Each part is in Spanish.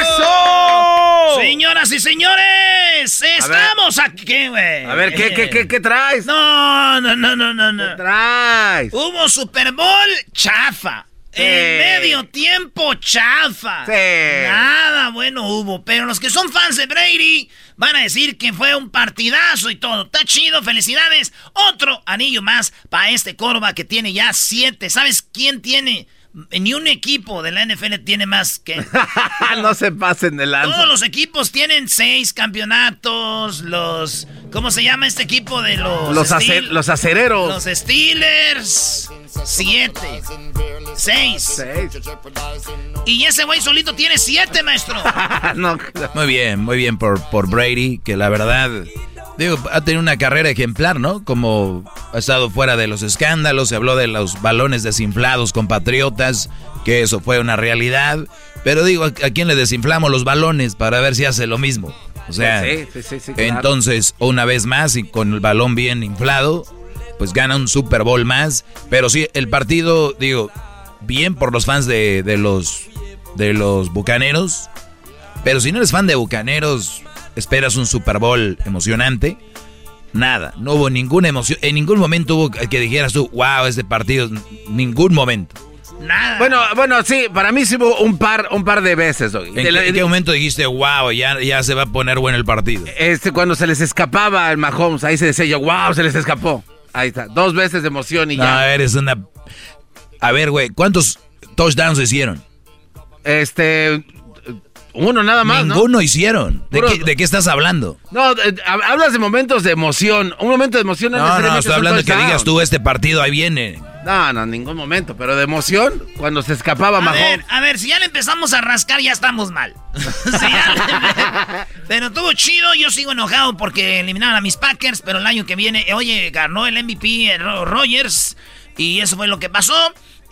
¡Eso! Señoras y señores, estamos aquí, güey. A ver, ¿qué, qué, qué, qué traes? No, no, no, no, no, no. traes? Hubo Super Bowl chafa. Sí. En medio tiempo chafa. Sí. Nada bueno hubo. Pero los que son fans de Brady van a decir que fue un partidazo y todo. Está chido, felicidades. Otro anillo más para este Corva que tiene ya siete. ¿Sabes quién tiene? Ni un equipo de la NFL tiene más que. no se pasen de lanza. Todos los equipos tienen seis campeonatos. Los. ¿Cómo se llama este equipo de los. Los, los acereros. Los Steelers. Siete. Seis. Seis. Y ese güey solito tiene siete, maestro. no, Muy bien, muy bien por, por Brady, que la verdad, digo, ha tenido una carrera ejemplar, ¿no? Como ha estado fuera de los escándalos, se habló de los balones desinflados con Patriotas, que eso fue una realidad. Pero digo, ¿a, a quién le desinflamos los balones para ver si hace lo mismo? O sea, Sí, sí, sí, sí, claro. entonces, una vez más, y con el balón bien inflado, pues gana un Super Bowl más. Pero sí, el partido, digo, bien por los fans de, de los, de los Bucaneros. Pero si no eres fan de Bucaneros, esperas un Super Bowl emocionante. Nada, no hubo ninguna emoción. En ningún momento hubo que dijeras tú, wow, este partido. Ningún momento. Nada. Bueno, bueno, sí, para mí sí hubo un par, un par de veces. ¿En, De qué, en qué momento dijiste, wow, ya, ya se va a poner bueno el partido? Este, cuando se les escapaba al Mahomes, ahí se decía yo, wow, se les escapó. Ahí está, dos veces de emoción y No, ya. eres una. A ver, güey, ¿cuántos touchdowns hicieron? Este, uno nada más, ¿no? Ninguno hicieron. ¿De qué, de qué estás hablando? No, eh, hab- hablas de momentos de emoción. Un momento de emoción no, No, no, estoy hablando de que digas tú, este partido ahí viene. No, no, ningún momento, pero de emoción, cuando se escapaba a Mahomes. ver, a ver, si ya le empezamos a rascar, ya estamos mal. Si ya le- pero estuvo chido, yo sigo enojado porque eliminaron a mis Packers, pero el año que viene, oye, ganó el MVP eh, Ro- Rogers y eso fue lo que pasó.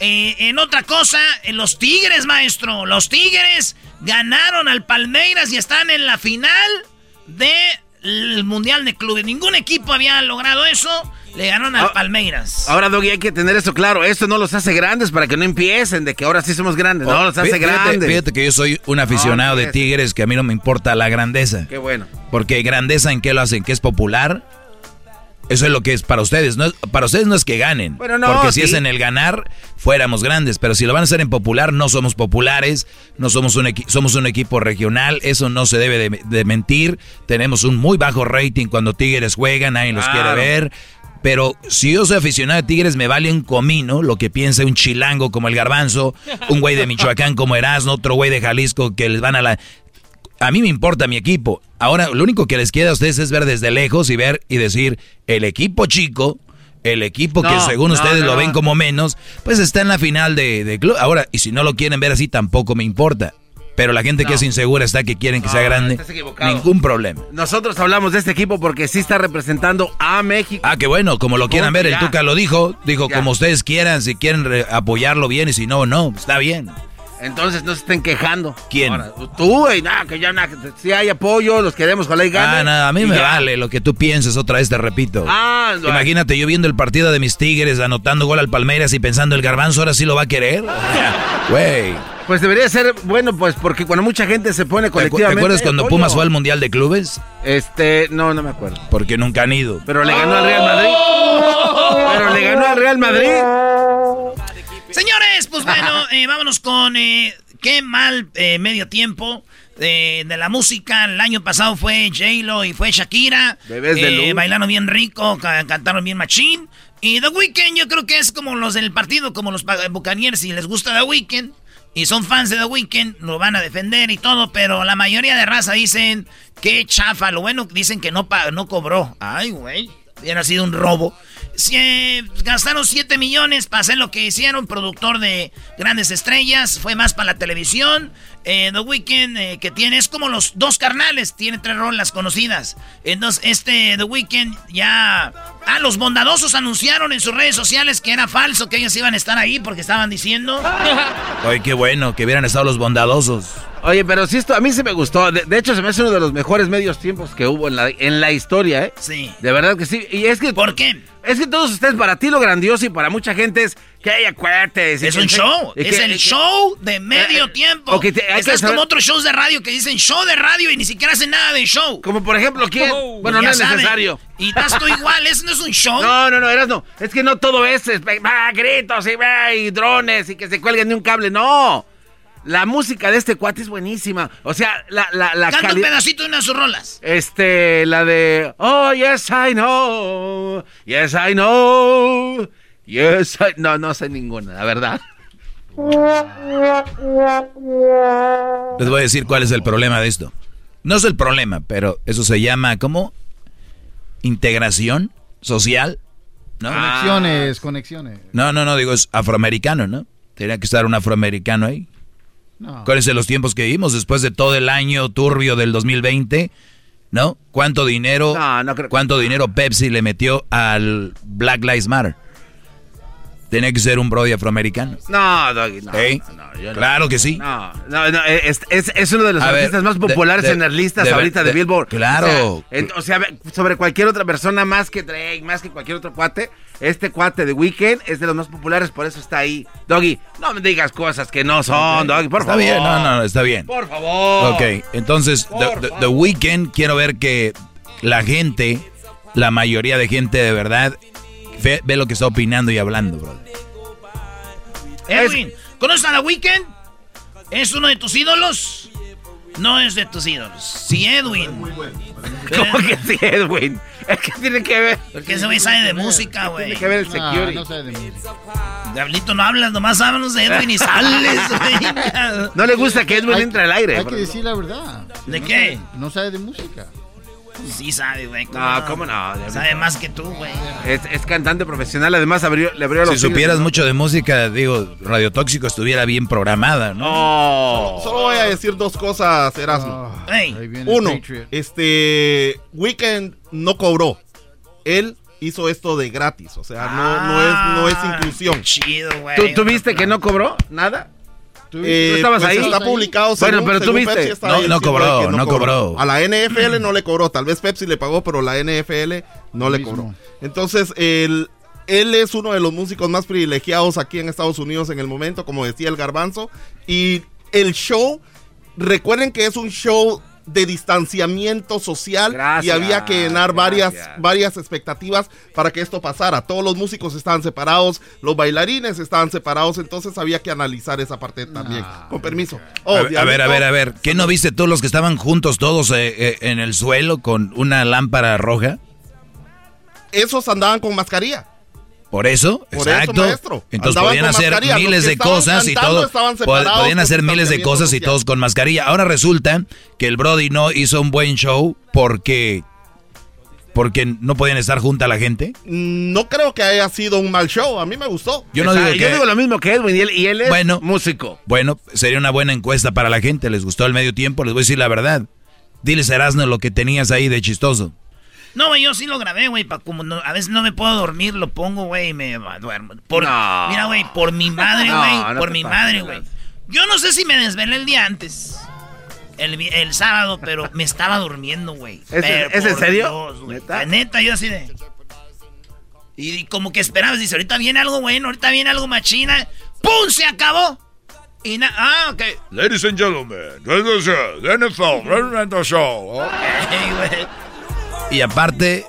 Eh, en otra cosa, eh, los Tigres, maestro, los Tigres ganaron al Palmeiras y están en la final del Mundial de Clubes. Ningún equipo había logrado eso, le ganaron al Ah, Palmeiras. Ahora, Doggy, hay que tener eso claro. Esto no los hace grandes para que no empiecen de que ahora sí somos grandes. No, los hace Oh, Fíjate- grandes. Fíjate que yo soy un aficionado de. Tigres que a mí no me importa la grandeza. Qué bueno. Porque grandeza en qué lo hacen, que es popular. Eso es lo que es para ustedes. No, es- para ustedes no es que ganen. Bueno, no, porque si sí. es en el ganar, fuéramos grandes. Pero si lo van a hacer en popular, no somos populares. No somos un, somos un equipo regional. Eso no se debe de, de mentir. Tenemos un muy bajo rating cuando Tigres juegan. Nadie los quiere ver. Pero si yo soy aficionado de Tigres, me vale un comino lo que piense un chilango como el Garbanzo, un güey de Michoacán como Erasmo, otro güey de Jalisco que les van a la... A mí me importa mi equipo. Ahora, lo único que les queda a ustedes es ver desde lejos y ver y decir, el equipo chico, el equipo que según no, ustedes no, lo ven como menos, pues está en la final de, de club. Ahora, y si no lo quieren ver así, tampoco me importa. Pero la gente que es insegura está que quieren que sea grande. Ningún problema. Nosotros hablamos de este equipo porque sí está representando a México. Ah, qué bueno, como lo quieran ver, el. Tuca lo dijo, dijo Ya. como ustedes quieran, si quieren re- apoyarlo bien y si no, no, está bien. Entonces no se estén quejando. ¿Quién? Ahora, tú, güey, nada, que ya nada, si hay apoyo, los queremos, ojalá y ganen. Ah, nada, a mí y me ya. vale lo que tú pienses, otra vez te repito. Ah, no, Imagínate yo viendo el partido de mis Tigres, anotando gol al Palmeiras y pensando, el garbanzo ahora sí lo va a querer. Güey. Pues debería ser bueno, pues porque cuando mucha gente se pone ¿Te, acu- te colectivamente. acuerdas cuando. Pumas fue al Mundial de Clubes? Este, no, no me acuerdo. Porque nunca han ido. Pero le ganó al Real Madrid. Pero le ganó al Real Madrid. Pues bueno, eh, vámonos con eh, qué mal eh, medio tiempo eh, de la música. El año pasado fue J-Lo y fue Shakira. Bebés de Eh, luz. Bailaron bien rico, ca- cantaron bien machín. Y The Weeknd yo creo que es como los del partido, como los Buccaneers. Si les gusta The Weeknd y son fans de The Weeknd, lo van a defender y todo. Pero la mayoría de raza dicen que chafa. Lo bueno, dicen que no, no cobró. Ay, güey. Hubiera sido un robo. Gastaron 7 millones para hacer lo que hicieron, productor de grandes estrellas, fue más para la televisión. Eh, The Weeknd, eh, que tiene, es como los dos carnales, tiene tres rolas conocidas. Entonces, este The Weeknd ya. Ah, los bondadosos anunciaron en sus redes sociales que era falso, que ellos iban a estar ahí porque estaban diciendo. Ay, qué bueno, que hubieran estado los bondadosos. Oye, pero sí, esto a mí se me gustó. De, de hecho, se me hace uno de los mejores medios tiempos que hubo en la, en la historia, ¿eh? Sí. De verdad que sí. Y es que. ¿Por qué? Es que todos ustedes, para ti lo grandioso y para mucha gente es que hay acuerdes. y Es que- un show, es el que- show de medio Eh, tiempo. ok, te- es como otros shows de radio que dicen show de radio y ni siquiera hacen nada de show. Como por ejemplo, ¿quién? Oh, bueno, no es saben. necesario. Y estás tú igual, eso no es un show. No, no, no, eras no. Es que no todo es, es va, gritos y, va, y drones y que se cuelguen de un cable. No. La música de este cuate es buenísima. O sea, la, la, la Canta un pedacito de una de sus rolas. Este, la de Oh, yes, I know. Yes, I know. Yes, I... No, no sé ninguna, la verdad. Les voy a decir cuál es el problema de esto. No es el problema, pero eso se llama, ¿cómo? Integración social, ¿no? Conexiones, conexiones. No, no, no, digo, es afroamericano, ¿no? Tenía que estar un afroamericano ahí. No. Acuérdense los tiempos que vivimos después de todo el año turbio del 2020, ¿no? ¿Cuánto dinero, No, no creo- cuánto dinero Pepsi le metió al Black Lives Matter? Tenía que ser un brody afroamericano. No, Doggy, no. ¿Eh? no, no, yo no. Claro que sí. No, no, no, es, es, es uno de los A ver, artistas más populares de- en las listas de- ahorita de, Billboard. claro. O sea, en- o sea, sobre cualquier otra persona más que Drake, más que cualquier otro cuate, este cuate de Weekend es de los más populares, por eso está ahí. Doggy, no me digas cosas que no son, Doggy, por está favor. bien, no, no, está bien. Por favor. Ok, entonces, the, Weeknd, quiero ver que la gente, la mayoría de gente de verdad, ve, ve lo que está opinando y hablando, bro. Edwin, ¿conoces a The Weeknd? ¿Es uno de tus ídolos? No es de tus ídolos. Sí, Edwin. ¿Cómo que sí, Edwin? Es que tiene que ver. Porque ese güey sabe de música, güey. Tiene que ver el security. no sabe de música. Diablito, no hablas, nomás háblanos de Edwin y sales, güey. No le gusta que Edwin Hay- entre al aire. Hay que decir la verdad. ¿De No qué? sabe- No sabe de música. Sí sabe, güey. No, ¿cómo no? Sabe más que tú, güey. Es, es cantante profesional, además abrió, le abrió los Si supieras mucho de música, digo, Radio Tóxico estuviera bien programada, ¿no? No. Solo voy a decir dos cosas, Erasmo. El Uno, este Weekend no cobró. Él hizo esto de gratis, o sea, no, no es, no es Ah, inclusión. Chido, güey. ¿Tú, tú viste que no cobró nada? ¿Tú Eh, estabas pues ahí? Está publicado. Bueno, pero tú viste. Pepsi está No, ahí no cobró, que no cobró. A la NFL no le cobró. Tal vez Pepsi le pagó, pero la NFL no le Mismo. cobró. Entonces, él, él es uno de los músicos más privilegiados aquí en Estados Unidos en el momento, como decía el garbanzo. Y el show, recuerden que es un show de distanciamiento social Gracias, y había que llenar varias, gracias. varias expectativas para que esto pasara. Todos los músicos estaban separados, los bailarines estaban separados, entonces había que analizar esa parte también. Con permiso. Oh, a, ver, a ver, Diablito. a ver, a ver. ¿Qué no viste tú los que estaban juntos todos eh, eh, en el suelo con una lámpara roja? Esos andaban con mascarilla. Por eso, Por eso, exacto. maestro. Entonces podían hacer miles de cosas y todo. estaban pod- separados Podían hacer miles de cosas y todos con mascarilla. Ahora resulta que el Brody no hizo un buen show porque porque no podían estar junta la gente. Mm, No creo que haya sido un mal show. A mí me gustó. Yo no digo yo que digo lo mismo que Edwin y él, y él es Bueno. músico. Bueno, sería una buena encuesta para la gente. ¿Les gustó el medio tiempo? Les voy a decir la verdad. Diles, Erasmo, lo que tenías ahí de chistoso. No, güey, yo sí lo grabé, güey, pa' como no- a veces no me puedo dormir, lo pongo, güey, y me va- duermo. Por, No. Mira, güey, por mi madre, güey, no por mi madre, güey. Yo no sé si me desvelé el día antes. El, el sábado, pero me estaba durmiendo, güey. ¿Es- Pero es en serio? Dios, güey. ¿Neta? Neta, yo así de. Y como que esperabas, dice, ahorita viene algo bueno, ahorita viene algo machina. ¡Pum! Se acabó. Y na ah, ok. Ladies and gentlemen, this is the NFL Run Show. Ey, güey. Y aparte,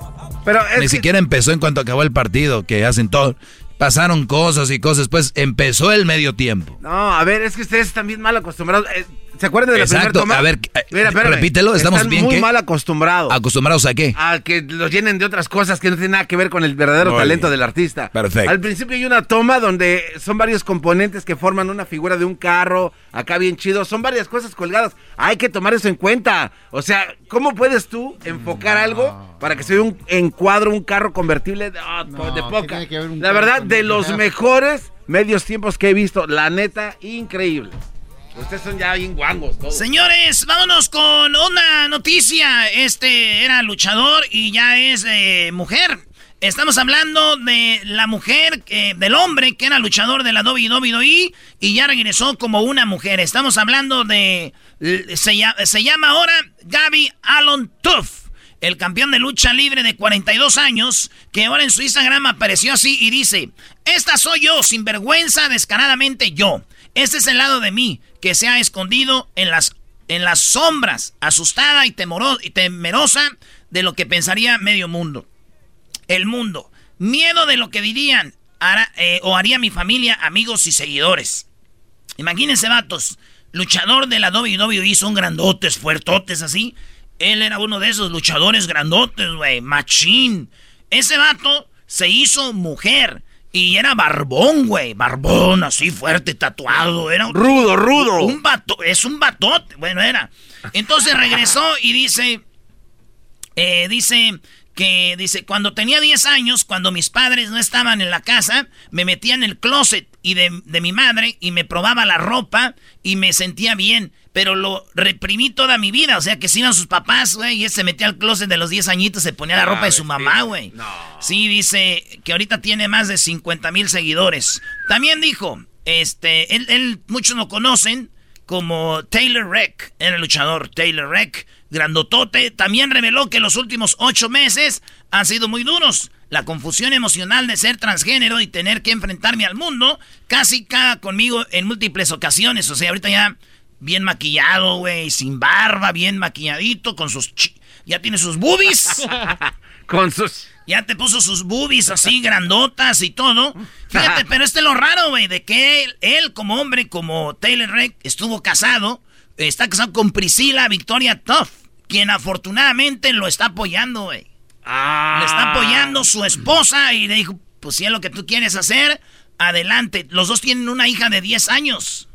Pero ni que- siquiera empezó en cuanto acabó el partido, que hacen todo. Pasaron cosas y cosas, pues empezó el medio tiempo. No, a ver, es que ustedes están bien mal acostumbrados. Eh, ¿Se acuerdan de la primera toma? a ver, eh, espérame. repítelo, estamos Están bien, muy ¿qué? mal acostumbrados. ¿Acostumbrados a qué? a que los llenen de otras cosas que no tienen nada que ver con el verdadero Muy talento bien. del artista. Perfecto. Al principio hay una toma donde son varios componentes que forman una figura de un carro, acá bien chido, son varias cosas colgadas. Hay que tomar eso en cuenta. O sea, ¿cómo puedes tú enfocar algo para que se vea un encuadro, un carro convertible de, ah, No, de poca? La verdad, de los mejores medios tiempos que he visto, la neta, increíble. Ustedes son ya bien guangos. Señores, vámonos con una noticia. Este era luchador y ya es eh, mujer. Estamos hablando de la mujer, eh, del hombre que era luchador de la WWE y ya regresó como una mujer. Estamos hablando de... Se, se llama ahora Gaby Allen Tuff. El campeón de lucha libre de 42 años, que ahora en su Instagram apareció así y dice, esta soy yo, sin vergüenza, descaradamente yo. Este es el lado de mí que se ha escondido en las, en las sombras, asustada y, y temerosa de lo que pensaría medio mundo. El mundo. Miedo de lo que dirían hará- eh, o haría mi familia, amigos y seguidores. Imagínense, vatos. Luchador de la WWE, son grandotes, fuertotes así. Él era uno de esos luchadores grandotes, güey. Machín. Ese vato se hizo mujer. Y era barbón, güey. Barbón, así fuerte, tatuado. Era un, Rudo, rudo. un vato. Es un batote. Bueno, era. Entonces regresó y dice. eh, dice que dice, cuando tenía 10 años, cuando mis padres no estaban en la casa, me metía en el closet y de, de mi madre y me probaba la ropa y me sentía bien, pero lo reprimí toda mi vida, o sea que si iban sus papás, güey, y él se metía al closet de los 10 añitos, se ponía la ropa de su mamá, güey. Sí, dice que ahorita tiene más de 50 mil seguidores. También dijo, este, él, él- muchos lo conocen como Taylor Reck, era el luchador Taylor Reck, grandotote, también reveló que los últimos ocho meses han sido muy duros. La confusión emocional de ser transgénero y tener que enfrentarme al mundo casi caga conmigo en múltiples ocasiones. O sea, ahorita ya bien maquillado, güey, sin barba, bien maquilladito, con sus... chi- Ya tiene sus boobies. Con sus... Ya te puso sus boobies así grandotas y todo. Fíjate, pero este es lo raro, güey, de que él, él como hombre, como Taylor Reck, estuvo casado, está casado con Priscila Victoria Tuff, quien afortunadamente lo está apoyando, güey. Ah. Le está apoyando su esposa y le dijo, pues si es lo que tú quieres hacer, adelante. Los dos tienen una hija de 10 años.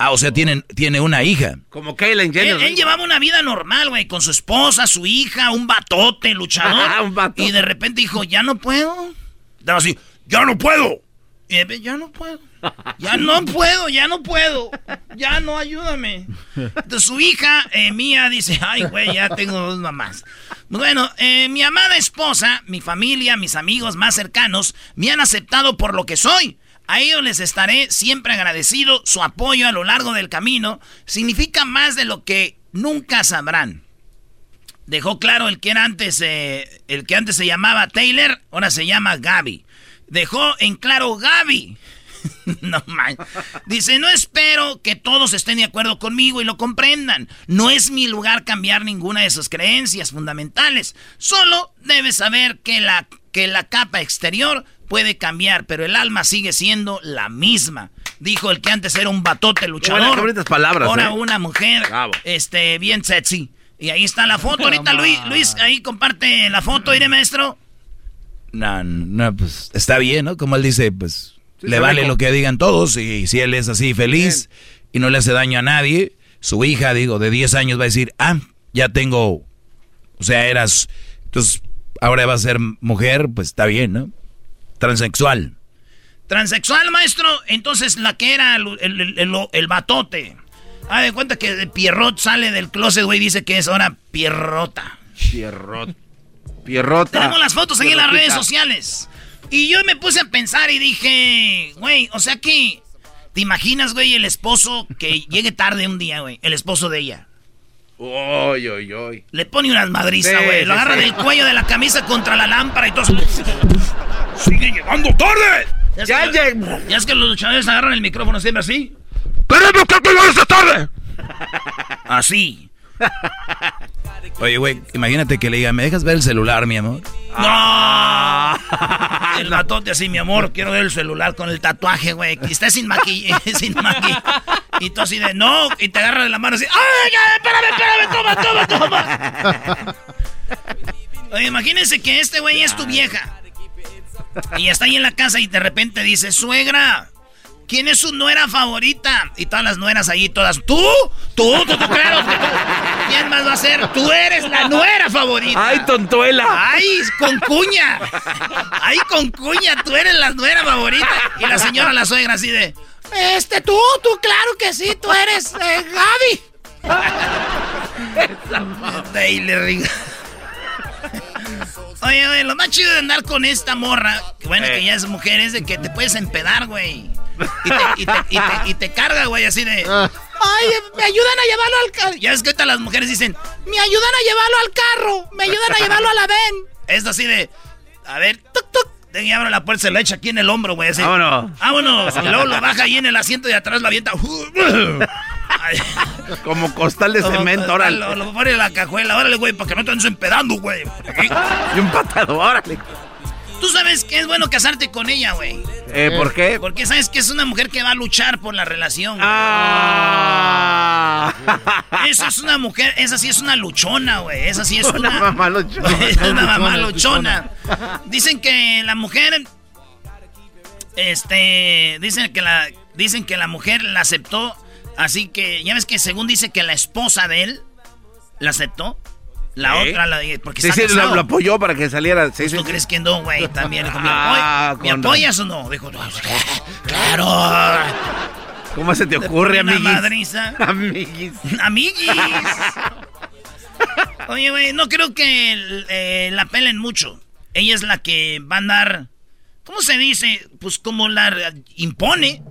Ah, o sea, tienen, tiene una hija. Como Kaylen Jenner. Él, él llevaba una vida normal, güey, con su esposa, su hija, un batote, luchador. Un batote. Y de repente dijo, ya no puedo. Estaba así, ya no puedo. Y de repente, ya no puedo. Ya no puedo, ya no puedo. Ya no, ayúdame. Entonces su hija, eh, mía, dice, ay, güey, ya tengo dos mamás. Bueno, eh, mi amada esposa, mi familia, mis amigos más cercanos, me han aceptado por lo que soy. A ellos les estaré siempre agradecido. Su apoyo a lo largo del camino significa más de lo que nunca sabrán. Dejó claro el que antes, eh, el que antes se llamaba Taylor, ahora se llama Gaby. Dejó en claro Gaby. no man. Dice, no espero que todos estén de acuerdo conmigo y lo comprendan. No es mi lugar cambiar ninguna de sus creencias fundamentales. Solo debes saber que la, que la capa exterior puede cambiar, pero el alma sigue siendo la misma. Dijo el que antes era un batote luchador. buenas, palabras, Ahora ¿eh? una mujer, Bravo. este, bien sexy. Y ahí está la foto. Ahorita Luis, Luis, ahí comparte la foto, iré maestro. No, no, pues está bien, ¿no? Como él dice, pues Sí, le vale lo que digan todos y si él es así feliz y no le hace daño a nadie, su hija, digo, de 10 años va a decir, ah, ya tengo, o sea, eras, entonces ahora va a ser mujer, pues está bien, ¿no? Transexual. Transexual, maestro. Entonces, la que era el, el, el- el- el batote. Ah, de cuenta que Pierrot sale del closet, güey, dice que es ahora Pierrota. Pierrot. Pierrota. Tenemos las fotos ahí en las redes sociales. Y yo me puse a pensar y dije, güey, o sea que ¿Te imaginas, güey, el esposo que llegue tarde un día, güey? El esposo de ella. Uy, uy, uy. Le pone unas madrizas, güey. sí, Lo agarra sí. del cuello de la camisa contra la lámpara y todo. ¡Sigue llegando tarde! Ya, Ya, es ya. que, ya es que los luchadores agarran el micrófono siempre así. ¡Queremos que tú llegues tarde! Así. Oye, güey, imagínate que le diga, ¿me dejas ver el celular, mi amor? ¡No! El matote así, mi amor, quiero ver el celular con el tatuaje, güey. Y está sin maquillaje, sin maquillaje. Y tú así de, no, y te agarra de la mano así, ¡ay, ya, espérame, espérame, toma, toma, toma! Oye, imagínense que este güey es tu vieja. Y está ahí en la casa y de repente dice, suegra, ¿quién es su nuera favorita? Y todas las nueras ahí, todas, ¿tú? ¿Tú? ¿Tú, tú, claro tú. ¿Quién más va a ser? Tú eres la nuera favorita. ¡Ay, tontuela! ¡Ay, con cuña! ¡Ay, con cuña! Tú eres la nuera favorita. Y la señora, la suegra, así de... Este, tú, tú, claro que sí, tú eres eh, Gaby. Ringa. Oye, oye, lo más chido de andar con esta morra, que bueno, que ya es mujer, es de que te puedes empedar, güey. Y te, y te, y te- y te carga, güey, así de... Ay, me ayudan a llevarlo al carro. Ya ves que ahorita las mujeres dicen, me ayudan a llevarlo al carro, me ayudan a llevarlo a la ven. Es así de, a ver, tuc. De ahí abre la puerta, se lo echa aquí en el hombro, güey. así. Vámonos. Vámonos. Y luego lo baja ahí en el asiento de atrás, la avienta. Como costal de como- cemento, Lo, órale. lo pone en la cajuela, órale, güey, para que no te andes empedando, güey. Y un patado, órale. Tú sabes que es bueno casarte con ella, güey. Eh, ¿Por qué? Porque sabes que es una mujer que va a luchar por la relación. güey. Ah. Esa es una mujer, esa sí es una luchona, güey. Esa sí es Una una. mamá luchona. Es una mamá luchona. Dicen que la mujer. Este. Dicen que la. Dicen que la mujer la aceptó. Así que. Ya ves que según dice que la esposa de él. La aceptó. La ¿Sí? otra la. Porque Sí, está sí, lo, apoyó para que saliera. Sí, Pues ¿Tú sí. crees que no, güey? También dijo, ¿me, Ah, ¿me apoyas o no? Dijo, "No, claro. ¿Cómo se te ocurre, amiguis? madriza. Amiguis. Amiguis. Oye, güey, no creo que eh, la pelen mucho. Ella es la que va a andar. ¿Cómo se dice? Pues como la impone.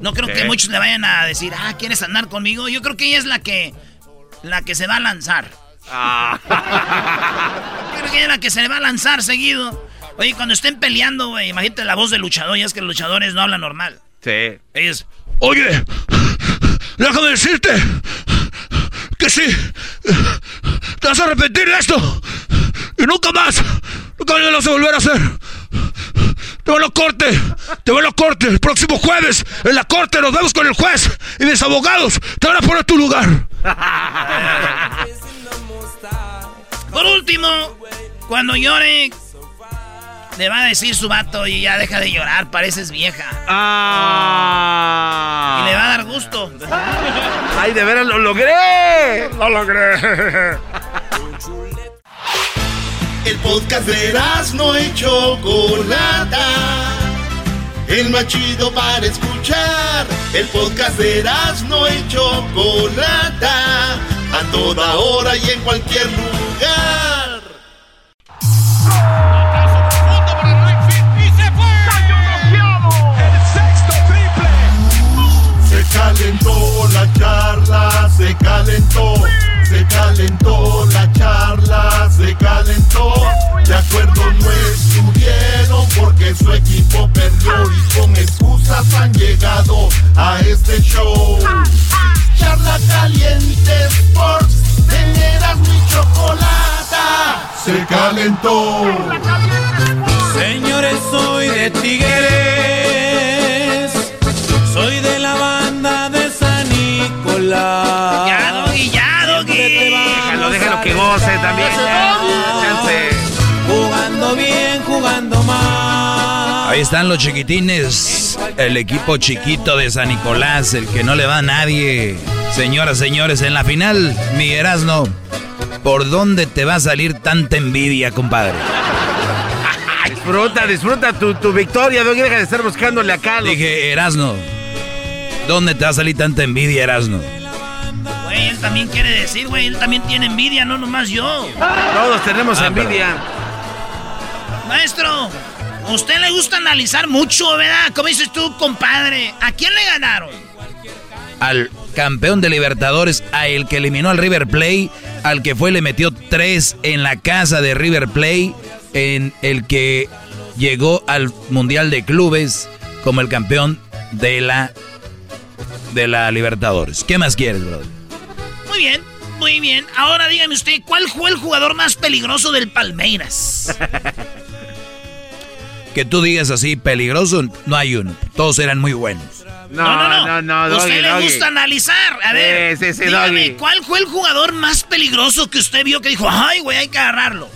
No creo que muchos le vayan a decir, ah, ¿quieres andar conmigo? Yo creo que ella es la que. La que se va a lanzar. Ah. Yo creo que ella es la que se va a lanzar seguido. Oye, cuando estén peleando, güey, imagínate la voz del luchador. Ya es que los luchadores no hablan normal. Sí. Ellos. Oye, déjame decirte que sí. Te vas a arrepentir de esto. Y nunca más. Nunca lo vas a volver a hacer. Te van a corte. Te van a corte. El próximo jueves en la corte nos vemos con el juez y mis abogados. Te van a poner tu lugar. Por último, cuando llore, le va a decir su vato y ya deja de llorar, pareces vieja. Ah. Y le va a dar gusto. ¡Ay, de veras lo logré! ¡Lo logré! El podcast de no y Chocolata. El más chido para escuchar. El podcast de no y Chocolata. A toda hora y en cualquier lugar. Se calentó la charla, se calentó, se calentó la charla, se calentó. De acuerdo no estuvieron porque su equipo perdió y con excusas han llegado a este show. Charla caliente Sports, teneras mi chocolata, se calentó. Señores, soy de Tigres. Soy de la banda de San Nicolás. Que goce también. Chance. Jugando bien, jugando mal. Ahí están los chiquitines. El equipo chiquito de San Nicolás, el que no le va a nadie. Señoras, señores, en la final, mi Erasno, ¿por dónde te va a salir tanta envidia, compadre? Disfruta, disfruta tu, tu victoria, Doggy. Deja de estar buscándole acá. Dije, Erasno, ¿dónde te va a salir tanta envidia, Erasno? Güey, él también quiere decir, güey, él también tiene envidia, no nomás yo. Todos tenemos Ah, envidia. Maestro, A usted le gusta analizar mucho, ¿verdad? Como dices tú, compadre. ¿A quién le ganaron? Al campeón de Libertadores, a el que eliminó al River Play, al que fue y le metió tres en la casa de River Play, en el que llegó al Mundial de Clubes como el campeón de la de la Libertadores. ¿Qué más quieres, brother? Muy bien, muy bien. Ahora dígame usted, ¿cuál fue el jugador más peligroso del Palmeiras? que tú digas así, peligroso, no hay uno. Todos eran muy buenos. No, no, no. no, no usted le gusta analizar. A ver, sí, sí, dígame, doggy. ¿cuál fue el jugador más peligroso que usted vio que dijo, ay, güey, hay que agarrarlo?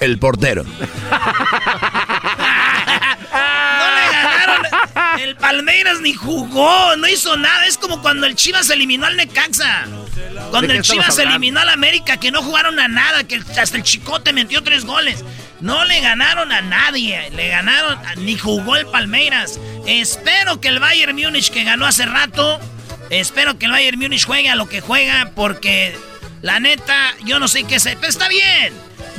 El portero. El Palmeiras ni jugó, no hizo nada. Es como cuando el Chivas eliminó al Necaxa. Cuando el Chivas eliminó al América, que no jugaron a nada, que hasta el Chicote metió tres goles. No le ganaron a nadie, le ganaron, a- ni jugó el Palmeiras. Espero que el Bayern Múnich, que ganó hace rato, espero que el Bayern Múnich juegue a lo que juega, porque la neta, yo no sé qué sé. Pero está bien.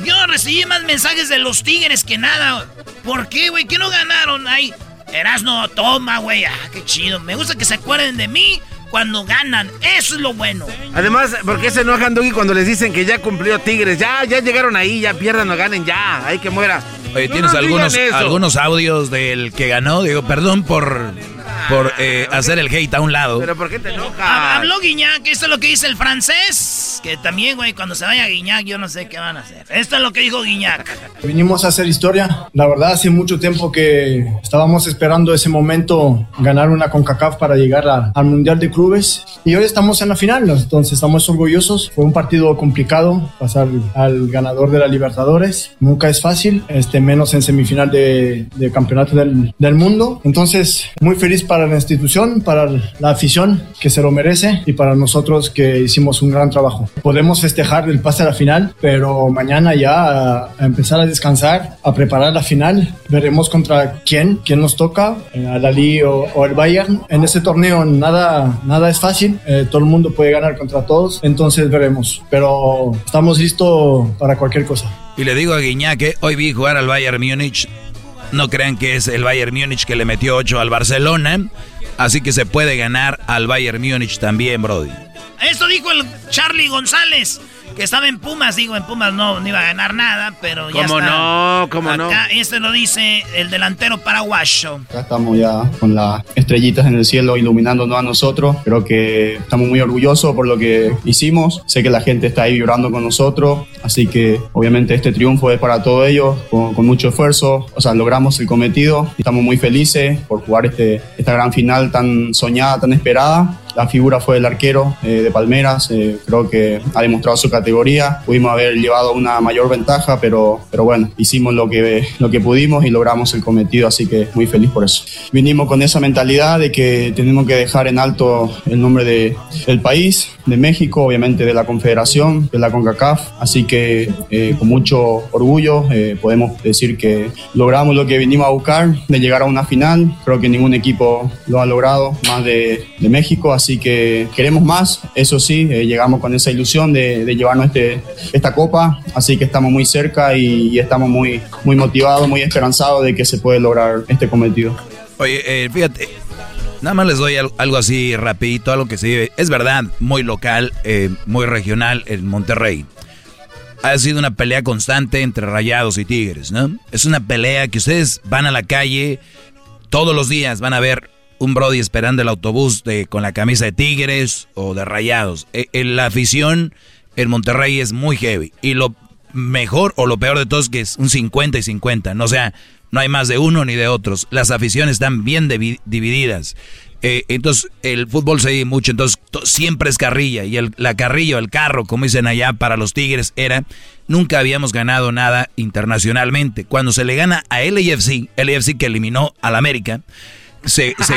Yo recibí más mensajes de los Tigres que nada. ¿Por qué, güey? ¿Qué no ganaron? Ay, Erasno, toma, güey. Ah, qué chido. Me gusta que se acuerden de mí cuando ganan. Eso es lo bueno. Además, ¿por qué se enojan, Doggy, cuando les dicen que ya cumplió Tigres? Ya, ya llegaron ahí, ya pierdan o ganen, ya. Hay que muera. Oye, No ¿tienes nos algunos, algunos audios del que ganó? Digo, perdón por, por eh, hacer el hate a un lado. ¿Pero por qué te enojas? Habló Guiñac, esto es lo que dice el francés. Que también, güey, cuando se vaya Guiñac, yo no sé qué van a hacer. Esto es lo que dijo Guiñac. Vinimos a hacer historia. La verdad, hace mucho tiempo que estábamos esperando ese momento, ganar una CONCACAF para llegar a- al Mundial de Clubes. Y hoy estamos en la final, entonces estamos orgullosos. Fue un partido complicado, pasar al ganador de la Libertadores. Nunca es fácil, este, menos en semifinal de, de campeonato del, del mundo. Entonces, muy feliz para la institución, para la afición que se lo merece y para nosotros que hicimos un gran trabajo. Podemos festejar el pase a la final, pero mañana ya a empezar a descansar, a preparar la final. Veremos contra quién, quién nos toca, eh, al Ali o, o el Bayern. En este torneo nada, nada es fácil, eh, todo el mundo puede ganar contra todos, entonces veremos. Pero estamos listos para cualquier cosa. Y le digo a Guiñac que hoy vi jugar al Bayern Múnich. No crean que es el Bayern Múnich que le metió 8 al Barcelona. Así que se puede ganar al Bayern Múnich también, Brody. Esto dijo el Charlie González, que estaba en Pumas. Digo, en Pumas no, no iba a ganar nada, pero ya ¿Cómo está. no? ¿Cómo no? Acá, este lo dice el delantero paraguayo. Acá estamos ya con las estrellitas en el cielo iluminándonos a nosotros. Creo que estamos muy orgullosos por lo que hicimos. Sé que la gente está ahí vibrando con nosotros. Así que obviamente este triunfo es para todos ellos, con, con mucho esfuerzo. O sea, logramos el cometido. Estamos muy felices por jugar este, esta gran final tan soñada, tan esperada. La figura fue el arquero eh, de Palmeras, eh, creo que ha demostrado su categoría. Pudimos haber llevado una mayor ventaja, pero, pero bueno, hicimos lo que, lo que pudimos y logramos el cometido, así que muy feliz por eso. Vinimos con esa mentalidad de que tenemos que dejar en alto el nombre de, del país, de México, obviamente de la Confederación, de la CONCACAF, así que eh, con mucho orgullo podemos decir que logramos lo que vinimos a buscar, de llegar a una final. Creo que ningún equipo lo ha logrado, más de, México, que queremos más, eso sí, eh, llegamos con esa ilusión de, llevarnos este, esta copa, así que estamos muy cerca y, estamos muy, muy motivados, muy esperanzados de que se puede lograr este cometido. Oye, eh, fíjate, nada más les doy al- algo así rapidito, algo que se vive. Es verdad, muy local, eh, muy regional en Monterrey. Ha sido una pelea constante entre Rayados y Tigres, ¿no? Es una pelea que ustedes van a la calle todos los días, van a ver un Brody esperando el autobús de, con la camisa de Tigres o de Rayados. Eh, eh, la afición en Monterrey es muy heavy. Y lo mejor o lo peor de todo es que es un 50 y 50. No, sea, no hay más de uno ni de otros. Las aficiones están bien divi- divididas. Eh, entonces, el fútbol se vive mucho, entonces to- siempre es carrilla. Y el, la carrilla, el carro, como dicen allá para los Tigres, era, nunca habíamos ganado nada internacionalmente. Cuando se le gana a LAFC, LAFC que eliminó al América, se, se,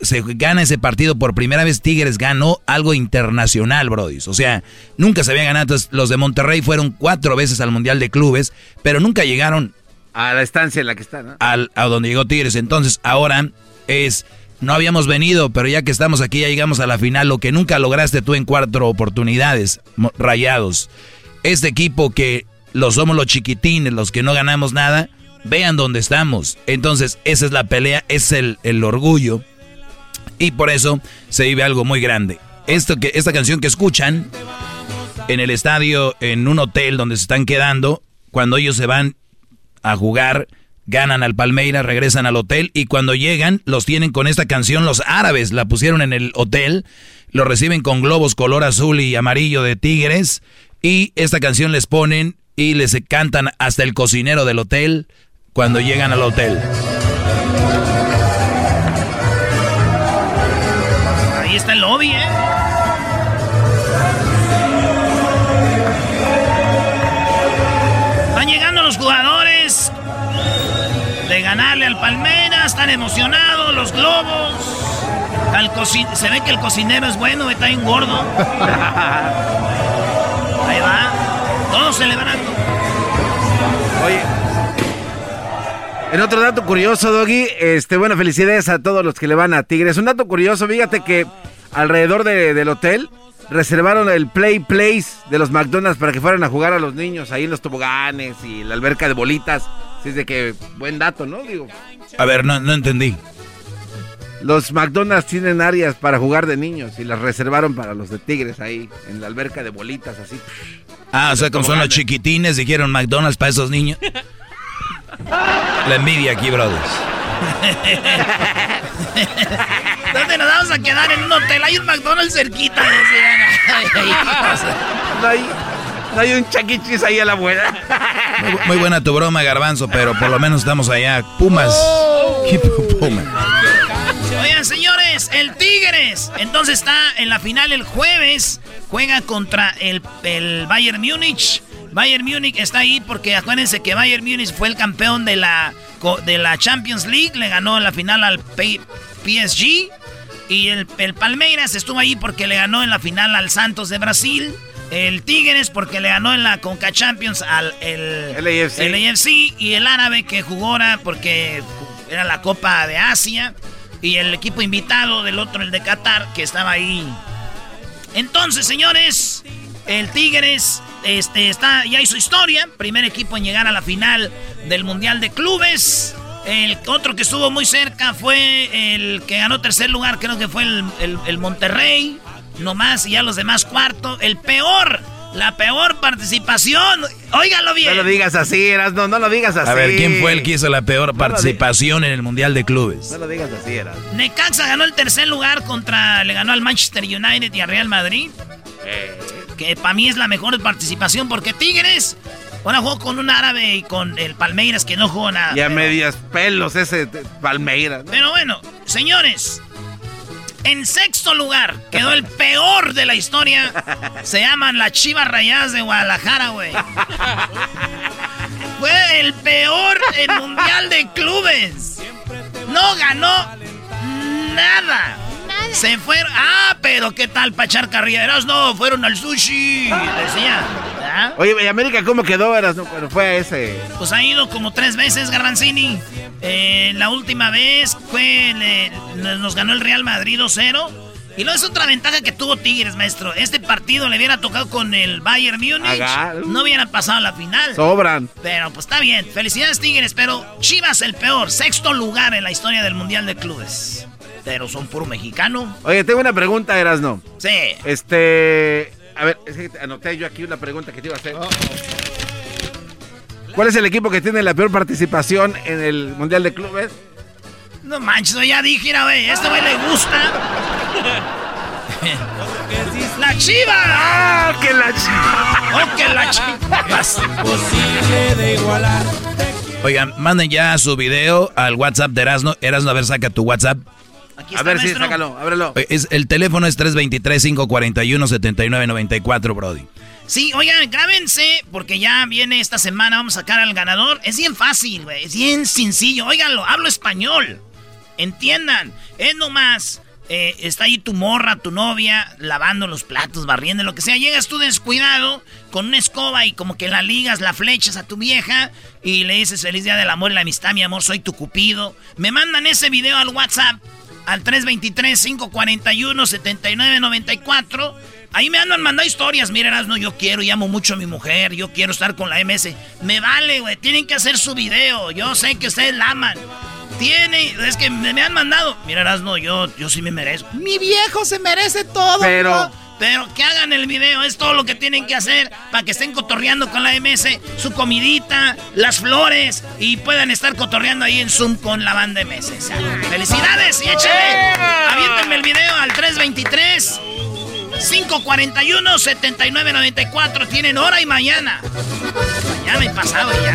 se- gana ese partido por primera vez. Tigres ganó algo internacional, Brody. O sea, nunca se había ganado. Entonces, los de Monterrey fueron cuatro veces al Mundial de Clubes, pero nunca llegaron A la estancia en la que está, ¿no? al, a donde llegó Tigres. Entonces, ahora es. No habíamos venido, pero ya que estamos aquí, ya llegamos a la final. Lo que nunca lograste tú en cuatro oportunidades, rayados. Este equipo que los somos los chiquitines, los que no ganamos nada, vean dónde estamos. Entonces, esa es la pelea, es el, el orgullo. Y por eso se vive algo muy grande. Esto que, esta canción que escuchan en el estadio, en un hotel donde se están quedando, cuando ellos se van a jugar, ganan al Palmeiras, regresan al hotel y cuando llegan los tienen con esta canción los árabes, la pusieron en el hotel, lo reciben con globos color azul y amarillo de tigres y esta canción les ponen y les cantan hasta el cocinero del hotel cuando llegan al hotel. Ahí está el lobby, ¿eh? Van llegando los jugadores de ganarle al Palmeiras, están emocionados, los globos. Al se ve que el cocinero es bueno, está bien gordo. Ahí va, todos celebrando. Oye. En otro dato curioso, Doggy, este, bueno, felicidades a todos los que le van a Tigres. Un dato curioso, fíjate que alrededor de- del hotel reservaron el Play Place de los McDonald's para que fueran a jugar a los niños ahí en los toboganes y la alberca de bolitas. Así es de que, buen dato, ¿no? Digo, A ver, no, no entendí. los McDonald's tienen áreas para jugar de niños y las reservaron para los de Tigres ahí, en la alberca de bolitas, así. Ah, o sea, como son los chiquitines, dijeron McDonald's para esos niños. La envidia aquí, brothers. ¿Dónde nos vamos a quedar? En un hotel. Hay un McDonald's cerquita. No hay, no hay un chaquichis ahí a la buena. Muy, bu- muy buena tu broma, Garbanzo, pero por lo menos estamos allá. Pumas. ¿Qué pu- Pumas? Oigan, señores, el Tigres. Entonces está en la final el jueves. Juega contra el, el Bayern Múnich. Bayern Múnich está ahí porque acuérdense que Bayern Múnich fue el campeón de la, de la Champions League. Le ganó en la final al PSG. Y el, el Palmeiras estuvo ahí porque le ganó en la final al Santos de Brasil. El Tigres porque le ganó en la Conca Champions al el, LAFC. el AFC. Y el árabe que jugó ahora porque era la Copa de Asia. Y el equipo invitado del otro, el de Qatar, que estaba ahí. Entonces, señores, el Tigres este, está, ya hizo historia. Primer equipo en llegar a la final del Mundial de Clubes. El otro que estuvo muy cerca fue el que ganó tercer lugar, creo que fue el, el- el Monterrey. Nomás, y ya los demás cuarto. El peor, la peor participación. Óigalo bien. No lo digas así, Erasno, no lo digas así. A ver, ¿quién fue el que hizo la peor No participación en el Mundial de Clubes? No lo digas así, Erasno. Necaxa ganó el tercer lugar contra. Le ganó al Manchester United y al Real Madrid. Que para mí es la mejor participación porque Tigres. Ahora jugó con un árabe y con el Palmeiras que no jugó nada. Y a pero- medias pelos ese Palmeiras. ¿no? Pero bueno, señores. En sexto lugar quedó el peor de la historia. Se llaman las Chivas Rayadas de Guadalajara, güey. Fue el peor en Mundial de Clubes. No ganó nada. Se fueron. Ah, pero ¿qué tal para echar carrilleras? No, fueron al sushi. Decía. Oye, ¿y América cómo quedó, Erasno? Pero fue a ese. Pues ha ido como tres veces Garbanzini. Eh, la última vez fue le- nos ganó el Real Madrid 2-0. Y luego es otra ventaja que tuvo Tigres, maestro. Este partido le hubiera tocado con el Bayern Múnich. No hubiera pasado la final. Sobran. Pero pues está bien. Felicidades Tigres, pero Chivas el peor. Sexto lugar en la historia del Mundial de Clubes. Pero son puro mexicano. Oye, tengo una pregunta, Erasno. Sí. Este. A ver, es que anoté yo aquí una pregunta que te iba a hacer. ¿Cuál es el equipo que tiene la peor participación en el Mundial de Clubes? No manches, ya dije, mira, güey, a este güey le gusta. ¡La chiva! ¡Ah, que la chiva! ¡Oh, que la chiva! Posible de igualar. Oigan, manden ya su video al WhatsApp de Erasno. Erasno, a ver, saca tu WhatsApp. Aquí A está, ver si, maestro. sácalo, ábrelo. Oye, Es, el teléfono es 323-541-7994, Brody. Sí, oigan, grábense, porque ya viene esta semana, vamos a sacar al ganador. Es bien fácil, güey, es bien sencillo. Óiganlo, hablo español. Entiendan, es nomás, eh, está ahí tu morra, tu novia, lavando los platos, barriendo, lo que sea. Llegas tú descuidado con una escoba y como que la ligas, la flechas a tu vieja y le dices feliz día del amor y la amistad, mi amor, soy tu cupido. Me mandan ese video al WhatsApp al 323-541-7994. Ahí me andan mandando historias. Miren, no, yo quiero y amo mucho a mi mujer. Yo quiero estar con la MS. Me vale, güey. Tienen que hacer su video. Yo sé que ustedes la aman. Tiene, es que me, han mandado. Mira, no, yo, yo sí me merezco. Mi viejo se merece todo. Pero. Pero que hagan el video, es todo lo que tienen que hacer para que estén cotorreando con la MS, su comidita, las flores y puedan estar cotorreando ahí en Zoom con la banda MS. ¡Felicidades! Y échale, aviéntenme el video al 323 541 7994. Tienen hora y mañana. Mañana y pasado ya.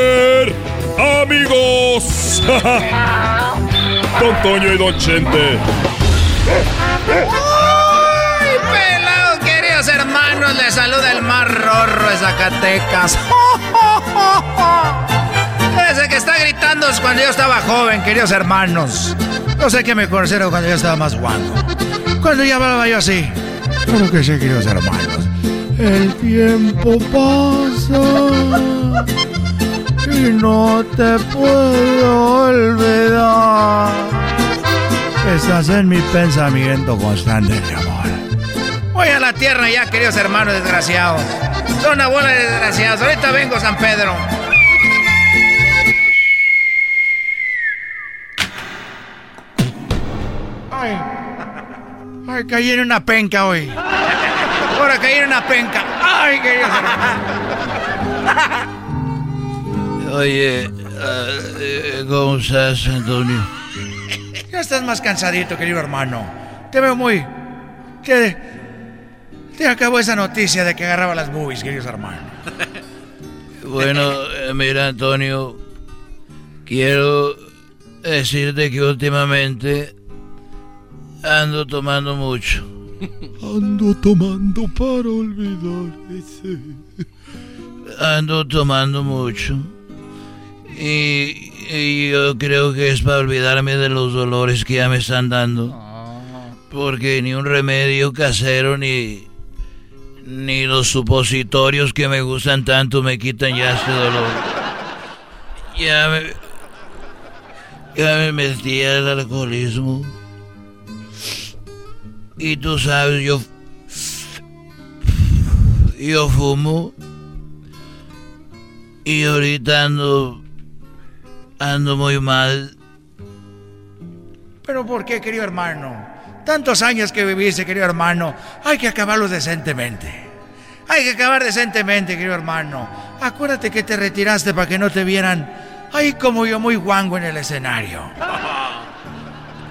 amigos. Don Toño y Don Chente. ¡Ay, pelado, queridos hermanos! Les saluda el más rorro de Zacatecas. Ese que está gritando es cuando yo estaba joven, queridos hermanos. No sé qué me conocieron cuando yo estaba más guapo. Cuando ya hablaba yo así. Claro que sí, queridos hermanos. El tiempo pasa y no te puedo olvidar. Estás en mi pensamiento constante, mi amor. Voy a la tierra ya, queridos hermanos desgraciados. Son una bola de desgraciados. Ahorita vengo, San Pedro. Ay, ay, caí en una penca hoy. Ahora caí en una penca. Ay, queridos hermanos. Oye, uh, ¿cómo estás, Antonio? Ya estás más cansadito, querido hermano. Te veo muy... Te, te acabó esa noticia de que agarraba las boobies, queridos hermanos. Bueno, eh, mira, Antonio, quiero decirte que últimamente ando tomando mucho. Ando tomando para olvidar Ando tomando mucho. Y, yo creo que es para olvidarme de los dolores que ya me están dando. Porque ni un remedio casero ni, ni los supositorios que me gustan tanto me quitan ya este dolor. Ya me, ya me metí al alcoholismo. Y tú sabes, yo, yo fumo. Y ahorita ando Ando muy mal. ¿Pero por qué, querido hermano? Tantos años que viviste, querido hermano. Hay que acabarlos decentemente. Hay que acabar decentemente, querido hermano. Acuérdate que te retiraste para que no te vieran ahí como yo muy guango en el escenario.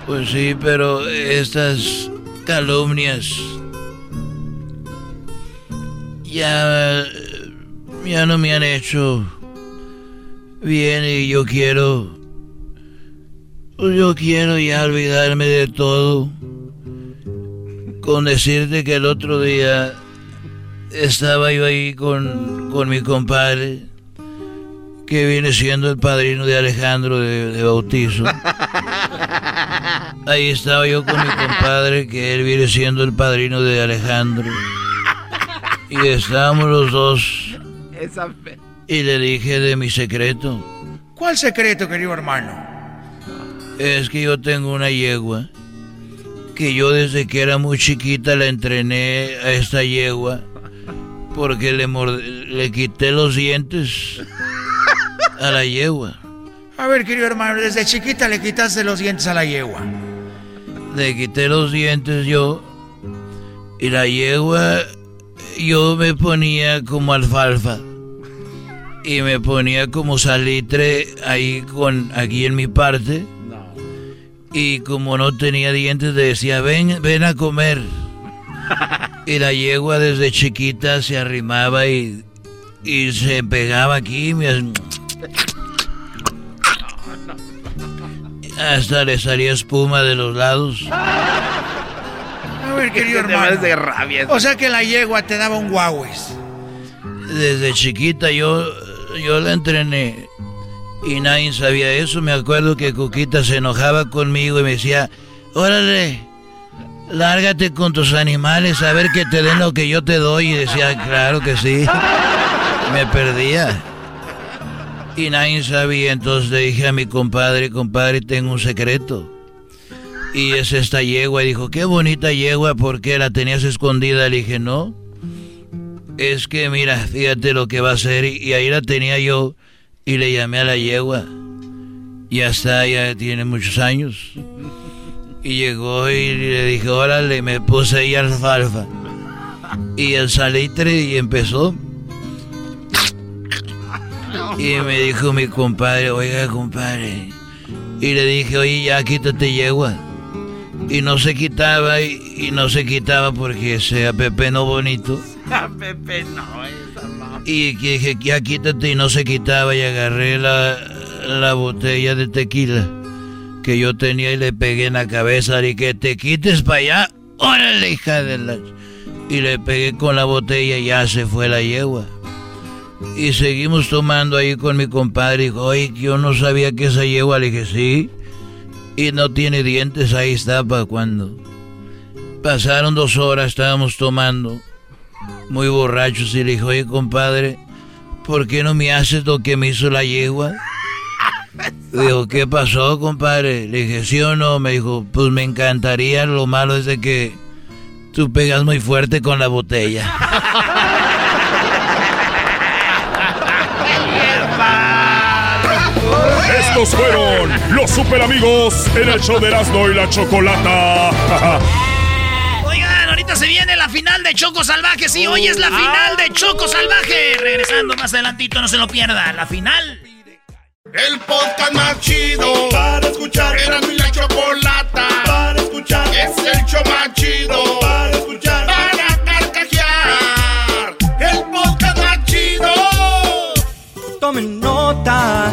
Pues sí, pero estas calumnias ya, ya no me han hecho bien y yo quiero... Yo quiero ya olvidarme de todo. Con decirte que el otro día estaba yo ahí con, con mi compadre, que viene siendo el padrino de Alejandro de, de bautizo. Ahí estaba yo con mi compadre, que él viene siendo el padrino de Alejandro. Y estábamos los dos. Esa y le dije de mi secreto. ¿Cuál secreto, querido hermano? Es que yo tengo una yegua. Que yo desde que era muy chiquita la entrené a esta yegua. Porque le, le quité los dientes a la yegua. A ver, querido hermano, desde chiquita le quitaste los dientes a la yegua. Le quité los dientes yo. Y la yegua, yo me ponía como alfalfa y me ponía como salitre ahí con aquí en mi parte. Y como no tenía dientes, decía, ven, ven a comer. y la yegua desde chiquita se arrimaba y, y se pegaba aquí. hasta le salía espuma de los lados. A ver, querido hermano. de rabia. O sea que la yegua te daba un guaues. Desde chiquita yo, yo la entrené y nadie sabía eso. Me acuerdo que Cuquita se enojaba conmigo y me decía, órale, lárgate con tus animales a ver que te den lo que yo te doy. Y decía, claro que sí. Me perdía. Y nadie sabía, entonces le dije a mi compadre, compadre, tengo un secreto. Y es esta yegua. Y dijo, qué bonita yegua, ¿por qué la tenías escondida? Le dije, no. Es que mira, fíjate lo que va a hacer. Y, ahí la tenía yo y le llamé a la yegua. Ya está, ya tiene muchos años. Y llegó y le dije, órale, me puse ahí alfalfa. Y el salitre y empezó. Y me dijo mi compadre, oiga compadre. Y le dije, oye, ya quítate yegua. Y no se quitaba y, y no se quitaba porque se apepenó bonito. Pepe, no, esa no. Y dije, ya quítate y no se quitaba y agarré la, la botella de tequila que yo tenía y le pegué en la cabeza y que te quites para allá. Órale, hija de la... Y le pegué con la botella y ya se fue la yegua. Y seguimos tomando ahí con mi compadre. Dijo, oye, yo no sabía que esa yegua. Le dije, sí. Y no tiene dientes, ahí está para cuando. Pasaron dos horas, estábamos tomando muy borrachos y le dijo, oye compadre, ¿por qué no me haces lo que me hizo la yegua? Dijo, ¿qué pasó, compadre? Le dije, ¿sí o no? Me dijo, pues me encantaría, lo malo es de que tú pegas muy fuerte con la botella. Estos fueron los super amigos en el show de Erasmo y la Chocolata. Oigan, ahorita se viene final de Choco Salvaje. Sí, hoy es la final de Choco Salvaje. Regresando más adelantito, no se lo pierda. La final. El podcast más chido para escuchar. Era mi la chocolata para escuchar. Es el show más chido para escuchar. Para carcajear. El podcast más chido. Tomen nota,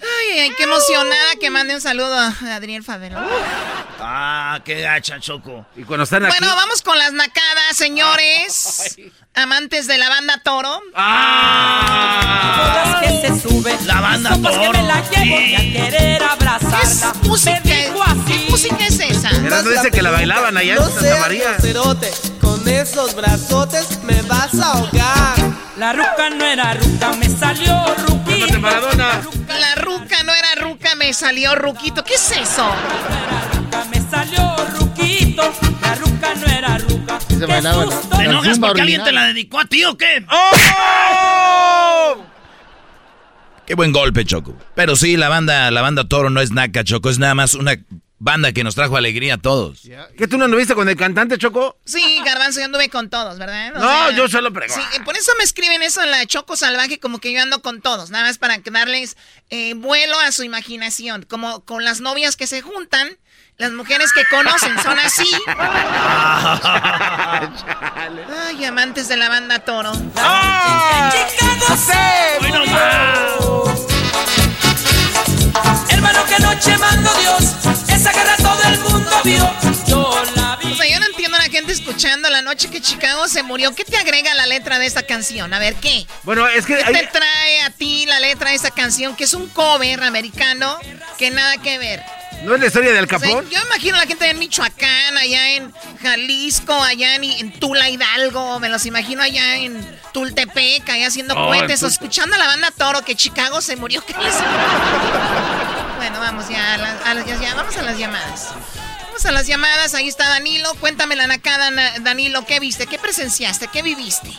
Ay, ay, qué emocionada que mande un saludo a Adriel Favelo. Ah, qué gacha, Choco. Y cuando están aquí. Bueno, vamos con las nacadas, señores. Amantes de la banda Toro. Ah, que se sube. La banda Sopas que Toro. me la llevo y a querer abrazarla. ¿Qué música? ¿Qué música es esa? Erasmo dice que la bailaban allá en No Santa seas María. groserote, Con esos brazotes me vas a ahogar. La ruca no era ruca, me salió ruquita. Cálmate, Maradona. La ruca no era ruca, me salió ruquito. ¿Qué es eso? Me salió ruquito. La ruca no era ruca. Se bailaba ¿Te enojas porque alguien te la dedicó a ti o qué? Qué buen golpe, Choco. Pero sí, la banda, la banda Toro no es naca, Choco. Es nada más una banda que nos trajo alegría a todos. ¿Qué tú no anduviste con el cantante, Choco? Sí, Garbanzo, yo anduve con todos, ¿verdad? O No, yo solo pregunto. Sí, por eso me escriben eso en la Choco Salvaje, como que yo ando con todos, nada más para darles eh, vuelo a su imaginación, como con las novias que se juntan, las mujeres que conocen son así. Ay, amantes de la banda Toro. Chicago murió. más. Hermano, que noche mandó Dios. Esa guerra todo el mundo vio. Yo la vi. O sea, yo no entiendo a la gente escuchando la noche que Chicago se murió. ¿Qué te agrega la letra de esta canción? A ver, ¿qué? Bueno, es que ¿Qué hay- te trae a ti la letra de esta canción? Que es un cover americano que nada que ver. ¿no es la historia del O sea, Capón? yo imagino a la gente en Michoacán, allá en Jalisco, allá en, en Tula Hidalgo, me los imagino allá en Tultepec, allá haciendo Oh, o escuchando a la banda Toro que Chicago se murió. ¿Qué les- bueno, vamos ya, a las- a las- ya, ya, vamos a las llamadas. Vamos a las llamadas, ahí está Danilo. Cuéntame la nacada, Na- Danilo, ¿qué viste? ¿Qué presenciaste? ¿Qué viviste?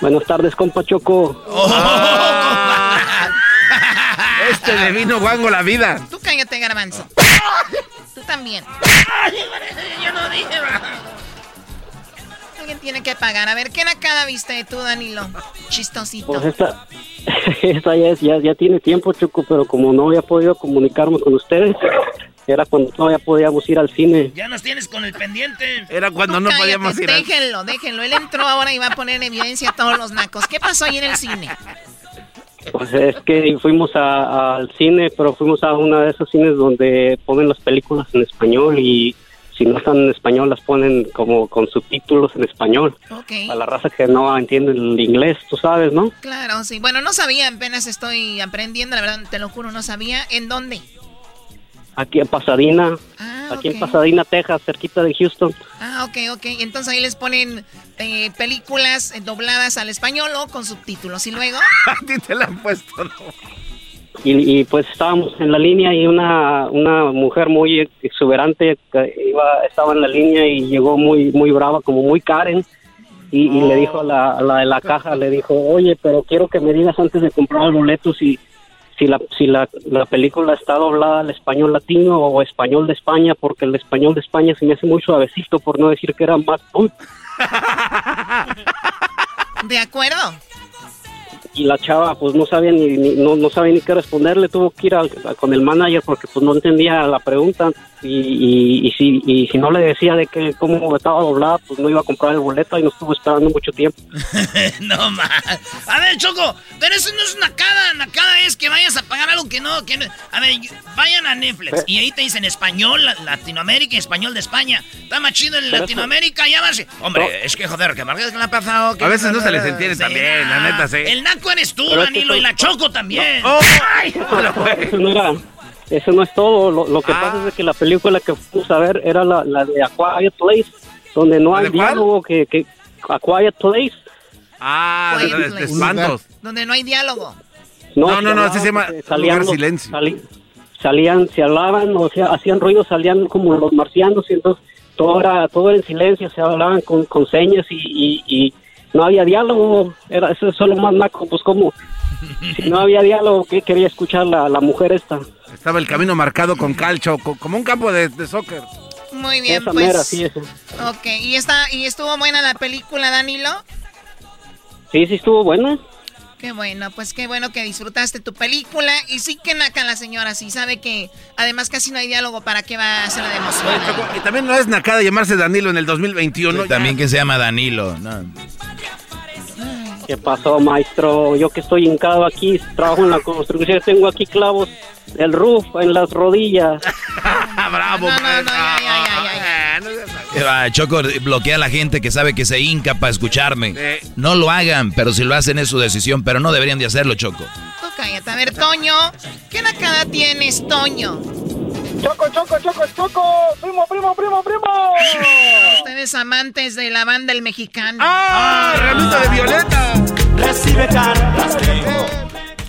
Buenas tardes, compa Choco. Este le vino guango la vida. Tú cállate, garbanzo. Tú también. Yo no dije. Alguien tiene que pagar. A ver, ¿qué nacada viste tú, Danilo? Chistosito. Pues esta, esta ya, es- ya, ya tiene tiempo, Choco, pero como no había podido comunicarme con ustedes, era cuando todavía podíamos ir al cine. Ya nos tienes con el pendiente. Era cuando no cállate, podíamos ir al- Déjenlo, déjenlo. Él entró ahora y va a poner en evidencia a todos los nacos. ¿Qué pasó ahí en el cine? Pues es que fuimos a- al cine, pero fuimos a una de esos cines donde ponen las películas en español y si no están en español las ponen como con subtítulos en español. Ok. A la raza que no entiende el inglés, tú sabes, ¿no? Claro, sí. Bueno, no sabía, apenas estoy aprendiendo, la verdad, te lo juro, no sabía. ¿En dónde? Aquí en Pasadena, Ah, aquí en Pasadena, Texas, cerquita de Houston. Ah, ok, ok. Entonces ahí les ponen eh, películas eh, dobladas al español o con subtítulos. Y luego... A ti te la han puesto, ¿no? Y, y, pues estábamos en la línea y una, una mujer muy exuberante iba, estaba en la línea y llegó muy muy brava, como muy Karen. Y, le dijo a la, a la de la caja, le dijo, oye, pero quiero que me digas antes de comprar el boleto si, si, la, si la, la película está doblada al español latino o español de España, porque el español de España se me hace muy suavecito, por no decir que era más... ¿De acuerdo? Y la chava pues no sabía ni, ni- no, no sabía ni qué responderle tuvo que ir a- con el manager porque pues no entendía la pregunta y, y, y si y si no le decía de que cómo estaba doblada pues no iba a comprar el boleto y no estuvo esperando mucho tiempo no más. A ver, Choco, pero eso no es nacada. Nacada es que vayas a pagar algo que no. Que no- A ver, vayan a Netflix y ahí te dicen español, la- Latinoamérica y español de España. Está más chido en Latinoamérica, ya vas. Hombre, No. es que joder, que que le ha pasado. que- A veces no se les entiende también, la neta, sí. El naco eres tú, Pero es que Danilo, y la Choco también. Oh. Ay, no eso no es todo lo, lo que pasa es que la película que fuimos a ver era la, la de A Quiet Place donde no ¿La hay diálogo que, que A Quiet Place Ah, de, Quiet de- de Place. espantos. Donde no hay diálogo. No, no, no, así se llama salían, silencio. sali- salían, se hablaban, o sea, hacían ruido, salían como los marcianos, y entonces todo era, todo era en silencio, se hablaban con, con señas y, y, y no había diálogo, era eso es solo más naco, pues como, si no había diálogo, ¿qué quería escuchar la, la mujer esta? Estaba el camino marcado con calcho, co- como un campo de, de soccer. Muy bien, Esa pues. mera, sí, eso. Ok, ¿y, está, ¿y estuvo buena la película, Danilo? Sí, sí estuvo buena. Qué bueno, pues qué bueno que disfrutaste tu película. Y sí que naca la señora, sí sabe que además casi no hay diálogo, ¿para qué va a hacer de emoción? Y también no es nacada llamarse Danilo en el 2021. También que se llama Danilo. no. ¿Qué pasó, maestro? Yo que estoy hincado aquí, trabajo en la construcción, tengo aquí clavos del roof en las rodillas. Bravo, No, no, no, ya, ya, ya, ya, ya. Eh, Choco bloquea a la gente que sabe que se hinca para escucharme. Eh. No lo hagan, pero si lo hacen es su decisión, pero no deberían de hacerlo, Choco. Tú cállate. A ver, Toño, ¿qué nacada tienes, Toño? Choco, choco, choco, choco. Primo, primo, primo, primo. Ustedes amantes de la banda El Mexicano. ¡Ah! ¡Ramito de violeta! Recibe cartas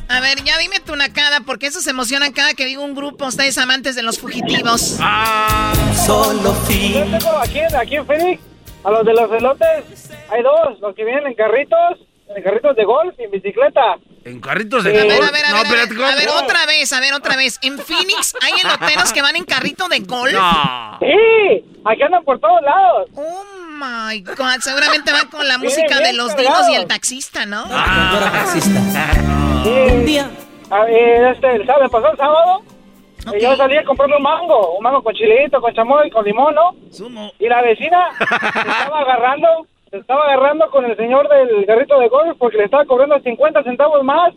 A ver, ya dime tu nacada, porque eso se emocionan cada que digo un grupo, ustedes amantes de los fugitivos. ¡Ah! Solo Yo fin. tengo aquí, aquí en Phoenix, a los de los elotes, hay dos, los que vienen en carritos, en carritos de golf y en bicicleta. En carritos A de ver, golf. A ver, a No, ver, a ver, a ver, ¿cómo? otra vez, a ver, otra vez. En Phoenix hay eloteros que van en carrito de golf. No. Sí, aquí andan por todos lados. Oh my god, seguramente van con la música bien de los dinos y el taxista, ¿no? Sí. Un día. A ver, este, el sábado, pasó el sábado, y yo salí a comprarme un mango, un mango con chilito, con chamoy, con limón, ¿no? Sumo. Y la vecina estaba agarrando, se estaba agarrando con el señor del carrito de golf porque le estaba cobrando 50 centavos más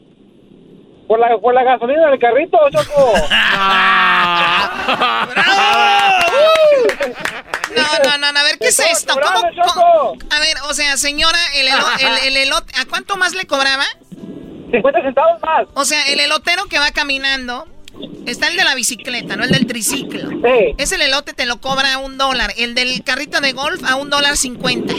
por la, por la gasolina del carrito, Choco. No, no, no, no, a ver, ¿qué es esto? A ver, o sea, señora, el, elo- el, el elote, ¿a cuánto más le cobraba? 50 centavos más. O sea, el elotero que va caminando, está el de la bicicleta, no el del triciclo. Sí. Es el elote te lo cobra a un dólar, el del carrito de golf a un dólar cincuenta.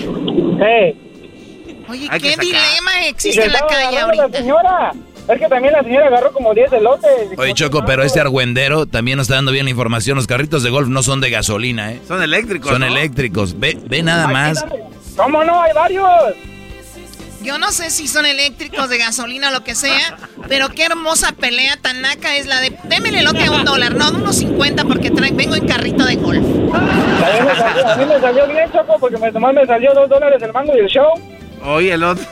Sí. Oye, Hay ¿qué dilema existe en la calle ahorita? La señora. Es que también la señora agarró como 10 elotes. Oye, Choco, pero este argüendero también nos está dando bien la información. Los carritos de golf no son de gasolina, ¿eh? Son eléctricos. Son ¿no? eléctricos. Ve, ve nada más. ¿Cómo no? Hay varios. Yo no sé si son eléctricos de gasolina o lo que sea, Pero qué hermosa pelea tan naca es la de. Deme el elote a un dólar, no, unos 50 porque trae, vengo en carrito de golf. A mí, me salió, a mí me salió bien, Choco, porque me, nomás me salió dos dólares el mango y el show. Oye, el otro.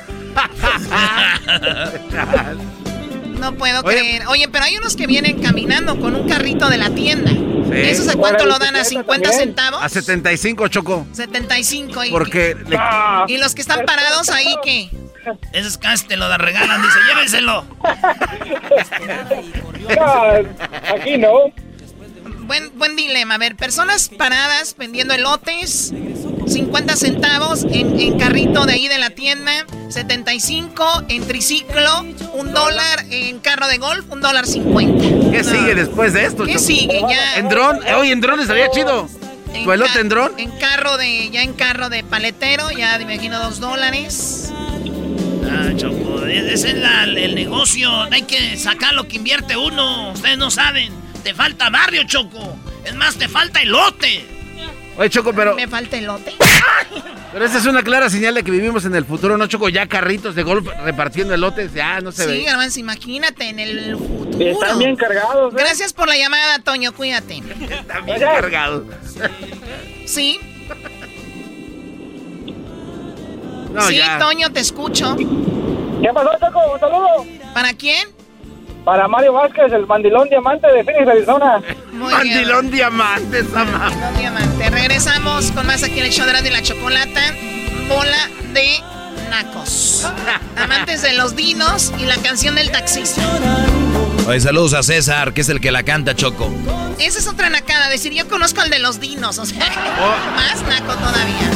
No puedo Oye. creer. Oye, pero hay unos que vienen caminando con un carrito de la tienda. Sí. ¿Esos a cuánto lo dan? ¿A 50 centavos? A 75, Choco. 75. Y, Porque le- ¿Y los que están parados ahí qué? Esos casi te lo da- regalan, dice, llévenselo. aquí no. Buen, buen dilema. A ver, personas paradas vendiendo elotes, 50 centavos en, en carrito de ahí de la tienda, 75 en triciclo, un dólar en carro de golf, un dólar 50. ¿Qué sigue después de esto, ¿Qué Choco? sigue? Ya. En dron. Eh, Oye, en dron estaría chido. ¿Tu elote en dron? En carro de, ya en carro de paletero, ya me imagino dos dólares. Ah, Choco, ese es la- el negocio. Hay que sacar lo que invierte uno. Ustedes no saben. Te falta barrio, Choco. Es más, te falta elote. Oye, Choco, pero, Me falta elote. pero esa es una clara señal de que vivimos en el futuro, ¿no, Choco? Ya carritos de golf repartiendo elotes, ya no se Sí, ve. Garbanzo, imagínate en el futuro. Están bien cargados, ¿eh? Gracias por la llamada, Toño, cuídate. Están bien cargados. Sí. No, sí, ya. Toño, te escucho. ¿Qué pasó, Choco? Un saludo. ¿Para quién? Para Mario Vázquez, el mandilón diamante de Phoenix, Arizona. Muy Mandilón diamante, esa ma- Mandilón diamante. Regresamos con más aquí en el show de Erasmo y la Chocolata. Bola de nacos. Amantes de los dinos y la canción del taxista. Oye, saludos a César, que es el que la canta, Choco. Esa es otra nacada. Decir, yo conozco al de los dinos. O sea, Oh. más naco todavía.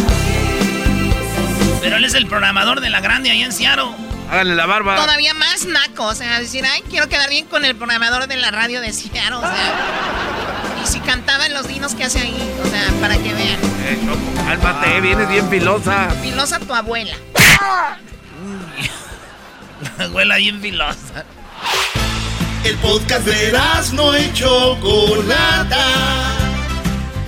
Pero él es el programador de la grande allá en Seattle. Háganle la barba. Todavía más naco. O sea, decir, ay, quiero quedar bien con el programador de la radio de Seattle. O sea, y si cantaba en los dinos, ¿qué hace ahí? O sea, para que vean. Eh, Choco, cálmate, vienes bien filosa. Filosa tu abuela. La abuela bien filosa. El podcast de no y Chocolata.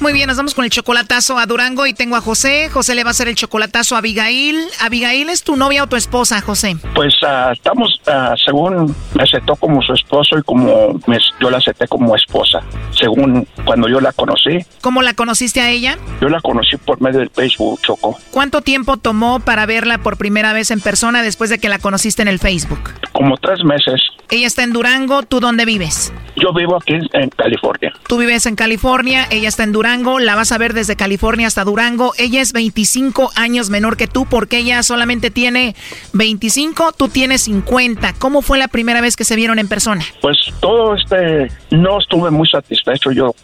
Muy bien, nos vamos con el chocolatazo a Durango y tengo a José. José le va a hacer el chocolatazo a Abigail. Abigail es tu novia o tu esposa, José. Pues ah, estamos, ah, según me aceptó como su esposo y como me- yo la acepté como esposa. Según cuando yo la conocí, ¿Cómo la conociste a ella? yo la conocí por medio del Facebook, Choco. ¿Cuánto tiempo tomó para verla por primera vez en persona después de que la conociste en el Facebook? Como tres meses. Ella está en Durango, ¿tú dónde vives? Yo vivo aquí en, California. Tú vives en California, ella está en Durango, la vas a ver desde California hasta Durango. Ella es 25 años menor que tú porque ella solamente tiene 25, tú tienes 50. ¿Cómo fue la primera vez que se vieron en persona? Pues todo este, no estuve muy satisfecho yo,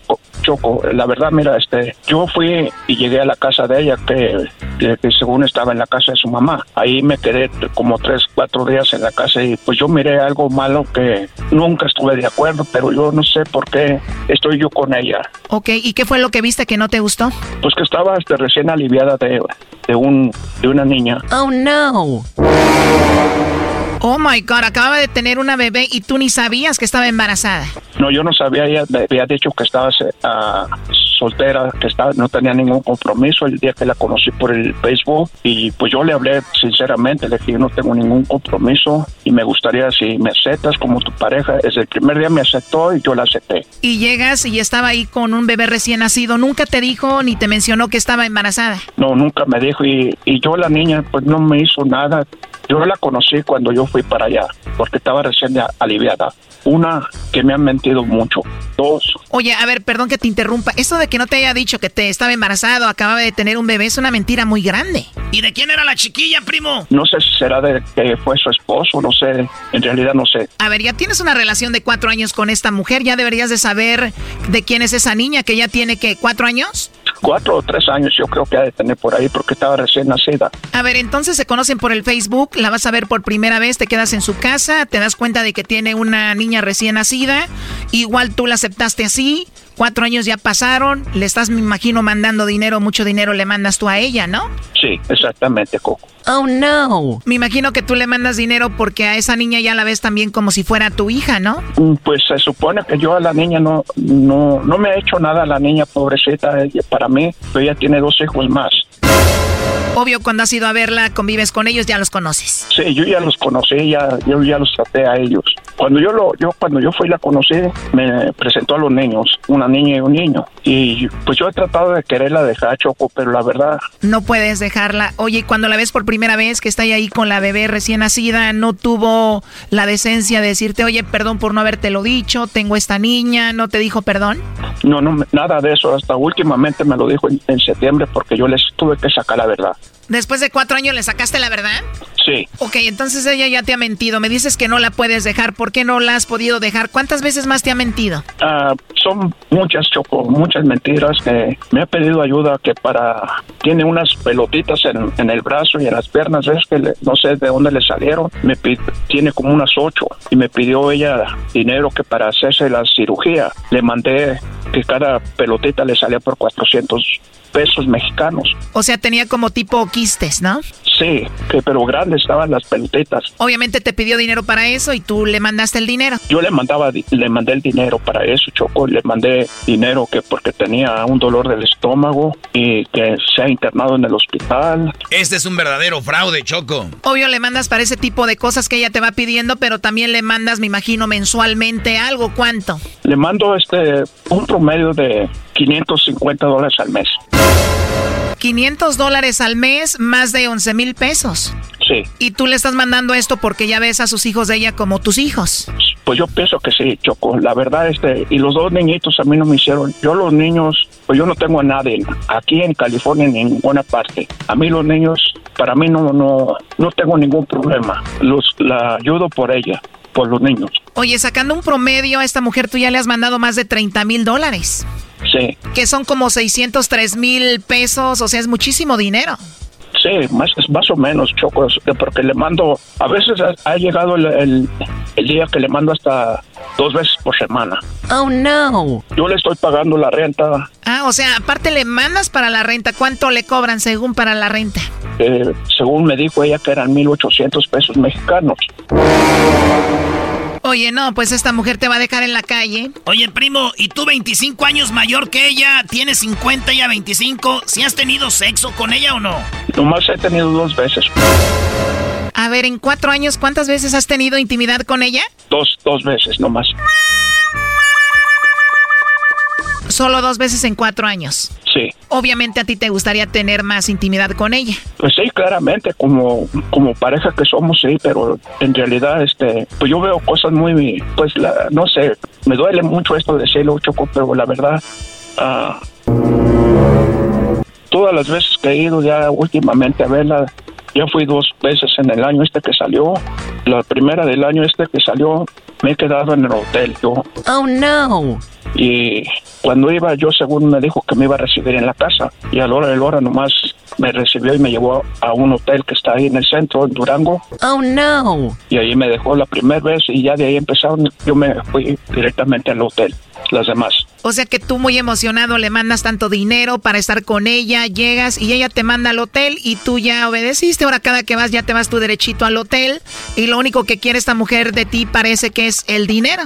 Choco. La verdad, mira, este, yo fui y llegué a la casa de ella, que- que según estaba en la casa de su mamá. Ahí me quedé como tres, cuatro días en la casa y pues yo miré algo malo que nunca estuve de acuerdo, pero yo no sé por qué estoy yo con ella. Ok, ¿y qué fue lo que viste que no te gustó? Pues que estaba este, recién aliviada de, de, un, de una niña. Oh no. Oh my god, acababa de tener una bebé y tú ni sabías que estaba embarazada. No, yo no sabía, ella me había dicho que estaba ah, soltera, que estaba, no tenía ningún compromiso el día que la conocí por el Facebook y pues yo le hablé sinceramente, le dije yo no tengo ningún compromiso y me gustaría si me aceptas como tu pareja. Desde el primer día me aceptó y yo la acepté. Y llegas y estaba ahí con un bebé recién nacido. Nunca te dijo ni te mencionó que estaba embarazada. No, nunca me dijo y, y yo la niña pues no me hizo nada. Yo la conocí cuando yo fui para allá, porque estaba recién aliviada. Una, que me han mentido mucho. Dos, Oye, a ver, perdón que te interrumpa. Esto de que no te haya dicho que te estaba embarazado, acababa de tener un bebé, es una mentira muy grande. ¿Y de quién era la chiquilla, primo? No sé si será de que fue su esposo, no sé. En realidad no sé. A ver, ya tienes una relación de cuatro años con esta mujer. Ya deberías de saber de quién es esa niña que ya tiene, que ¿Cuatro años? Cuatro o tres años yo creo que ha de tener por ahí porque estaba recién nacida. A ver, entonces se conocen por el Facebook, la vas a ver por primera vez, te quedas en su casa, te das cuenta de que tiene una niña recién nacida, igual tú la aceptaste así, cuatro años ya pasaron, le estás, me imagino, mandando dinero, mucho dinero le mandas tú a ella, ¿no? Sí, exactamente, Coco. Oh, no. Me imagino que tú le mandas dinero porque a esa niña ya la ves también como si fuera tu hija, ¿no? Mm, Pues se supone que yo a la niña no, no, no me ha hecho nada la niña, pobrecita, ella- para mí, pero ella tiene dos hijos más. Obvio, cuando has ido a verla, convives con ellos, ya los conoces. Sí, yo ya los conocí, ya, yo ya los traté a ellos. Cuando yo lo, yo cuando yo fui y la conocí, me presentó a los niños, una niña y un niño. Y pues yo he tratado de quererla dejar, Choco, pero la verdad, No puedes dejarla. Oye, cuando la ves por primera vez que está ahí con la bebé recién nacida, no tuvo la decencia de decirte, oye, perdón por no habértelo dicho, tengo esta niña, no te dijo perdón. no, no, nada de eso. Hasta últimamente me lo dijo en, en septiembre porque yo les tuve que sacar la verdad. Después de cuatro años le sacaste la verdad. Sí, Ok, entonces ella ya te ha mentido. Me dices que no la puedes dejar. ¿Por qué no la has podido dejar? ¿Cuántas veces más te ha mentido? Ah, son muchas, Choco, muchas mentiras me ha pedido ayuda que para... Tiene unas pelotitas en, en el brazo y en las piernas, es que le- no sé de dónde le salieron. Me pi- tiene como unas ocho y me pidió ella dinero que para hacerse la cirugía. Le mandé que cada pelotita le salía por 400 pesos mexicanos. O sea, tenía como tipo quistes, ¿no? Sí, que pero estaban las pelotitas. Obviamente te pidió dinero para eso y tú le mandaste el dinero. Yo le mandaba, le mandé el dinero para eso, Choco. Le mandé dinero que porque tenía un dolor del estómago y que se ha internado en el hospital. Este es un verdadero fraude, Choco. Obvio le mandas para ese tipo de cosas que ella te va pidiendo, pero también le mandas, me imagino, mensualmente algo. ¿Cuánto? Le mando este un promedio de 550 dólares al mes. 500 dólares al mes, más de 11 mil pesos. Sí, Y tú le estás mandando esto porque ya ves a sus hijos de ella como tus hijos. pues yo pienso que sí, Choco. La verdad, este, y los dos niñitos a mí no me hicieron. Yo los niños, pues yo no tengo a nadie aquí en California ni en ninguna parte. A mí los niños, para mí no, no, no tengo ningún problema. Los, la ayudo por ella, por los niños. Oye, sacando un promedio, a esta mujer tú ya le has mandado más de 30 mil dólares. Sí, Que son como 603 mil pesos, o sea, es muchísimo dinero. Sí, más, más o menos, Choco, porque le mando, a veces ha, ha llegado el, el- el día que le mando hasta dos veces por semana. Oh, no. Yo le estoy pagando la renta, Ah, o sea, aparte le mandas para la renta. ¿Cuánto le cobran según para la renta? eh, según me dijo ella que eran 1.800 pesos mexicanos. Oye, no, pues esta mujer te va a dejar en la calle. Oye, primo, ¿y tú 25 años mayor que ella? ¿Tienes 50 y ella 25? ¿Si has tenido sexo con ella o no? Nomás he tenido dos veces, A ver, en cuatro años, ¿cuántas veces has tenido intimidad con ella? dos, dos veces nomás. Solo dos veces en cuatro años. Sí, Obviamente a ti te gustaría tener más intimidad con ella. pues sí, claramente, como, como pareja que somos, sí, pero en realidad, este, pues yo veo cosas muy, pues, la, no sé, me duele mucho esto de decirlo, Choco, pero la verdad, ah, todas las veces que he ido ya últimamente a verla, ya fui dos veces en el año este que salió, la primera del año este que salió, me he quedado en el hotel, yo, Oh, no. Y cuando iba yo según me dijo que me iba a recibir en la casa y a la hora de la hora nomás me recibió y me llevó a un hotel que está ahí en el centro en Durango Oh, no. y ahí me dejó la primera vez y ya de ahí empezaron yo me fui directamente al hotel las demás O sea que tú muy emocionado le mandas tanto dinero para estar con ella, llegas y ella te manda al hotel y tú ya obedeciste. Ahora cada que vas ya te vas tú derechito al hotel y lo único que quiere esta mujer de ti parece que es el dinero.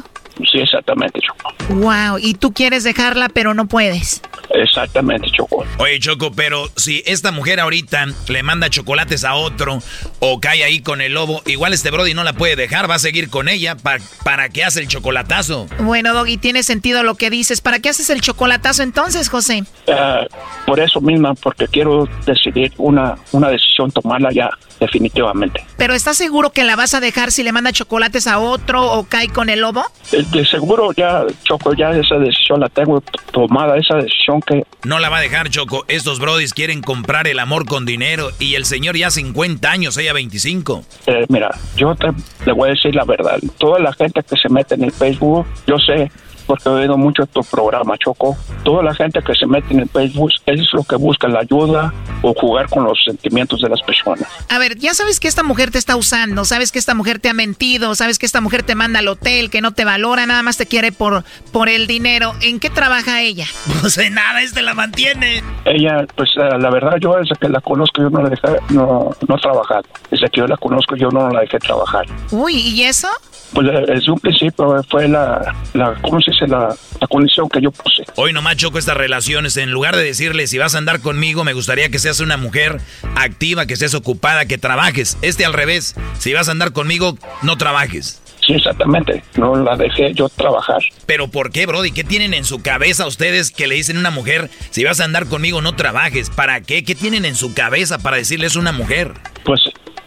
Sí exactamente Choco Wow, y tú quieres dejarla pero no puedes. exactamente Choco Oye, Choco, pero si esta mujer ahorita le manda chocolates a otro o cae ahí con el lobo, igual este Brody no la puede dejar, va a seguir con ella. ¿Para, para qué hace el chocolatazo? Bueno, Doggy, tiene sentido lo que dices. ¿Para qué haces el chocolatazo entonces, José? Ah, por eso misma porque quiero decidir una una decisión tomarla ya definitivamente ¿Pero estás seguro que la vas a dejar si le manda chocolates a otro o cae con el lobo? De seguro ya, Choco, ya esa decisión la tengo tomada, esa decisión que... No la va a dejar, Choco. Estos brodis quieren comprar el amor con dinero y el señor ya 50 años, ella 25. Eh, mira, yo te, le voy a decir la verdad. Toda la gente que se mete en el Facebook, yo sé porque he oído mucho tu programa, Choco. Toda la gente que se mete en el Facebook es lo que busca la ayuda o jugar con los sentimientos de las personas. A ver, ya sabes que esta mujer te está usando, sabes que esta mujer te ha mentido, sabes que esta mujer te manda al hotel, que no te valora, nada más te quiere por, por el dinero. ¿En qué trabaja ella? No sé nada, este la mantiene. Ella, pues eh, la verdad, yo desde que la conozco, yo no la dejé, no, no trabajar. Desde que yo la conozco, yo no la dejé trabajar. Uy, ¿y eso? Pues eh, desde un principio fue la, la ¿cómo se dice? La, la condición que yo puse. Hoy nomás choco estas relaciones. En lugar de decirle si vas a andar conmigo, me gustaría que seas una mujer activa, que estés ocupada, que trabajes. Este al revés. Si vas a andar conmigo, no trabajes. Sí, exactamente. No la dejé yo trabajar. Pero ¿por qué, Brody? ¿Qué tienen en su cabeza ustedes que le dicen a una mujer, si vas a andar conmigo, no trabajes? ¿Para qué? ¿Qué tienen en su cabeza para decirles a una mujer? Pues,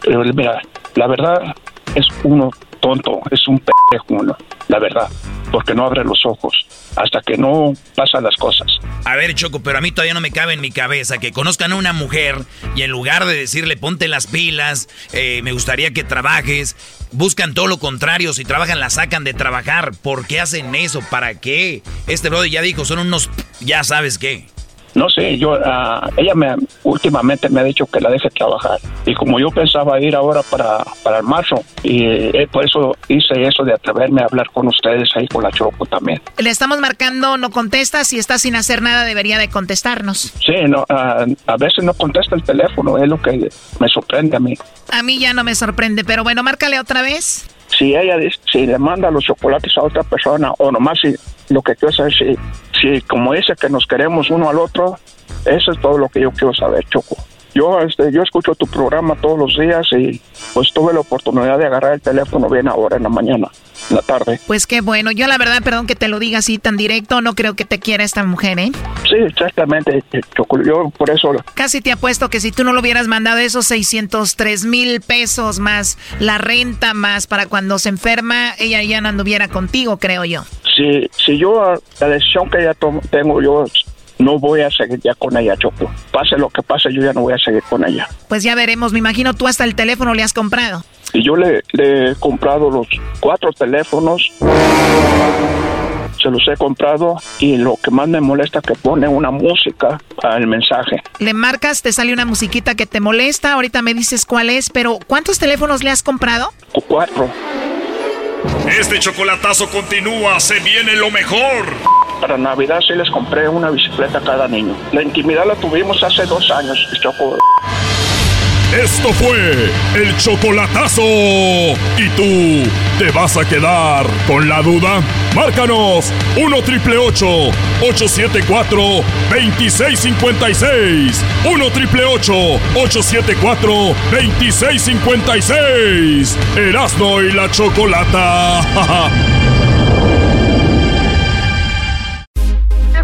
eh, mira, la verdad es uno tonto, es un pendejo uno, la verdad, porque no abre los ojos hasta que no pasan las cosas. A ver, Choco, pero a mí todavía no me cabe en mi cabeza que conozcan a una mujer y en lugar de decirle ponte las pilas, eh, me gustaría que trabajes, buscan todo lo contrario, si trabajan la sacan de trabajar. ¿Por qué hacen eso? ¿Para qué? Este brother ya dijo, son unos, ya sabes qué. No sé, yo, ah, ella me últimamente me ha dicho que la deje trabajar. Y como yo pensaba ir ahora para, para el marzo, y eh, por eso hice eso de atreverme a hablar con ustedes ahí con la Choco también. Le estamos marcando, no contesta, si está sin hacer nada debería de contestarnos. Sí, no, ah, a veces no contesta el teléfono, es lo que me sorprende a mí. A mí ya no me sorprende, pero bueno, márcale otra vez. Si ella dice- si le manda los chocolates a otra persona, o nomás si lo que quiero saber, si, si como dice que nos queremos uno al otro, eso es todo lo que yo quiero saber, Choco. Yo, este, yo escucho tu programa todos los días y pues tuve la oportunidad de agarrar el teléfono bien ahora en la mañana, en la tarde. Pues qué bueno, yo la verdad, perdón que te lo diga así tan directo, no creo que te quiera esta mujer, ¿eh? Sí, exactamente, Choco. Yo por eso Casi te apuesto que si tú no lo hubieras mandado esos 603 mil pesos más la renta más para cuando se enferma, ella ya no anduviera contigo, creo yo. si, si yo la decisión que ya tengo, yo no voy a seguir ya con ella, Choco. Pase lo que pase, yo ya no voy a seguir con ella. Pues ya veremos, me imagino tú hasta el teléfono le has comprado. Y yo le, le he comprado los cuatro teléfonos, se los he comprado y lo que más me molesta es que pone una música al mensaje. Le marcas, te sale una musiquita que te molesta, ahorita me dices cuál es, pero ¿cuántos teléfonos le has comprado? Cu- Cuatro. Este chocolatazo continúa, se viene lo mejor. Para Navidad sí les compré una bicicleta a cada niño. La intimidad la tuvimos hace dos años, Choco. Esto fue el chocolatazo. ¿Y tú te vas a quedar con la duda? Márcanos 1 triple 874 2656. 1 triple 874 2656. Erasno y la chocolata.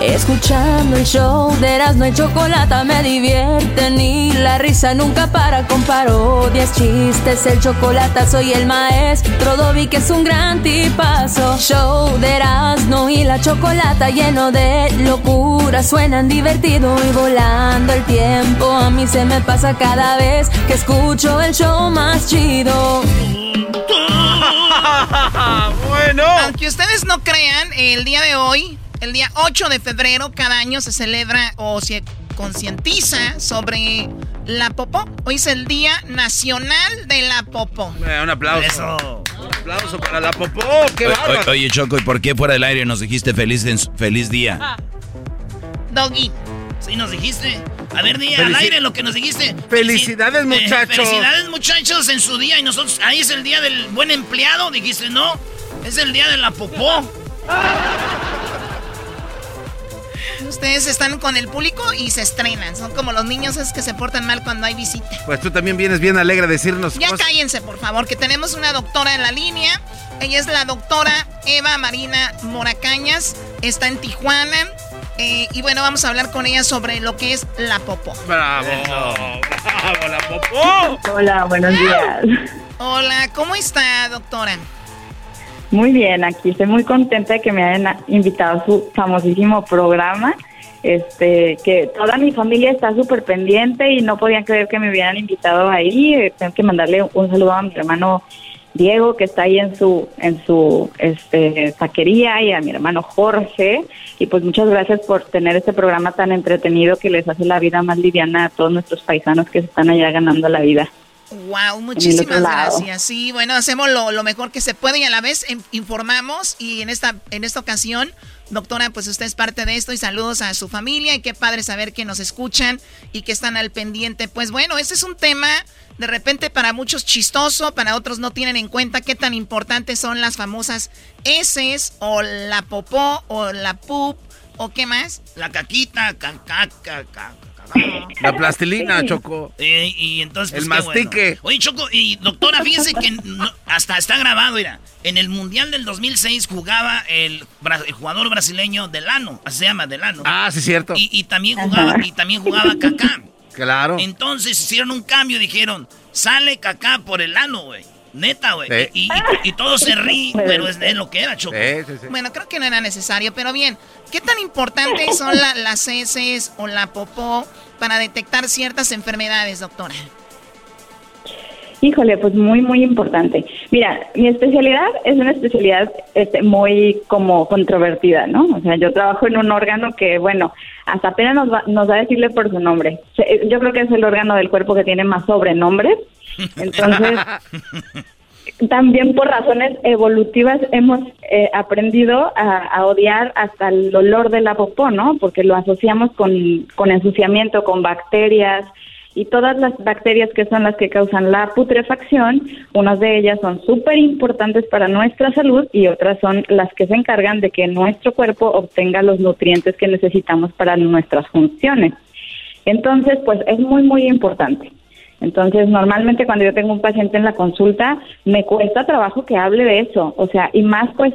Escuchando el show de Erasmo y Chocolata me divierte ni la risa nunca para con parodias, chistes, el chocolate soy el maestro Dobby que es un gran tipazo. Show de Erasmo y la Chocolata lleno de locura, suenan divertido y volando el tiempo. A mí se me pasa cada vez que escucho el show más chido. bueno. Aunque ustedes no crean, el día de hoy, el día 8 de febrero, cada año se celebra o se concientiza sobre la popó. Hoy es el Día Nacional de la Popó. Eh, un aplauso. Eso. Aplauso para la popó, qué O- bárbaro. o- oye, Choco, ¿y por qué fuera del aire nos dijiste feliz, feliz día? Doggy. Sí, nos dijiste. A ver, di al aire lo que nos dijiste. Felicidades, Felici- eh, muchachos. felicidades, muchachos, en su día. Y nosotros, ahí es el día del buen empleado. Dijiste, no, es el día de la popó. Ustedes están con el público y se estrenan. Son como los niños es que se portan mal cuando hay visita. Pues tú también vienes bien alegre a decirnos Ya cosas. cállense, por favor, que tenemos una doctora en la línea. Ella es la doctora Eva Marina Moracañas. Está en Tijuana. Eh, y bueno, vamos a hablar con ella sobre lo que es la popó. Bravo, bravo, la popó. Hola, buenos días. Hola, ¿cómo está, doctora? Muy bien, aquí estoy muy contenta de que me hayan invitado a su famosísimo programa. Este, que toda mi familia está súper pendiente y no podían creer que me hubieran invitado ahí. Eh, Tengo que mandarle un saludo a mi hermano Diego, que está ahí en su, en su este, taquería, y a mi hermano Jorge. Y pues muchas gracias por tener este programa tan entretenido que les hace la vida más liviana a todos nuestros paisanos que se están allá ganando la vida. Wow, muchísimas gracias. Sí, bueno, hacemos lo, lo mejor que se puede y a la vez informamos y en esta en esta ocasión, doctora, pues usted es parte de esto y saludos a su familia y qué padre saber que nos escuchan y que están al pendiente. Pues bueno, este es un tema de repente para muchos chistoso, para otros no tienen en cuenta qué tan importantes son las famosas heces o la popó o la pup o qué más. La caquita, caca, caca. La plastilina, Choco. Eh, y entonces, pues, El qué mastique. bueno. Oye, Choco, y doctora, fíjese que no- hasta está grabado, mira. En el Mundial del 2006 jugaba el, jugador brasileño Delano, así se llama Delano. Ah, sí, cierto. Y, y también jugaba, y también jugaba Kaká. Claro. Entonces hicieron un cambio, dijeron, sale Kaká por el ano, güey. Neta, güey. Sí. Y, y, y todos se ríen, pero es, es lo que era, Choco. Sí, sí, sí. Bueno, creo que no era necesario, pero bien, ¿qué tan importantes son la- las heces o la popó para detectar ciertas enfermedades, doctora? Híjole, pues muy, muy importante. Mira, mi especialidad es una especialidad este, muy como controvertida, ¿no? O sea, yo trabajo en un órgano que, bueno, hasta apenas nos va, nos va a decirle por su nombre. Yo creo que es el órgano del cuerpo que tiene más sobrenombres. Entonces, también por razones evolutivas hemos eh, aprendido a, a odiar hasta el olor de la popó, ¿no? Porque lo asociamos con, con ensuciamiento, con bacterias y todas las bacterias que son las que causan la putrefacción, unas de ellas son súper importantes para nuestra salud y otras son las que se encargan de que nuestro cuerpo obtenga los nutrientes que necesitamos para nuestras funciones. Entonces, pues es muy, muy importante. Entonces, normalmente cuando yo tengo un paciente en la consulta, me cuesta trabajo que hable de eso. O sea, y más pues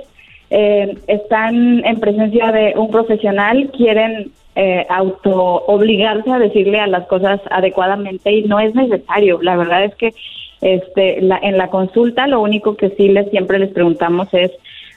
eh, están en presencia de un profesional, quieren eh, auto obligarse a decirle a las cosas adecuadamente y no es necesario. La verdad es que este, la, en la consulta lo único que sí les siempre les preguntamos es,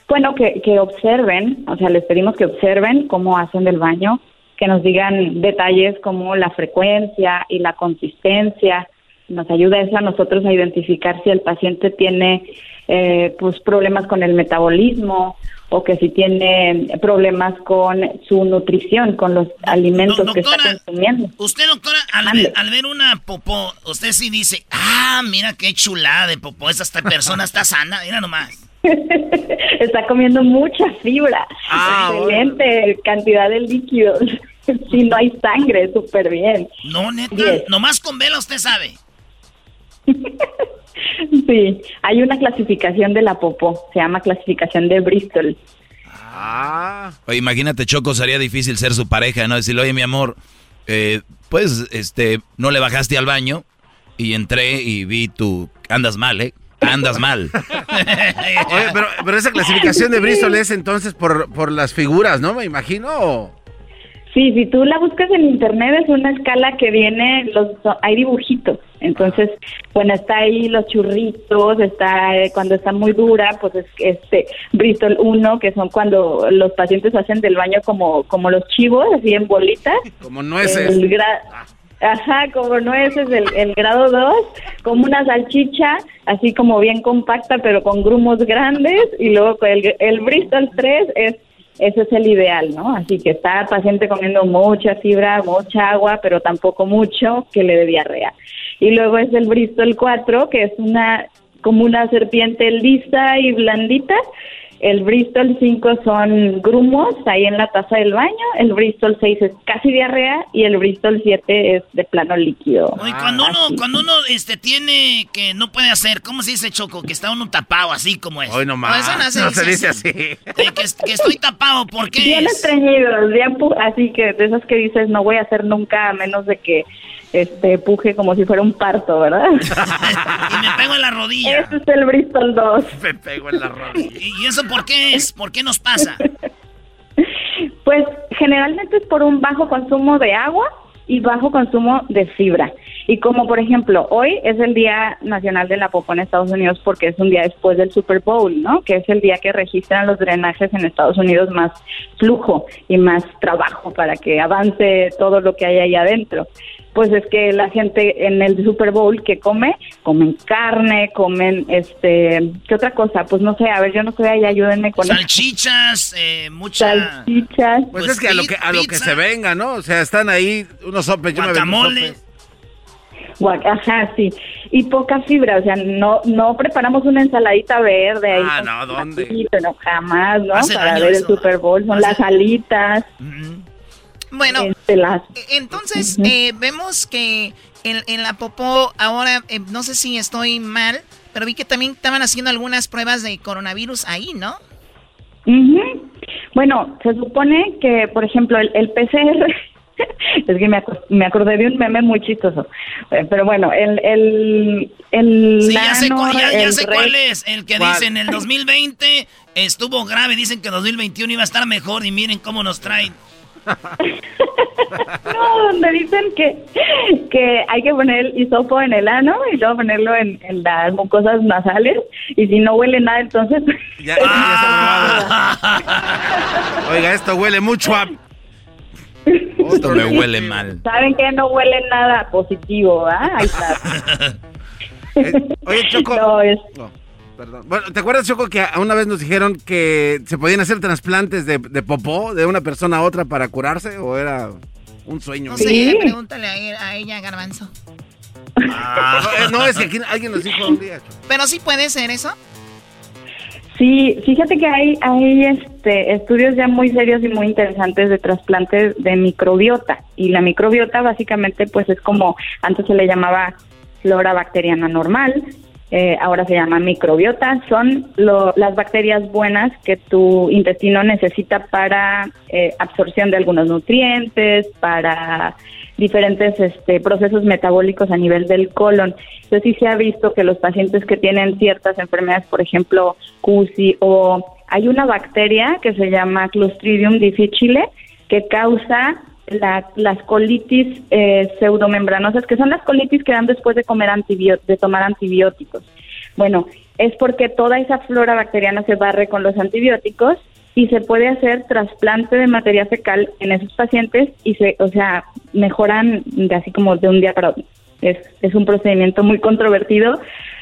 bueno, que, que observen, o sea, les pedimos que observen cómo hacen del baño, que nos digan detalles como la frecuencia y la consistencia. Nos ayuda eso a nosotros a identificar si el paciente tiene eh, pues problemas con el metabolismo o que si tiene problemas con su nutrición, con los alimentos que está consumiendo. Usted, doctora, al ver, al ver una popó, usted sí dice, ah, mira qué chulada de popó, esta persona está sana, mira nomás. está comiendo mucha fibra, Ah, excelente cantidad de líquidos. si no hay sangre, súper bien. No, neta, nomás con vela usted sabe. Sí, hay una clasificación de la popó, se llama clasificación de Bristol. Ah. Oye, imagínate, Choco, sería difícil ser su pareja, ¿no? Decirle, oye, mi amor, eh, pues, este, no le bajaste al baño y entré y vi tu... Andas mal, ¿eh? Andas mal. Oye, pero, pero esa clasificación de Bristol es entonces por, por las figuras, ¿no? Me imagino. Sí, si tú la buscas en internet es una escala que viene, los hay dibujitos. Entonces, bueno, está ahí los churritos, está eh, cuando está muy dura, pues es este Bristol 1, que son cuando los pacientes hacen del baño como como los chivos, así en bolitas. Como nueces. El gra- Ajá, como nueces, el, el grado 2, como una salchicha, así como bien compacta, pero con grumos grandes, y luego el, el Bristol 3 es ese es el ideal, ¿no? Así que está el paciente comiendo mucha fibra, mucha agua, pero tampoco mucho que le dé diarrea. Y luego es el Bristol 4, que es una como una serpiente lisa y blandita. El Bristol 5 son grumos ahí en la taza del baño. El Bristol 6 es casi diarrea y el Bristol 7 es de plano líquido. Oye, cuando uno, cuando uno este, tiene que no puede hacer, ¿cómo se dice Choco? Que está uno tapado así como es. Hoy no más. eso no se no dice se dice así. que, que estoy tapado, ¿por qué? Bien es? estreñidos, bien pu- así que de esas que dices no voy a hacer nunca a menos de que este puje como si fuera un parto, ¿verdad? Y me pego en la rodilla. Ese es el Bristol 2. Me pego en la rodilla. ¿Y eso por qué es? ¿Por qué nos pasa? Pues generalmente es por un bajo consumo de agua y bajo consumo de fibra. Y como por ejemplo, hoy es el Día Nacional de la Popó en Estados Unidos porque es un día después del Super Bowl, ¿no? Que es el día que registran los drenajes en Estados Unidos más flujo y más trabajo para que avance todo lo que hay ahí adentro. Pues es que la gente en el Super Bowl que come, comen carne, comen este, ¿qué otra cosa? Pues no sé, a ver, yo no sé, ahí ayúdenme con eso. Salchichas, eh, mucha... Salchichas. Pues, es que a lo que, a lo que se venga, ¿no? O sea, están ahí unos sopes. Yo me aventé Guacamole. Ajá, sí. Y poca fibra, o sea, no no preparamos una ensaladita verde ahí. Ah, no, ¿dónde? tomatito, No, jamás, ¿no? Hace Para ver el eso. Super Bowl, son las alitas. Bueno, este, las... entonces eh, vemos que en, en la popó ahora, eh, no sé si estoy mal, pero vi que también estaban haciendo algunas pruebas de coronavirus ahí, ¿no? Ujú. Bueno, se supone que, por ejemplo, el, el PCR, es que me, aco- me acordé de un meme muy chistoso, Eh, pero bueno, el... el, el Sí, ya sé, cuál, ya, ya sé cuál es. El que ¿Cuál? dice en el 2020 estuvo grave. Dicen que 2021 iba a estar mejor y miren cómo nos traen. No, donde dicen que, que hay que poner el hisopo en el ano y luego ponerlo en, en las mucosas nasales y si no huele nada entonces... Ya, ya Oiga, esto huele mucho a... Esto me huele mal. Saben que no huele nada positivo, ¿ah? Ahí está. Oye, Choco. No, es... Perdón. Bueno, ¿te acuerdas, Choco, que a- una vez nos dijeron que se podían hacer trasplantes de, de popó de una persona a otra para curarse? ¿O era un sueño? No sé, pregúntale a, él- a ella, Garbanzo. Ah, no, eh, no, es que aquí alguien nos dijo un día. Choco. Pero sí puede ser eso. Sí, fíjate que hay, hay este, estudios ya muy serios y muy interesantes de trasplantes de microbiota. Y la microbiota básicamente pues es como, antes se le llamaba flora bacteriana normal, eh, ahora se llama microbiota. Son lo- las bacterias buenas que tu intestino necesita para eh, absorción de algunos nutrientes, para diferentes este, procesos metabólicos a nivel del colon. Entonces sí se ha visto que los pacientes que tienen ciertas enfermedades, por ejemplo, CUSI o hay una bacteria que se llama Clostridium difficile que causa la- las colitis eh, pseudomembranosas, que son las colitis que dan después de comer de tomar antibióticos. Bueno, es porque toda esa flora bacteriana se barre con los antibióticos y se puede hacer trasplante de materia fecal en esos pacientes y se, o sea, mejoran de así como de un día para otro. Es, es un procedimiento muy controvertido,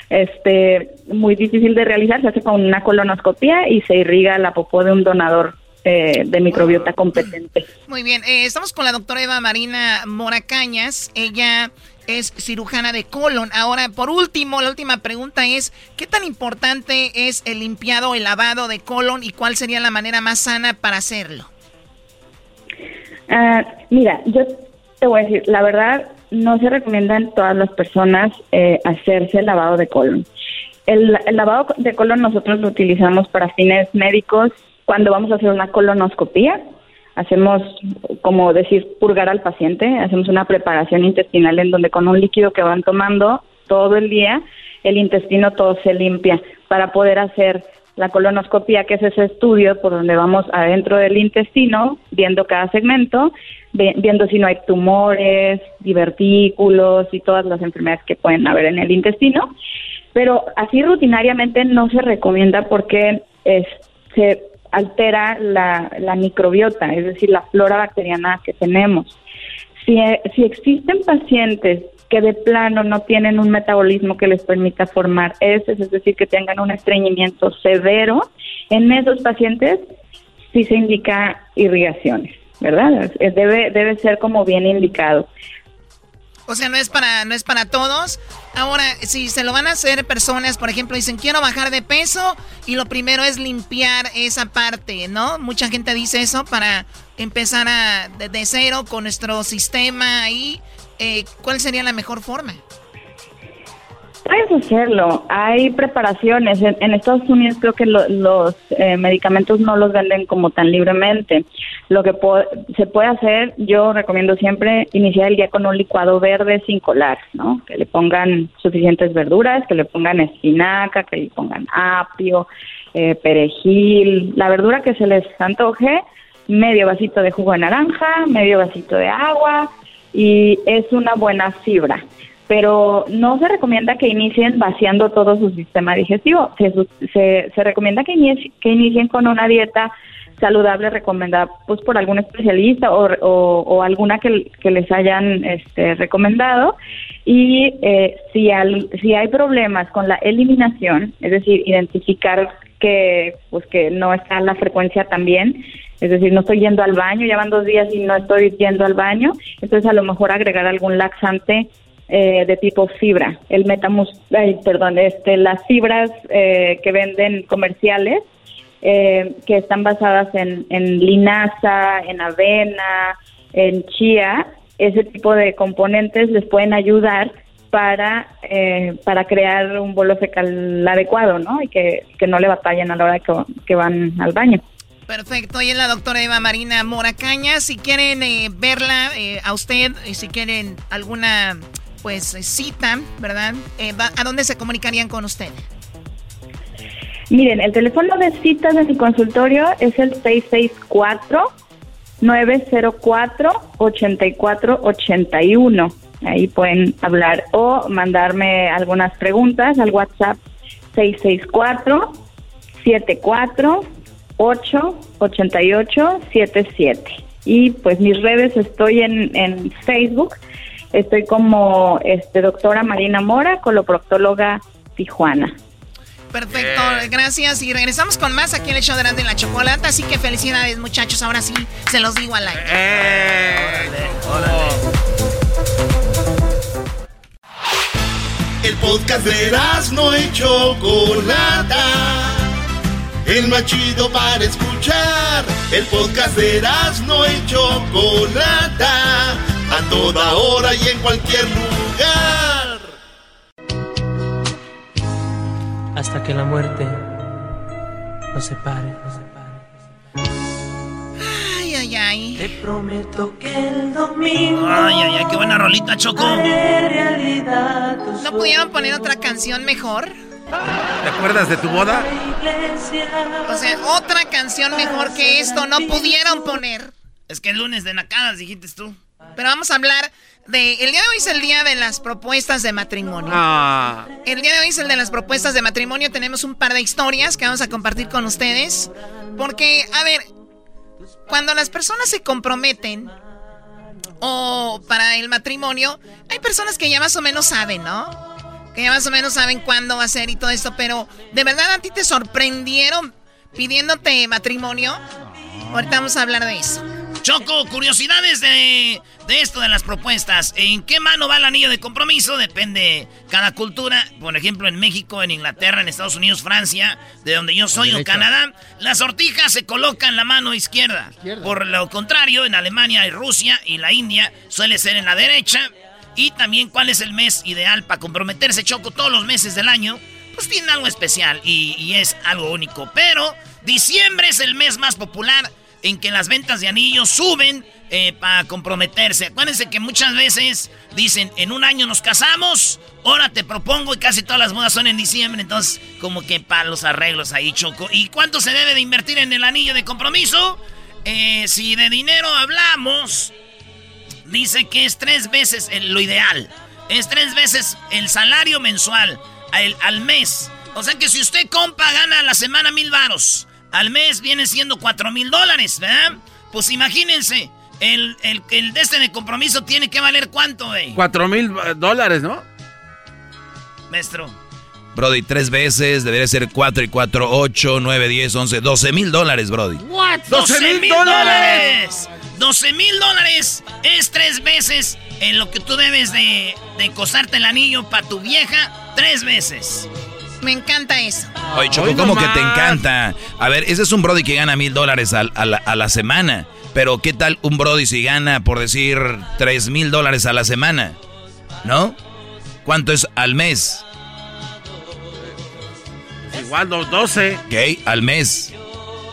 este, muy difícil de realizar, se hace con una colonoscopia y se irriga la popó de un donador eh, de microbiota competente. Muy bien, eh, estamos con la doctora Eva Marina Moracañas. Ella es cirujana de colon. Ahora, por último, la última pregunta es, ¿qué tan importante es el limpiado el lavado de colon y cuál sería la manera más sana para hacerlo? Ah, mira, yo te voy a decir, la verdad, no se recomienda en todas las personas eh, hacerse el lavado de colon. El, el lavado de colon nosotros lo utilizamos para fines médicos cuando vamos a hacer una colonoscopía. Hacemos, como decir, purgar al paciente, hacemos una preparación intestinal en donde con un líquido que van tomando todo el día, el intestino todo se limpia para poder hacer la colonoscopia, que es ese estudio por donde vamos adentro del intestino, viendo cada segmento, viendo si no hay tumores, divertículos y todas las enfermedades que pueden haber en el intestino. Pero así rutinariamente no se recomienda porque es- se altera la, la microbiota, es decir, la flora bacteriana que tenemos. Si, si existen pacientes que de plano no tienen un metabolismo que les permita formar heces, es decir, que tengan un estreñimiento severo, en esos pacientes sí se indica irrigaciones, ¿verdad? Debe, debe ser como bien indicado. O sea, no es para, no es para todos. Ahora, si se lo van a hacer personas, por ejemplo, dicen quiero bajar de peso y lo primero es limpiar esa parte, ¿no? Mucha gente dice eso para empezar a, de, cero con nuestro sistema ahí. Eh, ¿Cuál sería la mejor forma? Puedes hacerlo. Hay preparaciones. En, Estados Unidos creo que los eh, medicamentos no los venden como tan libremente. Lo que se puede hacer, yo recomiendo siempre iniciar el día con un licuado verde sin colar, ¿no? Que le pongan suficientes verduras, que le pongan espinaca, que le pongan apio, eh, perejil, la verdura que se les antoje, medio vasito de jugo de naranja, medio vasito de agua y es una buena fibra pero no se recomienda que inicien vaciando todo su sistema digestivo. Se, se, recomienda que, inicien, que inicien con una dieta saludable recomendada pues por algún especialista o, o, alguna que, que, les hayan este, recomendado y eh, si, al, si hay problemas con la eliminación, es decir, identificar que pues que no está la frecuencia también, es decir, no estoy yendo al baño, ya van dos días y no estoy yendo al baño, entonces a lo mejor agregar algún laxante eh, de tipo fibra. El metamus, perdón, este, las fibras eh, que venden comerciales, eh, que están basadas en, en linaza, en avena, en chía, ese tipo de componentes les pueden ayudar para, para crear un bolo fecal adecuado, ¿no? Y que, no le batallen a la hora que, que van al baño. Perfecto, y es la doctora Eva Marina Moracaña. Si quieren verla a usted, y si quieren alguna pues eh, cita, ¿verdad? Eh, ¿A dónde se comunicarían con usted? Miren, el teléfono de citas de mi consultorio es el 664-904-8481. Ahí pueden hablar o mandarme algunas preguntas al WhatsApp 664 74 8 88 77. Y pues mis redes estoy en, en Facebook Estoy como este, doctora Marina Mora, coloproctóloga Tijuana. Perfecto, gracias. Y regresamos con más aquí en el show de la Chocolata. Así que felicidades, muchachos. Ahora sí, se los digo al aire. Eh, el podcast de no y Chocolata. El más chido para escuchar. El podcast de no y Chocolata a toda hora y en cualquier lugar. Hasta que la muerte nos separe, nos separe. Ay, ay, ay. Te prometo que el domingo. Ay, ay, ay, qué buena rolita, Choco. ¿No pudieron poner otra canción mejor? ¿Te acuerdas de tu boda? O sea, otra canción mejor que esto no pudieron poner. Es que el lunes de Nacadas dijiste tú. Pero vamos a hablar de... El día de hoy es el día de las propuestas de matrimonio. Ah. El día de hoy es el de las propuestas de matrimonio. Tenemos un par de historias que vamos a compartir con ustedes. Porque, a ver, cuando las personas se comprometen o para el matrimonio, hay personas que ya más o menos saben, ¿no? Que ya más o menos saben cuándo va a ser y todo esto. Pero, ¿de verdad a ti te sorprendieron pidiéndote matrimonio? Ahorita vamos a hablar de eso. Choco, curiosidades de, esto, de las propuestas. ¿En qué mano va el anillo de compromiso? Depende cada cultura. Por ejemplo, en México, en Inglaterra, en Estados Unidos, Francia, de donde yo soy, o Canadá, las sortijas se colocan en la mano izquierda. Por lo contrario, en Alemania y Rusia y la India suele ser en la derecha. Y también cuál es el mes ideal para comprometerse, Choco, todos los meses del año. Pues tiene algo especial y, y es algo único. Pero diciembre es el mes más popular en que las ventas de anillos suben eh, para comprometerse. Acuérdense que muchas veces dicen, en un año nos casamos, ahora te propongo y casi todas las bodas son en diciembre, entonces como que para los arreglos ahí choco. ¿Y cuánto se debe de invertir en el anillo de compromiso? Eh, si de dinero hablamos, dice que es tres veces lo ideal. Es tres veces el salario mensual al, mes. O sea que si usted compa gana a la semana mil varos al mes viene siendo 4 mil dólares, ¿verdad? Pues imagínense, el, el, el de este de compromiso tiene que valer cuánto, güey. 4 mil eh, dólares, ¿no? Maestro. Brody, tres veces, debería ser 4 y 4, 8, 9, 10, 11, 12 mil dólares, Brody. ¿What? ¡12 mil dólares! 12 mil dólares es tres veces en lo que tú debes de, de cosarte el anillo para tu vieja, tres veces. Me encanta eso. Oye, Choco, ¿cómo que te encanta? A ver, ese es un Brody que gana mil dólares a, a la, a la semana. Pero ¿qué tal un Brody si gana, por decir, tres mil dólares a la semana? ¿No? ¿Cuánto es al mes? Igual los 12. Ok, al mes.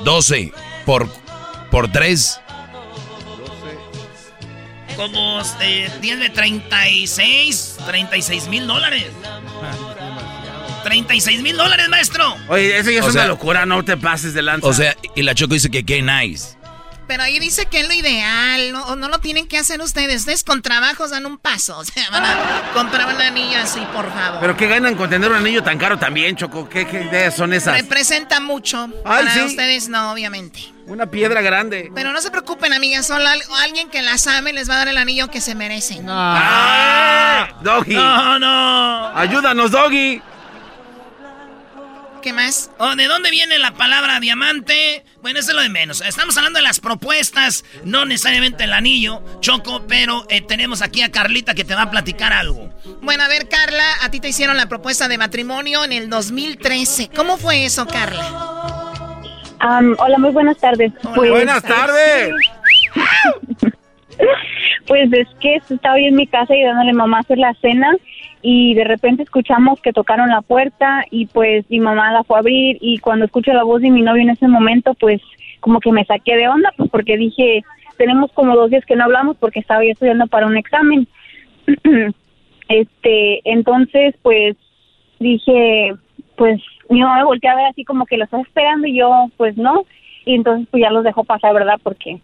12 por, por 3. Como este, 10 de 36, 36 mil dólares. 36 mil dólares, maestro. Oye, eso ya es O una sea- locura, no te pases de lanza. O sea, y la Choco dice que qué nice. Pero ahí dice que es lo ideal, no, no lo tienen que hacer ustedes. Ustedes con trabajos dan un paso. O sea, van a comprar un anillo así, por favor. Pero ¿qué ganan con tener un anillo tan caro también, Choco? ¿Qué, qué ideas son esas? Representa mucho. Ay, Para sí. ustedes no, obviamente. Una piedra grande. Pero no se preocupen, amigas. Solo al- alguien que las ame les va a dar el anillo que se merecen. ¡Ah! Doggy. No, no. Ayúdanos, Doggy. ¿Qué más? Oh, ¿De dónde viene la palabra diamante? Bueno, eso es lo de menos. Estamos hablando de las propuestas, no necesariamente el anillo, Choco, pero eh, tenemos aquí a Carlita que te va a platicar algo. Bueno, a ver, Carla, a ti te hicieron la propuesta de matrimonio en el 2013. ¿Cómo fue eso, Carla? Hola, muy buenas tardes. Pues, Buenas tardes. Pues es que estaba yo en mi casa ayudándole a mamá a hacer la cena y de repente escuchamos que tocaron la puerta y pues mi mamá la fue a abrir y cuando escucho la voz de mi novio en ese momento pues como que me saqué de onda pues porque dije tenemos como dos días que no hablamos porque estaba yo estudiando para un examen. este, entonces pues dije pues mi mamá me volteó a ver así como que lo estás esperando y yo pues no y entonces pues ya los dejó pasar, ¿verdad? Porque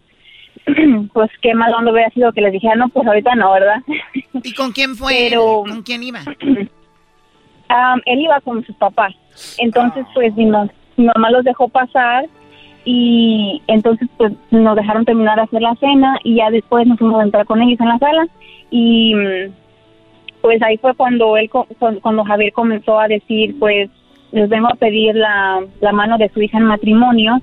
pues qué mal onda hubiera sido que les dijera, no, pues ahorita no, ¿verdad? ¿Y con quién fue? Pero- ¿Con quién iba? Él iba con sus papás. Entonces, pues mi, ma- mi mamá los dejó pasar y entonces pues nos dejaron terminar de hacer la cena y ya después nos fuimos a entrar con ellos en la sala y mm, pues ahí fue cuando él cuando Javier comenzó a decir pues les vengo a pedir la, la mano de su hija en matrimonio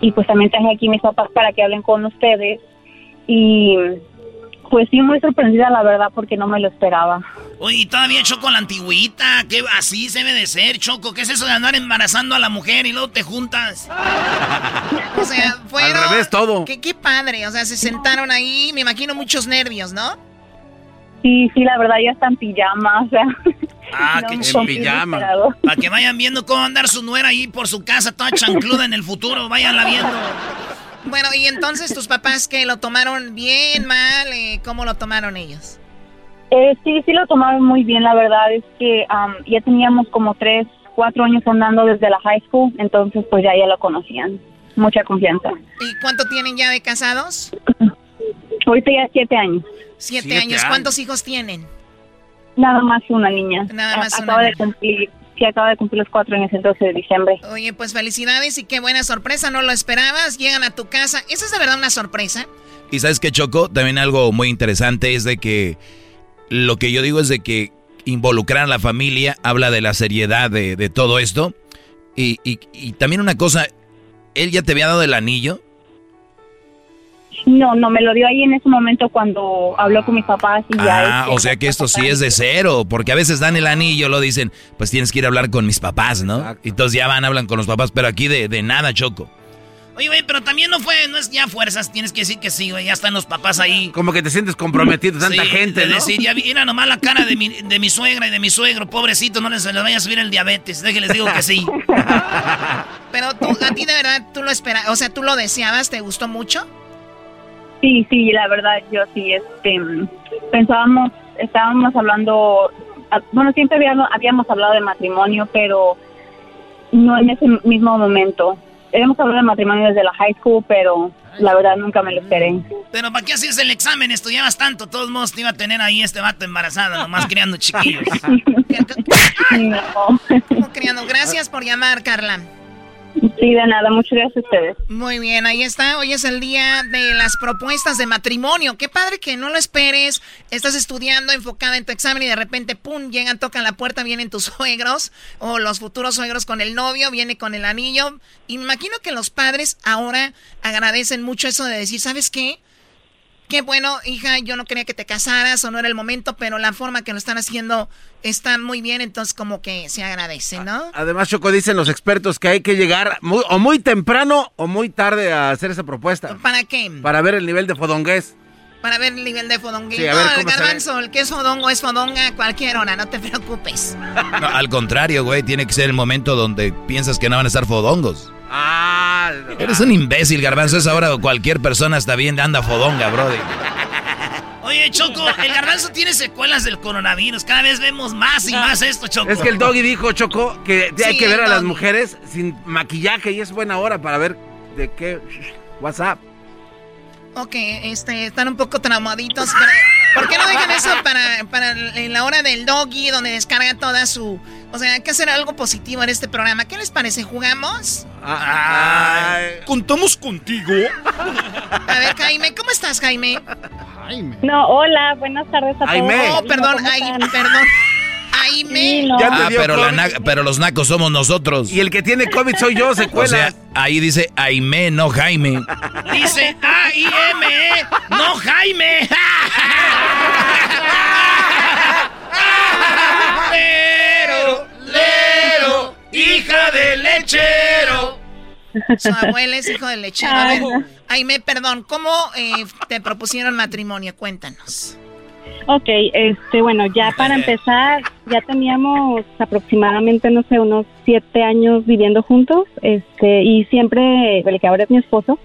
y pues también traje aquí mis papás para que hablen con ustedes y pues sí muy sorprendida la verdad porque no me lo esperaba. Oye, y todavía Choco la antigüita, que así se debe de ser, Choco. ¿Qué es eso de andar embarazando a la mujer y luego te juntas? O sea, fueron... Al revés todo. Qué, qué padre, o sea, se sentaron ahí, me imagino muchos nervios, ¿no? Sí, sí, la verdad ya está en pijama, o sea. Ah, no, chido. desesperado. Para que vayan viendo cómo andar su nuera ahí por su casa, toda chancluda en el futuro. Váyanla viendo. Bueno, y entonces tus papás que lo tomaron bien, mal, eh, ¿cómo lo tomaron ellos? Eh, sí, sí lo tomaron muy bien, la verdad es que am, ya teníamos como tres, cuatro años andando desde la high school, entonces pues ya ya lo conocían, mucha confianza. ¿Y cuánto tienen ya de casados? Ahorita ya siete años. Siete, Siete años. años. ¿Cuántos hijos tienen? Nada más una niña. Nada más acaba una de cumplir, sí, acaba de cumplir los cuatro años el 12 de diciembre. Oye, pues felicidades y qué buena sorpresa, no lo esperabas, llegan a tu casa. ¿Esa es de verdad una sorpresa? Y sabes que Choco, también algo muy interesante es de que lo que yo digo es de que involucrar a la familia habla de la seriedad de, de todo esto. Y, y- y también una cosa, él ya te había dado el anillo. No, no, me lo dio ahí en ese momento cuando habló con mis papás y ya. Ah, este, o sea que esto sí es de cero, porque a veces dan el anillo, lo dicen, pues tienes que ir a hablar con mis papás, ¿no? Y Entonces ya van, hablan con los papás, pero aquí de, de nada, Choco. Oye, güey, pero también no fue, no es ya fuerzas, tienes que decir que sí, güey, ya están los papás ahí. Como que te sientes comprometido, tanta Sí, gente, de ¿no? decir, ya mira nomás la cara de mi, de mi suegra y de mi suegro, pobrecito, no les, les vaya a subir el diabetes, déjenles digo que sí. Pero tú, a ti de verdad, tú lo esperabas, o sea, tú lo deseabas, ¿te gustó mucho? Sí, sí, la verdad, yo sí, este, pensábamos, estábamos hablando, bueno, siempre habíamos, habíamos hablado de matrimonio, pero no en ese mismo momento. Habíamos hablado de matrimonio desde la high school, pero la verdad nunca me lo esperé. Pero ¿para qué hacías el examen? Estudiabas tanto, todos modos te iba a tener ahí este vato embarazada, nomás criando chiquillos. No. Criando, gracias por llamar, Carla. Sí, de nada, muchas gracias a ustedes. Muy bien, ahí está. Hoy es el día de las propuestas de matrimonio. Qué padre que no lo esperes. Estás estudiando, enfocada en tu examen y de repente, pum, llegan, tocan la puerta, vienen tus suegros o los futuros suegros con el novio, viene con el anillo. Imagino que los padres ahora agradecen mucho eso de decir, ¿sabes qué? Qué bueno, hija, yo no quería que te casaras o no era el momento, pero la forma que lo están haciendo está muy bien, entonces como que se agradece, ¿no? Además, Choco, dicen los expertos que hay que llegar muy- o muy temprano o muy tarde a hacer esa propuesta. ¿Para qué? Para ver el nivel de fodongués. Para ver el nivel de fodongue. Sí, a no, ver el garbanzo, el que es fodongo es fodonga a cualquier hora, no te preocupes. No, al contrario, güey, tiene que ser el momento donde piensas que no van a estar fodongos. Ah, Eres un imbécil, garbanzo. Es ahora cualquier persona está bien, anda fodonga, brody. Oye, Choco, el garbanzo tiene secuelas del coronavirus. Cada vez vemos más y más esto, Choco. Es que el doggy dijo, Choco, que hay Sí, que ver a las mujeres sin maquillaje y es buena hora para ver de qué. WhatsApp. Ok, este, están un poco traumaditos, pero ¿por qué no dejan eso para, para la hora del doggy, donde descarga toda su... O sea, hay que hacer algo positivo en este programa. ¿Qué les parece? ¿Jugamos? ¿Contamos contigo? A ver, Jaime, ¿cómo estás, Jaime? No, hola, buenas tardes a Jaime. todos. Oh, perdón, ¿Cómo ay, perdón. Jaime. Ah, pero, la na- pero los nacos somos nosotros. Y el que tiene COVID soy yo, O secuelas. sea, ahí dice Aime, no Jaime. Dice A-I-M-E, no Jaime. Lero, lero, hija de lechero. Su abuela es hijo del lechero. A ver, Jaime, perdón, ¿cómo eh, te propusieron matrimonio? Cuéntanos. Ok, este, bueno, ya para empezar, ya teníamos aproximadamente, no sé, unos siete años viviendo juntos, este, y siempre, el que ahora es mi esposo,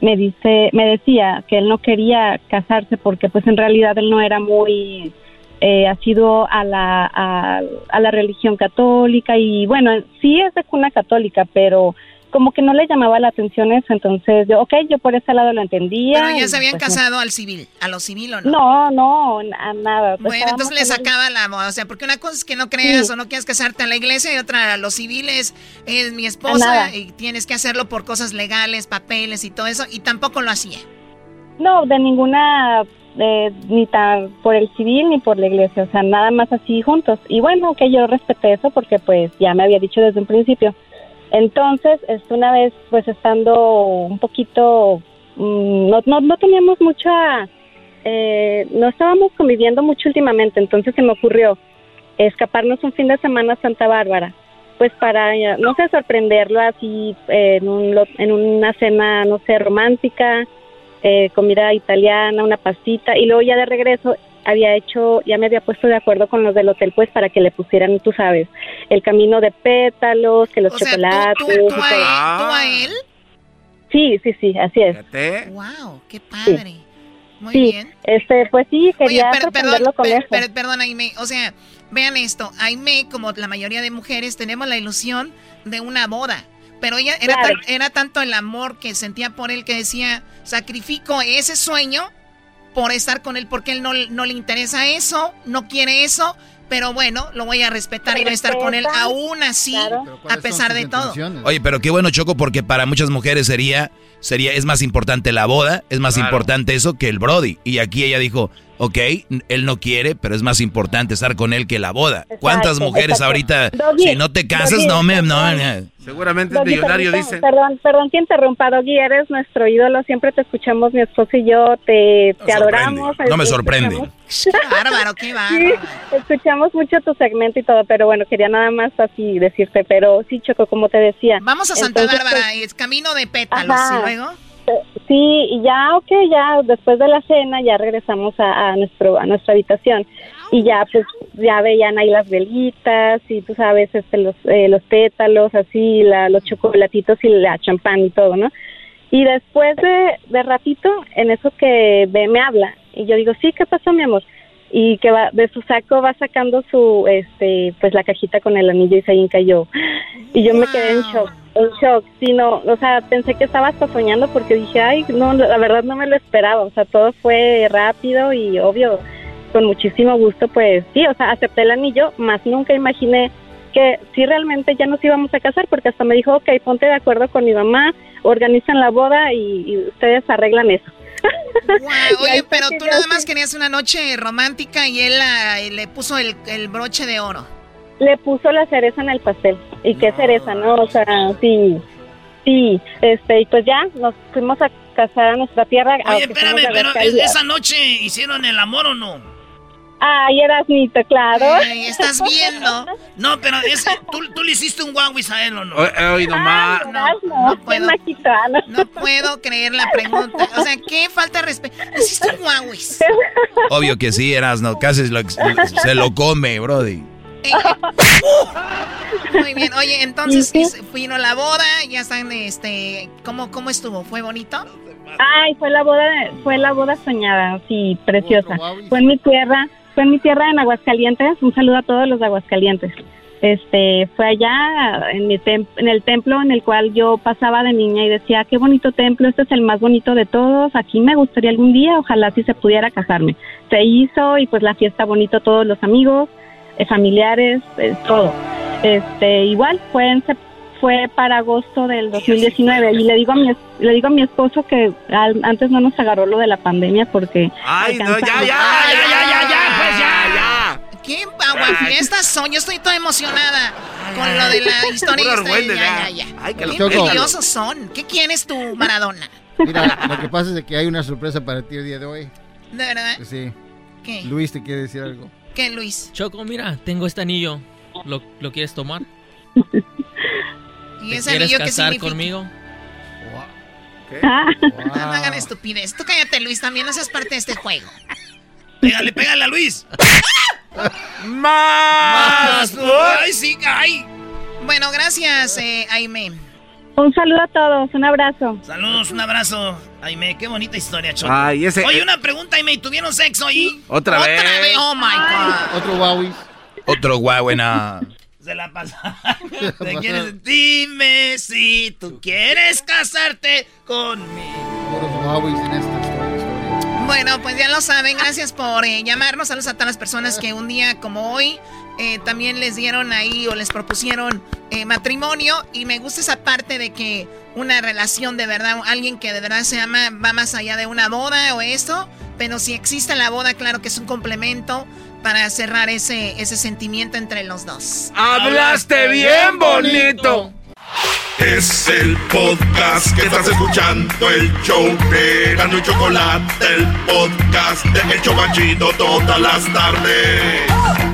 me dice, me decía que él no quería casarse porque, pues, en realidad él no era muy eh, asiduo a la, a, a la religión católica y, bueno, sí es de cuna católica, pero como que no le llamaba la atención eso, entonces yo, ok, yo por ese lado lo entendía. Pero ya se habían pues, casado al civil, a lo civil o no. no, no, a nada. Bueno, Estábamos entonces le sacaba la moda, o sea, porque una cosa es que no creas Sí. o no quieras casarte a la iglesia y otra a los civiles es mi esposa y tienes que hacerlo por cosas legales, papeles y todo eso y tampoco lo hacía. No, de ninguna, eh, ni tan por el civil ni por la iglesia, o sea, nada más así juntos. Y bueno, que yo respeté eso porque pues ya me había dicho desde un principio. Entonces, este, una vez pues estando un poquito, mm, no, no, no teníamos mucha, eh, no estábamos conviviendo mucho últimamente, entonces se me ocurrió escaparnos un fin de semana a Santa Bárbara, pues para, eh, no sé, sorprenderlo así eh, en, un, en una cena, no sé, romántica, eh, comida italiana, una pastita, y luego ya de regreso había hecho, ya me había puesto de acuerdo con los del hotel, pues para que le pusieran, tú sabes, el camino de pétalos, que los O sea, tú, chocolates. tú, a todo. él, tú a él. Sí, sí, sí, así es. Wow, qué padre. Muy sí, bien. este, pues sí, Oye, quería perdón, con per- eso. per- perdón, Aime. O sea, vean esto. Aime, como la mayoría de mujeres, tenemos la ilusión de una boda. Pero ella era, Claro. tan- era tanto el amor que sentía por él que decía, sacrifico ese sueño por estar con él porque él no, no le interesa eso, no quiere eso. Pero bueno, lo voy a respetar y voy a estar con él aún así, a pesar de todo. Oye, pero qué bueno, Choco, porque para muchas mujeres sería, sería, es más importante la boda, es más Claro. importante eso que el Brody. Y aquí ella dijo, ok, él no quiere, pero es más importante estar con él que la boda. ¿Cuántas mujeres exacto. ahorita, Doggy, si no te casas, Doggy, no me, no, Seguramente es Doggy, millonario, permítame, dicen. Perdón, perdón que interrumpa, Doggy, eres nuestro ídolo, siempre te escuchamos, mi esposo y yo, te, te adoramos. No me escuchamos- sorprende. Qué bárbaro, qué Sí, bárbaro. escuchamos mucho tu segmento y todo, pero bueno, quería nada más así decirte, pero sí, Choco, como te decía. Vamos a Santa Entonces, Bárbara, pues, es camino de pétalos. Ajá. Y luego, Sí, y ya, ok, ya después de la cena ya regresamos a, nuestro a nuestra habitación. Y ya pues ya veían ahí las velitas y tú sabes este los eh, los pétalos así la, los chocolatitos y la champán y todo, ¿no? Y después de, de ratito en eso que ve, me habla. Y yo digo sí qué pasó mi amor y que va de su saco va sacando su este pues la cajita con el anillo y se hinca y yo me quedé en shock en shock sí no o sea pensé que estaba hasta soñando porque dije ay no la verdad no me lo esperaba o sea todo fue rápido y obvio con muchísimo gusto pues sí o sea acepté el anillo más nunca imaginé que sí realmente ya nos íbamos a casar porque hasta me dijo ok ponte de acuerdo con mi mamá organizan la boda y, y ustedes arreglan eso oye, pero tú nada más querías una noche romántica y él le puso el, el broche de oro. Le puso la cereza en el pastel. ¿Y qué cereza, no? O sea, sí, sí, este, y pues ya nos fuimos a, casar a nuestra tierra. Oye, espérame, pero esa noche hicieron el amor o no? Ay, Erasnito, claro. Ay, estás viendo. No, pero es, ¿tú, tú le hiciste un Huawei a él o no? Hoy nomás. Ay, no, no puedo. No puedo creer la pregunta. O sea, qué falta de respeto. Hiciste un Huawei. Obvio que sí, Erasno. Casi lo- se lo come, Brody. Muy bien. Oye, entonces es- vino la boda, ya están, este, ¿cómo, cómo estuvo? ¿Fue bonito? Ay, fue la boda, fue la boda soñada, sí, preciosa. Fue en mi tierra, fue en mi tierra en Aguascalientes. Un saludo a todos los de Aguascalientes. Este, fue allá en, mi tem- en el templo en el cual yo pasaba de niña y decía, qué bonito templo, este es el más bonito de todos, aquí me gustaría algún día, ojalá si se pudiera casarme. Se hizo y pues la fiesta bonito, todos los amigos, familiares, eh, todo. Este, igual fue en sep- fue para agosto del 2019 y le digo a mi le digo a mi esposo que al- antes no nos agarró lo de la pandemia porque Ay, no, ya, ya, ya, ya, ya, ya, pues ya, ya. ¿Qué aguafiestas son? Yo estoy toda emocionada con lo de la historia. Argüende, ya, ya. ya. Ay, que Qué envidiosos son. ¿Qué quieres tú, Maradona? Mira, lo que pasa es que hay una sorpresa para ti el día de hoy. ¿De verdad? Sí. ¿Qué? Luis te quiere decir algo. ¿Qué, Luis? Choco, mira, tengo este anillo. ¿Lo, lo quieres tomar? ¿Y ¿Te ese quieres anillo qué casar significa? conmigo? No, no hagan estupidez. Tú cállate, Luis, también no seas parte de este juego. Pégale, pégale a Luis. ¡Más! ¡Ay, sí, ay! Bueno, gracias, eh, Aime. Un saludo a todos, un abrazo. Saludos, un abrazo. Aime, qué bonita historia, Choco. Ay, ese- Oye, una pregunta, Aime, ¿tuvieron sexo ahí? Otra vez. Otra vez, oh my God. Otro Huawei. Otro Huawei. Se la pasa. ¿Te quieres? Dime si tú quieres casarte conmigo. Bueno, pues ya lo saben. Gracias por eh, llamarnos. Saludos a todas las personas que un día como hoy eh, también les dieron ahí o les propusieron eh, matrimonio. Y me gusta esa parte de que una relación de verdad, alguien que de verdad se ama, va más allá de una boda o eso. Pero si existe la boda, claro que es un complemento para cerrar ese, ese sentimiento entre los dos. Hablaste bien bonito. Es el podcast que estás escuchando, el show de Gano y Chocolate, el podcast de El Chocachito todas las tardes.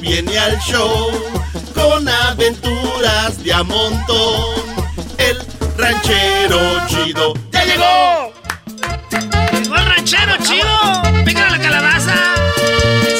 Viene al show con aventuras de a montón. El ranchero chido ya llegó. ¡Llegó el ranchero chido! ¡Pícale la calabaza!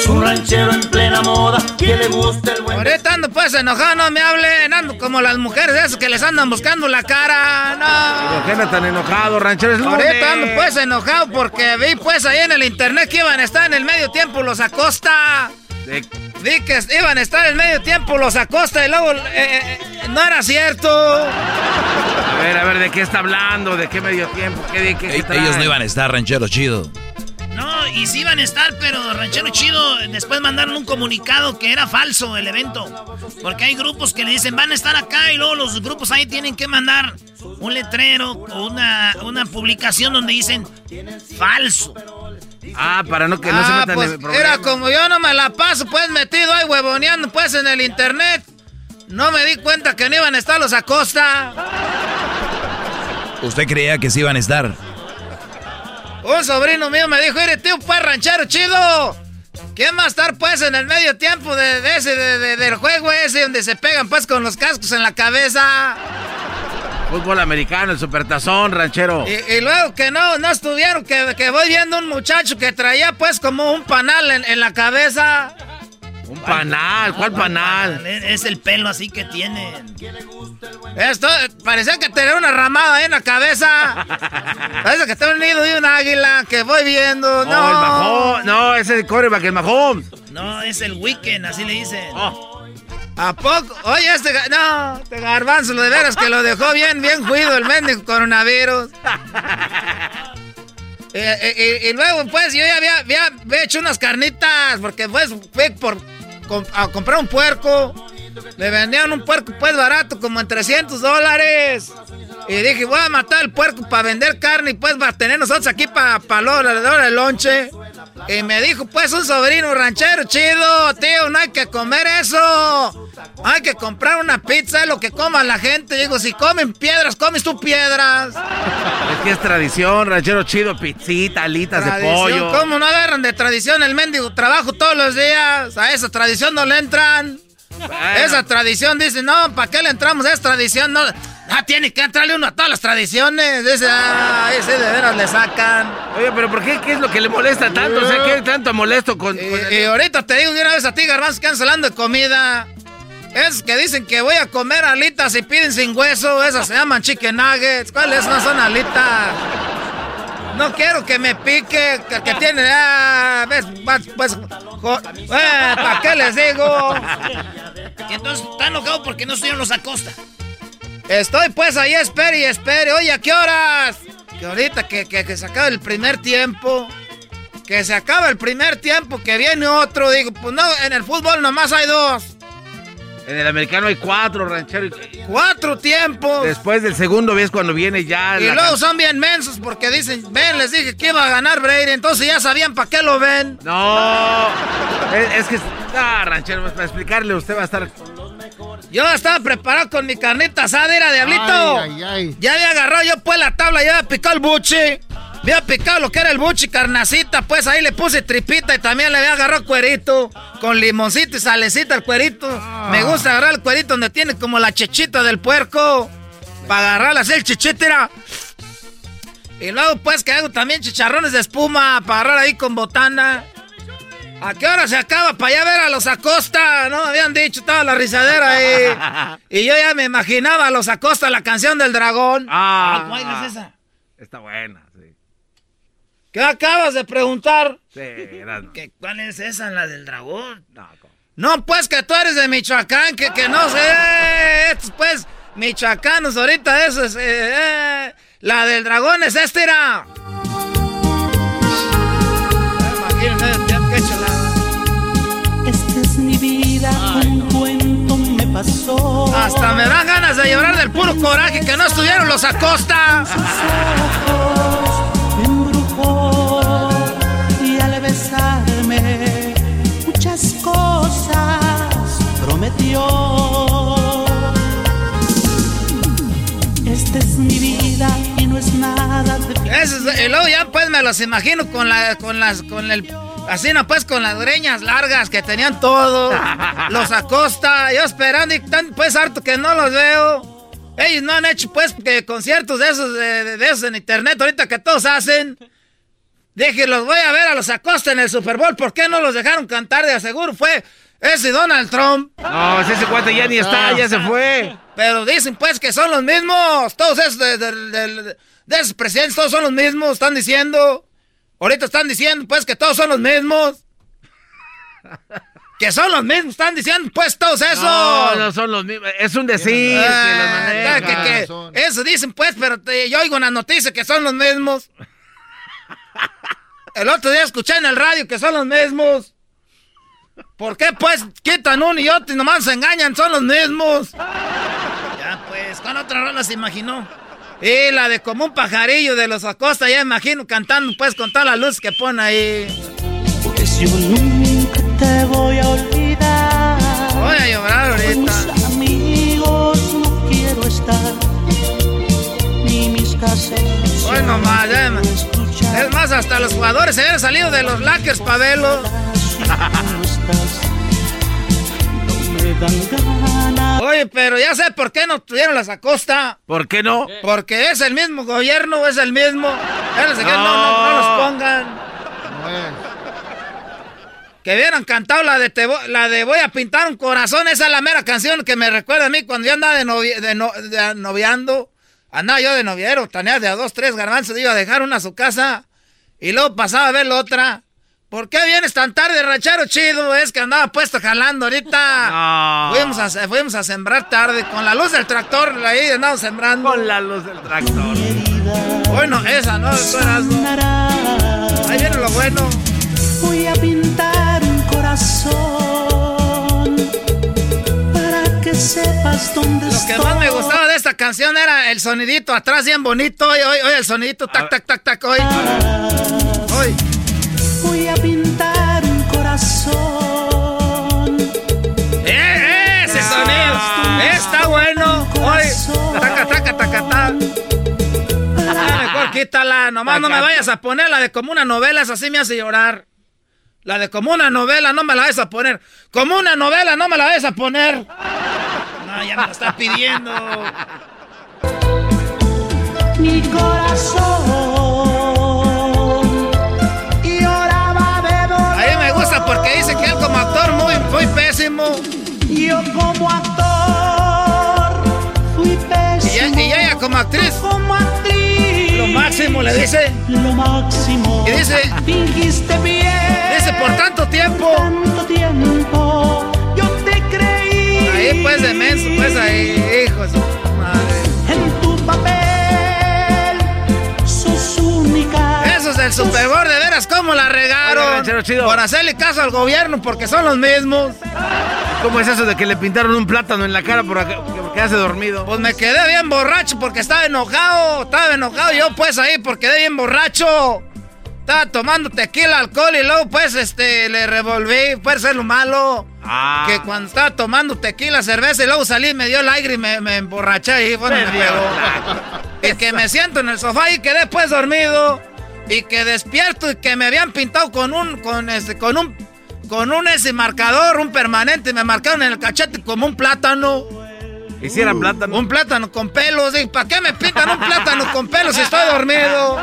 Un ranchero en plena moda, que le gusta el buen Ahorita ando pues enojado, no me hablen, ando como las mujeres esas que les andan buscando la cara, no. ¿Por qué no tan enojado, ranchero? Es. Ahorita ando pues enojado porque vi pues ahí en el internet que iban a estar en el medio tiempo los Acosta. De- Vi que iban a estar en medio tiempo los Acosta y luego eh, eh, no era cierto. A ver, a ver, ¿de qué está hablando? ¿De qué medio tiempo? ¿Qué, qué, qué ellos no iban a estar ranchero chido. No, y sí iban a estar, pero Ranchero Chido después mandaron un comunicado que era falso el evento. Porque hay grupos que le dicen van a estar acá y luego los grupos ahí tienen que mandar un letrero o una, una publicación donde dicen falso. Ah, para no que no se ah, metan pues en el problema. era como yo no me la paso pues metido ahí huevoneando pues en el internet. No me di cuenta que no iban a estar los Acosta. ¿Usted creía que sí iban a estar? Un sobrino mío me dijo, mire tío, pues ranchero chido. ¿Quién va a estar pues en el medio tiempo de, de ese, de- de- del juego ese donde se pegan pues con los cascos en la cabeza? Fútbol americano, el supertazón, ranchero. Y, y luego que no, no estuvieron, que, que voy viendo un muchacho que traía pues como un panal en, en la cabeza. Un panal, ¿cuál panal? Es el pelo así que tienen. Esto parecía que tenía una ramada ahí en la cabeza. Parece que está un nido de un águila que voy viendo. No, No, el Mahomes. No, ese es el coreback, el Mahomes. No, es el weekend, así le dicen. ¿A poco? Oye, este... No, este garbanzo, lo de veras que lo dejó bien, bien cuido el mendigo coronavirus. Eh, eh, eh, y luego, pues, yo ya había, había- hecho unas carnitas, porque, pues, fui por, a comprar un puerco. Me vendían un puerco, pues, barato, como en 300 dólares. Y dije, voy a matar el puerco para vender carne y, pues, para tener nosotros aquí para pa la hora del lonche. Y me dijo, pues, un sobrino ranchero chido, tío, no hay que comer eso. Hay que comprar una pizza, es lo que coma la gente. Digo, si comen piedras, comes tú piedras. Es que es tradición, ranchero chido, pizzita, alitas de pollo. ¿Cómo no agarran de tradición el mendigo trabajo todos los días? A esa tradición no le entran. Esa tradición dice, no, ¿para qué le entramos a esa tradición? No, ah, tiene que entrarle uno a todas las tradiciones. Dice, ah, ese de veras le sacan. Oye, pero ¿por qué? ¿Qué es lo que le molesta tanto? O sea, ¿qué tanto molesto con, con el- Y ahorita te digo de una vez a ti, hablando de comida. Es que dicen que voy a comer alitas y piden sin hueso. Esas se llaman chicken nuggets. ¿Cuáles no son alitas? No quiero que me pique, que, que tiene... Ah, ¿ves? Pues, pues, eh, ¿para qué les digo? Y entonces está enojado porque no estuvieron los Acosta. Estoy pues ahí, espere y espere. Oye, ¿a qué horas? Que ahorita que, que, que se acaba el primer tiempo. Que se acaba el primer tiempo, que viene otro. Digo, pues no, en el fútbol nomás hay dos. En el americano hay cuatro, ranchero. Cuatro tiempos. Después del segundo ves cuando viene ya. Y la- luego son bien mensos porque dicen, ven, les dije que iba a ganar Brady, entonces ya sabían para qué lo ven. No, es, es que. Ah, ranchero, para explicarle, usted va a estar. Yo estaba preparado con mi carnita asada, era diablito. Ay, ay, Ya había agarrado yo pues la tabla, ya había picado el buchi. Había picado lo que era el buchi, carnacita, pues ahí le puse tripita y también le había agarrado cuerito. Con limoncito y salecita el cuerito. Me gusta agarrar el cuerito donde tiene como la chechita del puerco. Para agarrarla así el chichitera. Y luego pues que hago también chicharrones de espuma para agarrar ahí con botana. ¿A qué hora se acaba para allá ver a los Acosta? No me habían dicho, estaba la risadera ahí. y yo ya me imaginaba a los Acosta la canción del dragón. Ah, ¿Cuál es esa? Está buena, sí. ¿Qué acabas de preguntar? Sí, era- ¿Qué, ¿Cuál es esa, la del dragón? No, No, pues que tú eres de Michoacán, que, que no sé. eh, pues, michoacanos ahorita, eso es. eh, eh, la del dragón es esta, era. Esta Hasta me dan ganas de llorar del puro coraje que no estuvieron los Acosta. Y al besarme muchas cosas prometió. Esta es mi vida y no es nada de Eso es- y luego ya pues me los imagino con la, con las, con el, así no pues con las greñas largas que tenían todo, los Acosta, yo esperando y tan pues harto que no los veo. Ellos no han hecho pues que conciertos de esos, de, de- esos en internet ahorita que todos hacen. Dije, los voy a ver a los Acosta en el Super Bowl, ¿por qué no los dejaron cantar de aseguro? Fue ese Donald Trump. No, si ese cuate ya ni está, ya se fue. Pero dicen pues que son los mismos. Todos esos de, de- de- de esos presidentes, todos son los mismos, están diciendo. Ahorita están diciendo pues que todos son los mismos. Que son los mismos, están diciendo pues todos esos. No, no son los mismos. Es un decir. que Ah, maneja. que- que- eso dicen pues, pero te- yo oigo en las noticias que son los mismos. El otro día escuché en el radio que son los mismos. ¿Por qué pues quitan uno y otro y nomás se engañan? Son los mismos. Ya pues, con otra rola se imaginó. Y la de como un pajarillo de los Acosta, ya imagino cantando pues con toda la luz que pone ahí. Pues yo nunca te voy a olvidar. Voy a llorar ahorita. Con mis amigos no quiero estar. Ni mis caseros. Hoy nomás, ya me- Es más, hasta los jugadores se habían salido de los Lakers para Oye, pero ya sé por qué no tuvieron las acosta. ¿Por qué no? Porque es el mismo gobierno, es el mismo. No, no, pongan. Que hubieran cantado la de, te la de Voy a pintar un corazón. Esa es la mera canción que me recuerda a mí cuando yo andaba de, noviando. Andaba yo de noviero, tanía de a dos, tres garbanzos, iba a dejar una a su casa. Y luego pasaba a ver la otra. ¿Por qué vienes tan tarde, ranchero chido? Es que andaba puesto jalando ahorita. Fuimos, a, fuimos a sembrar tarde con la luz del tractor, ahí andamos sembrando. Con la luz del tractor. Bueno, esa, ¿no? Ahí viene lo bueno. Voy a pintar un corazón para que sepas dónde Lo que más me gustaba de esta canción era el sonidito atrás bien bonito. Oye, oye, oye, el sonidito, tac, tac, tac, tac, oye. Oye. Está bueno. Oye, taca, taca, taca, taca. Ah, mejor quítala. Nomás no me vayas a poner la de como una novela, esa sí me hace llorar. La de como una novela, no me la vayas a poner. Como una novela, no me la vayas a poner. No, ya me lo está pidiendo. Mi corazón lloraba de dolor. A mí me gusta porque dice que él como actor muy, muy pésimo. Yo como actor actriz. Lo máximo le dice. Lo máximo. Y dice. Fingiste bien. Dice por tanto tiempo. Tanto tiempo. Yo te creí. Ahí pues de menso, pues ahí, hijos. En tu papel. Sos única. Esos del Super Bowl, de veras, ¿cómo la regaron? Por hacerle caso al gobierno, porque son los mismos. ¿Cómo es eso de que le pintaron un plátano en la cara por acá, porque hace dormido? Pues me quedé bien borracho porque estaba enojado. Estaba enojado yo, pues ahí, porque quedé bien borracho. Estaba tomando tequila, alcohol y luego, pues, este, le revolví. Puede ser lo malo. Ah. Que cuando estaba tomando tequila, cerveza y luego salí, me dio el aire y me, me emborraché y bueno, me pegó. Y que me siento en el sofá y quedé pues dormido. Y que despierto y que me habían pintado con un, con este, con un, con un ese marcador, un permanente. Me marcaron en el cachete como un plátano. Hiciera plátano. Un plátano con pelos. Dije, ¿para qué me pintan un plátano con pelos si estoy dormido?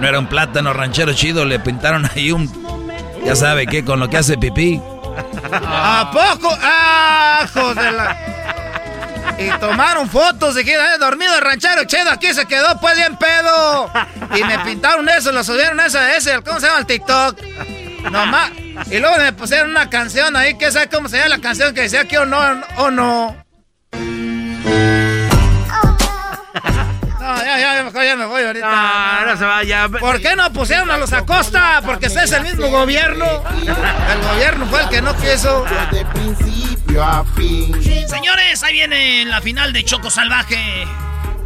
No era un plátano ranchero chido, le pintaron ahí un. Ya sabe qué, con lo que hace pipí. ¿A poco? ¡Ah, de la... Y tomaron fotos de que eh, dormido el ranchero chido aquí se quedó pues bien pedo. Y me pintaron eso, lo subieron ese, ese, ¿cómo se llama el TikTok? Nomás. Y luego me pusieron una canción ahí, que sabe cómo se llama la canción que decía que o no, o no. No, ya, ya, mejor ya me voy ahorita. No, no se vaya. ¿Por qué no pusieron a los Acosta? Porque ese es el mismo gobierno. El gobierno fue el que no quiso. De principio a fin. Señores, ahí viene la final de Choco Salvaje.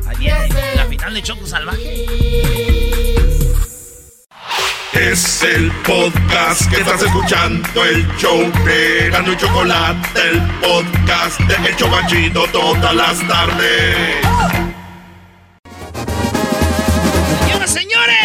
Ahí viene la final de Choco Salvaje. Es el podcast que estás escuchando, el show de Gano y Chocolate, el podcast de El Chobachito todas las tardes.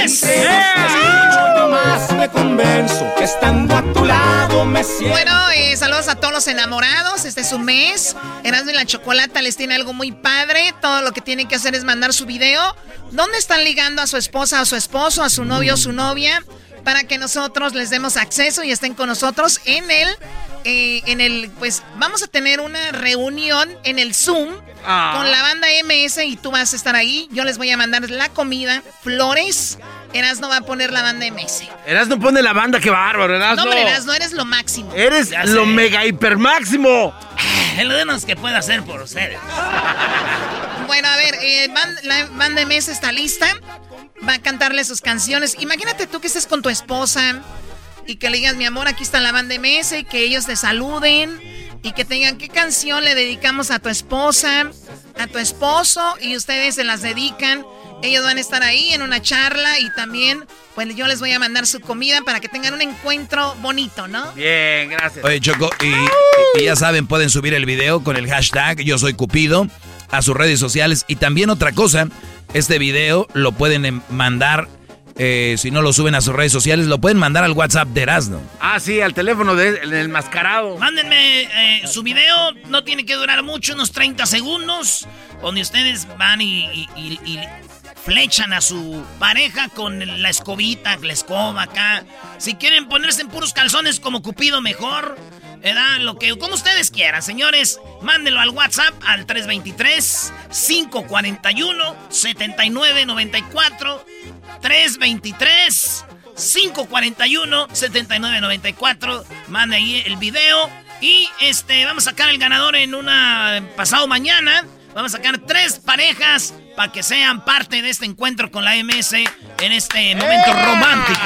Yo más me convenzo que estando a tu lado me siento. Bueno, eh, saludos a todos los enamorados. Este es su mes. Erasmo y la Chocolata les tiene algo muy padre. Todo lo que tienen que hacer es mandar su video. ¿Dónde están ligando a su esposa, a su esposo, a su novio o su novia? Para que nosotros les demos acceso y estén con nosotros en el, eh, en el, pues vamos a tener una reunión en el Zoom Ah. con la banda MS y tú vas a estar ahí. Yo les voy a mandar la comida, flores. Erasmo va a poner la banda MS. Erasno pone la banda, qué bárbaro, Erasno. No, hombre, Erasmo, eres lo máximo. Eres lo mega hiper máximo. Menos que pueda hacer por ustedes. Bueno, a ver, eh, la banda MS está lista. Va a cantarle sus canciones. Imagínate tú que estés con tu esposa y que le digas, mi amor, aquí está la banda MS, y que ellos te saluden y que tengan qué canción le dedicamos a tu esposa, a tu esposo y ustedes se las dedican. Ellos van a estar ahí en una charla y también, pues yo les voy a mandar su comida para que tengan un encuentro bonito, ¿no? Bien, gracias. Oye, Choco, y, y ya saben, pueden subir el video con el hashtag Yo Soy Cupido a sus redes sociales. Y también otra cosa, este video lo pueden em- mandar, eh, si no lo suben a sus redes sociales, lo pueden mandar al WhatsApp de Erasmo. Ah, sí, al teléfono del de, mascarado. Mándenme eh, su video, no tiene que durar mucho, unos 30 segundos, donde ustedes van y, y- y- y flechan a su pareja con la escobita, la escoba acá. Si quieren ponerse en puros calzones como Cupido, mejor. ¿Verdad? Lo que, como ustedes quieran, señores. Mándenlo al WhatsApp al 323-541-7994. 323-541-7994. Mande ahí el video. Y este, vamos a sacar el ganador en una. pasado mañana. Vamos a sacar tres parejas para que sean parte de este encuentro con la MS en este momento romántico.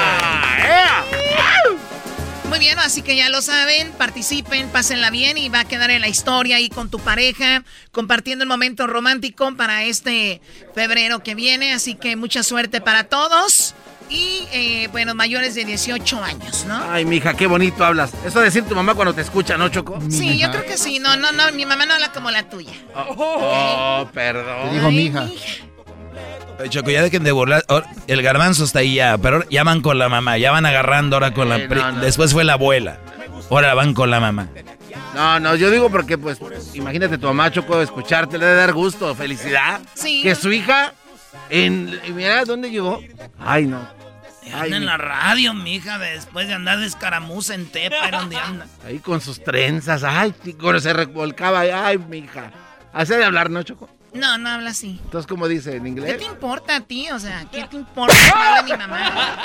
Muy bien, así que ya lo saben, participen, pásenla bien y va a quedar en la historia ahí con tu pareja, compartiendo el momento romántico para este febrero que viene. Así que mucha suerte para todos. Y eh, bueno, mayores de 18 años, ¿no? Ay, mija, qué bonito hablas. Eso de decir tu mamá cuando te escucha, ¿no, Choco? Sí, yo creo que sí. No, no, no, mi mamá no habla como la tuya. Oh, perdón. Te digo, mija. Oye, Choco, ya dejen de burlar. Ahora, El garbanzo está ahí ya, pero ahora ya van con la mamá, ya van agarrando ahora con la... Eh, pri- no, no. Después fue la abuela. Ahora van con la mamá. No, no, yo digo porque, pues, imagínate tu mamá, Choco, escucharte, le debe dar gusto, felicidad. Sí. Que su hija, en, mira, ¿dónde llegó? Ay, no. Ay, Anda en la radio, mija, después de andar de escaramuza en Tepa, ¿era donde anda? Ahí con sus trenzas, ay, cuando se revolcaba, ay, mija. Hace de hablar, ¿no, Choco? No, no habla así. Entonces, ¿cómo dice en ¿Qué inglés? te importa a ti? O sea, ¿qué te importa que hable mi mamá?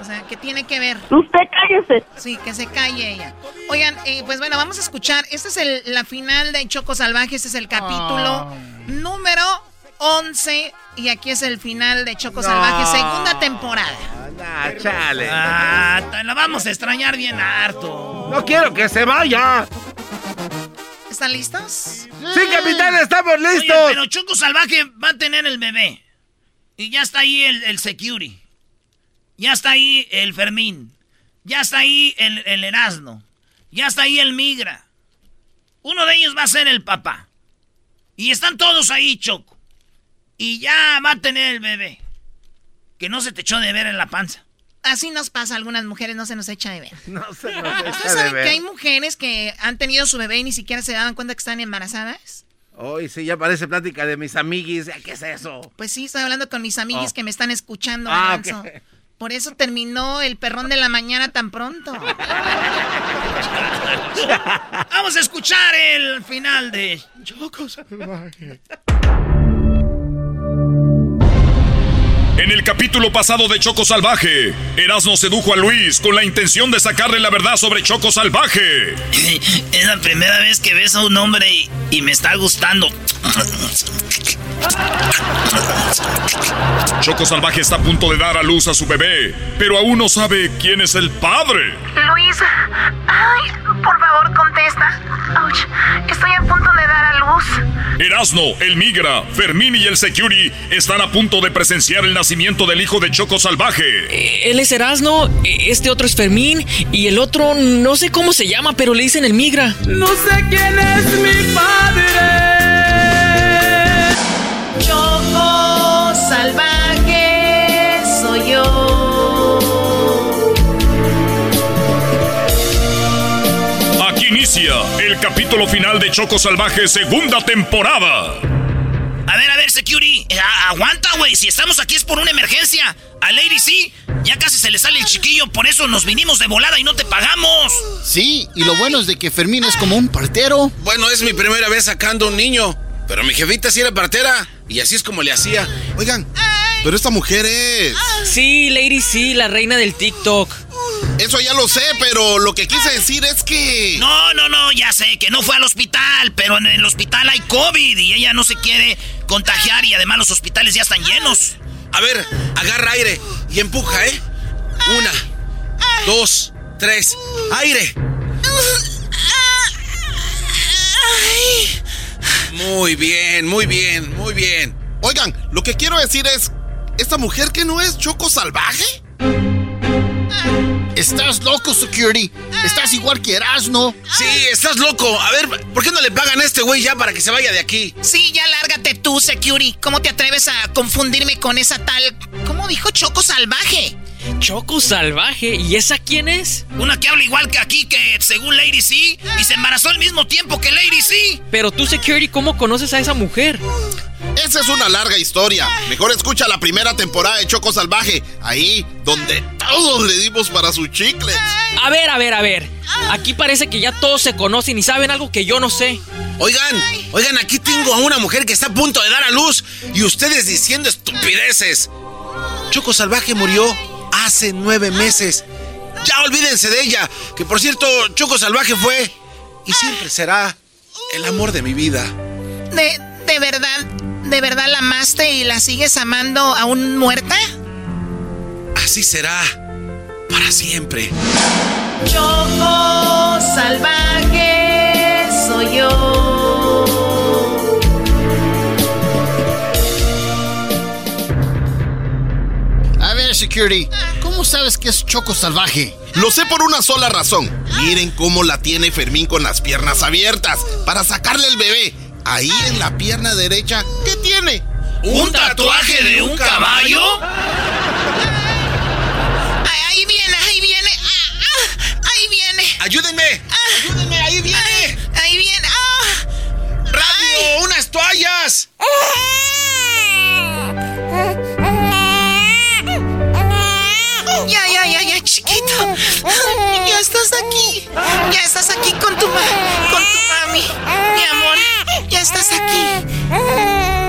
O sea, ¿qué tiene que ver? Usted cállese. Sí, que se calle ella. Oigan, eh, pues bueno, vamos a escuchar. Esta es el- la final de Choco Salvaje. Este es el capítulo número 11. Y aquí es el final de Choco No. Salvaje, segunda temporada. Ah, chale. Ah, la vamos a extrañar bien harto. No quiero que se vaya. ¿Están listos? Sí, capitán, estamos Oye, listos. pero Choco Salvaje va a tener el bebé. Y ya está ahí el, el security. Ya está ahí el Fermín. Ya está ahí el, el Erasmo. Ya está ahí el Migra. Uno de ellos va a ser el papá. Y están todos ahí, Choco. Y ya va a tener el bebé. Que no se te echó de ver en la panza. Así nos pasa a algunas mujeres, no se nos echa de ver. No se nos echa ¿Ustedes de saben ver. que hay mujeres que han tenido su bebé y ni siquiera se daban cuenta que están embarazadas? Hoy sí, ya parece plática de mis amiguis. ¿Qué es eso? Pues sí, estoy hablando con mis amiguis Oh. que me están escuchando, Ah. Por eso terminó el perrón de la mañana tan pronto. Vamos a escuchar el final de Choco En el capítulo pasado de Choco Salvaje, Erasmo sedujo a Luis con la intención de sacarle la verdad sobre Choco Salvaje. Es la primera vez que ves a un hombre y, y me está gustando. Choco Salvaje está a punto de dar a luz a su bebé, pero aún no sabe quién es el padre. Luis, ay, por favor contesta. Ouch, estoy a punto de dar a luz. Erasno, el Migra, Fermín y el Security están a punto de presenciar el nacimiento del hijo de Choco Salvaje. Él es Erasno, este otro es Fermín y el otro no sé cómo se llama, pero le dicen el migra. No sé quién es mi padre. Choco salvaje soy yo. Aquí inicia el capítulo final de Choco Salvaje segunda temporada. A ver, a ver, security. eh, a- aguanta, güey. Si estamos aquí es por una emergencia. A Lady sí, ya casi se le sale el chiquillo. Por eso nos vinimos de volada y no te pagamos. Sí, y lo bueno es de que Fermín es como un partero. Bueno, es mi primera vez sacando un niño. Pero mi jefita sí era partera. Y así es como le hacía. Oigan, pero esta mujer es... Sí, Lady sí, la reina del TikTok. Eso ya lo sé, pero lo que quise decir es que... No, no, no, ya sé que no fue al hospital, pero en el hospital hay COVID y ella no se quiere contagiar y además los hospitales ya están llenos. A ver, agarra aire y empuja, ¿eh? Una, dos, tres. ¡Aire! Muy bien, muy bien, muy bien. Oigan, lo que quiero decir es... ¿Esta mujer que no es Choco Salvaje? Estás loco, Security. Estás igual que Erasno. Sí, estás loco. A ver, ¿por qué no le pagan a este güey ya para que se vaya de aquí? Sí, ya lárgate tú, Security. ¿Cómo te atreves a confundirme con esa tal... ¿Cómo dijo Choco Salvaje? Choco salvaje, ¿y esa quién es? Una que habla igual que aquí, que según Lady C, y se embarazó al mismo tiempo que Lady C. Pero tú, Security, ¿cómo conoces a esa mujer? Esa es una larga historia. Mejor escucha la primera temporada de Choco Salvaje, ahí donde todos le dimos para sus chicles. A ver, a ver, a ver. Aquí parece que ya todos se conocen y saben algo que yo no sé. Oigan, oigan, aquí tengo a una mujer que está a punto de dar a luz y ustedes diciendo estupideces. Choco Salvaje murió hace nueve meses. Ya olvídense de ella, que por cierto, Choco Salvaje fue y siempre será el amor de mi vida. ¿De, de verdad, de verdad la amaste y la sigues amando aún muerta? Así será para siempre. Choco salvaje soy yo. A ver, security, ¿cómo sabes que es Choco salvaje? Lo sé por una sola razón. Miren cómo la tiene Fermín con las piernas abiertas para sacarle el bebé. Ahí en la pierna derecha, ¿qué tiene? ¿Un tatuaje de un caballo? Ay, ahí viene, ahí viene. Ah, ah, ahí viene. ¡Ayúdenme! ¡Ayúdenme! ¡Ahí viene! Ahí viene. Ah. ¡Rápido! ¡Unas toallas! Ya, ya, ya, ya, chiquito. Ya estás aquí. Ya estás aquí con tu ma con tu mami. Estás aquí.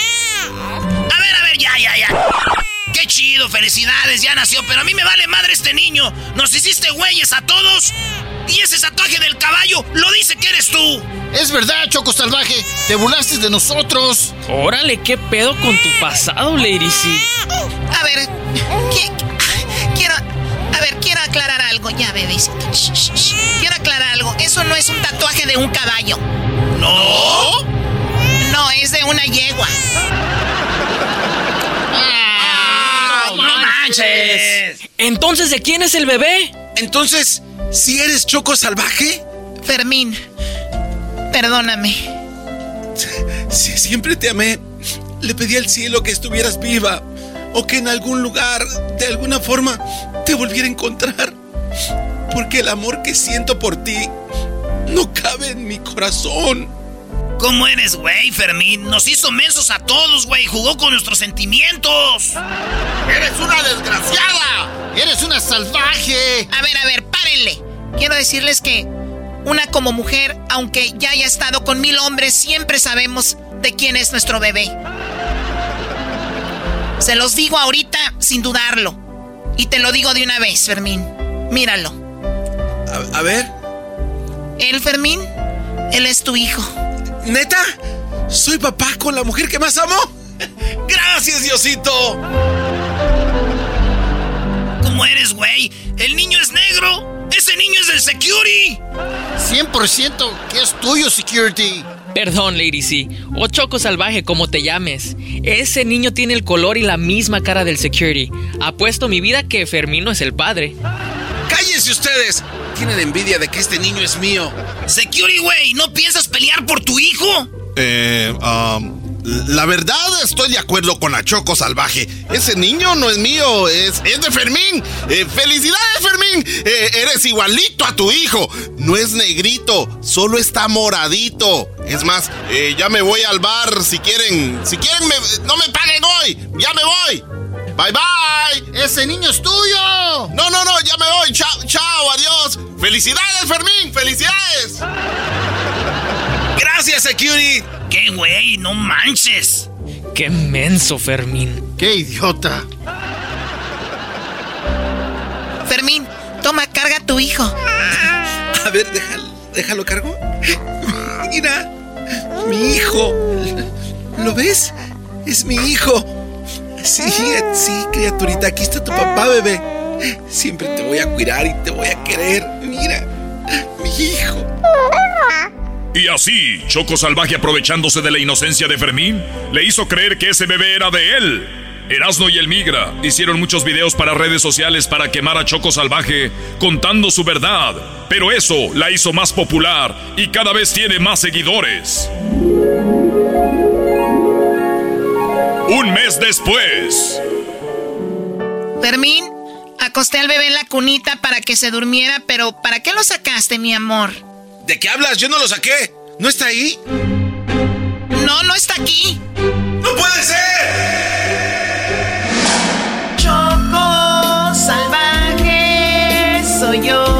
A ver, a ver, ya, ya, ya. Qué chido, felicidades, ya nació, pero a mí me vale madre este niño. Nos hiciste güeyes a todos. Y ese tatuaje del caballo lo dice que eres tú. Es verdad, Choco Salvaje. Te burlaste de nosotros. Órale, qué pedo con tu pasado, Lady C. A ver, qui- quiero, a ver, quiero aclarar algo, ya, bebés. Shh, shh, shh. Quiero aclarar algo. Eso no es un tatuaje de un caballo. ¿No? No, es de una yegua. ¡No manches! Entonces, ¿de quién es el bebé? Entonces, ¿si eres Choco Salvaje? Fermín, perdóname. Si siempre te amé, le pedí al cielo que estuvieras viva o que en algún lugar, de alguna forma, te volviera a encontrar. Porque el amor que siento por ti no cabe en mi corazón. ¿Cómo eres, güey, Fermín? Nos hizo mensos a todos, güey. Jugó con nuestros sentimientos. ¡Eres una desgraciada! ¡Eres una salvaje! A ver, a ver, párenle. Quiero decirles que una como mujer, aunque ya haya estado con mil hombres, siempre sabemos de quién es nuestro bebé. Se los digo ahorita sin dudarlo. Y te lo digo de una vez, Fermín. Míralo. A, a ver, Él, Fermín, él es tu hijo. ¿neta? ¿Soy papá con la mujer que más amo? ¡Gracias, Diosito! ¿Cómo eres, güey? El niño es negro. Ese niño es del security. 100% que es tuyo, security. Perdón, Lady C. O Choco Salvaje, como te llames. Ese niño tiene el color y la misma cara del security. Apuesto mi vida que Fermino es el padre. ¡Cállense ustedes! Tienen envidia de que este niño es mío. Security, güey, ¿no piensas pelear por tu hijo? Eh, um, la verdad estoy de acuerdo con la Choco Salvaje. Ese niño no es mío, es, es de Fermín. Eh, ¡Felicidades, Fermín! Eh, eres igualito a tu hijo. No es negrito, solo está moradito. Es más, eh, ya me voy al bar. Si quieren, si quieren, me- no me paguen hoy. Ya me voy. Bye bye. ¡Ese niño es tuyo! No, no, no, ya me voy. Chao, chao, adiós. ¡Felicidades, Fermín! ¡Felicidades! ¡Gracias, security! ¿Qué, güey? No manches. Qué menso, Fermín. ¡Qué idiota! Fermín, toma, carga a tu hijo. A ver, déjalo, déjalo cargo. Mira, mi hijo. ¿Lo ves? Es mi hijo. Sí, sí, criaturita, aquí está tu papá, bebé. Siempre te voy a cuidar y te voy a querer. Mira, mi hijo. Y así, Choco Salvaje aprovechándose de la inocencia de Fermín, le hizo creer que ese bebé era de él. Erasno y el Migra hicieron muchos videos para redes sociales para quemar a Choco Salvaje contando su verdad, pero eso la hizo más popular y cada vez tiene más seguidores. Un mes después, Fermín, acosté al bebé en la cunita para que se durmiera, pero ¿para qué lo sacaste, mi amor? ¿De qué hablas? Yo no lo saqué. ¿No está ahí? No, no está aquí. ¡No puede ser! Choco salvaje soy yo.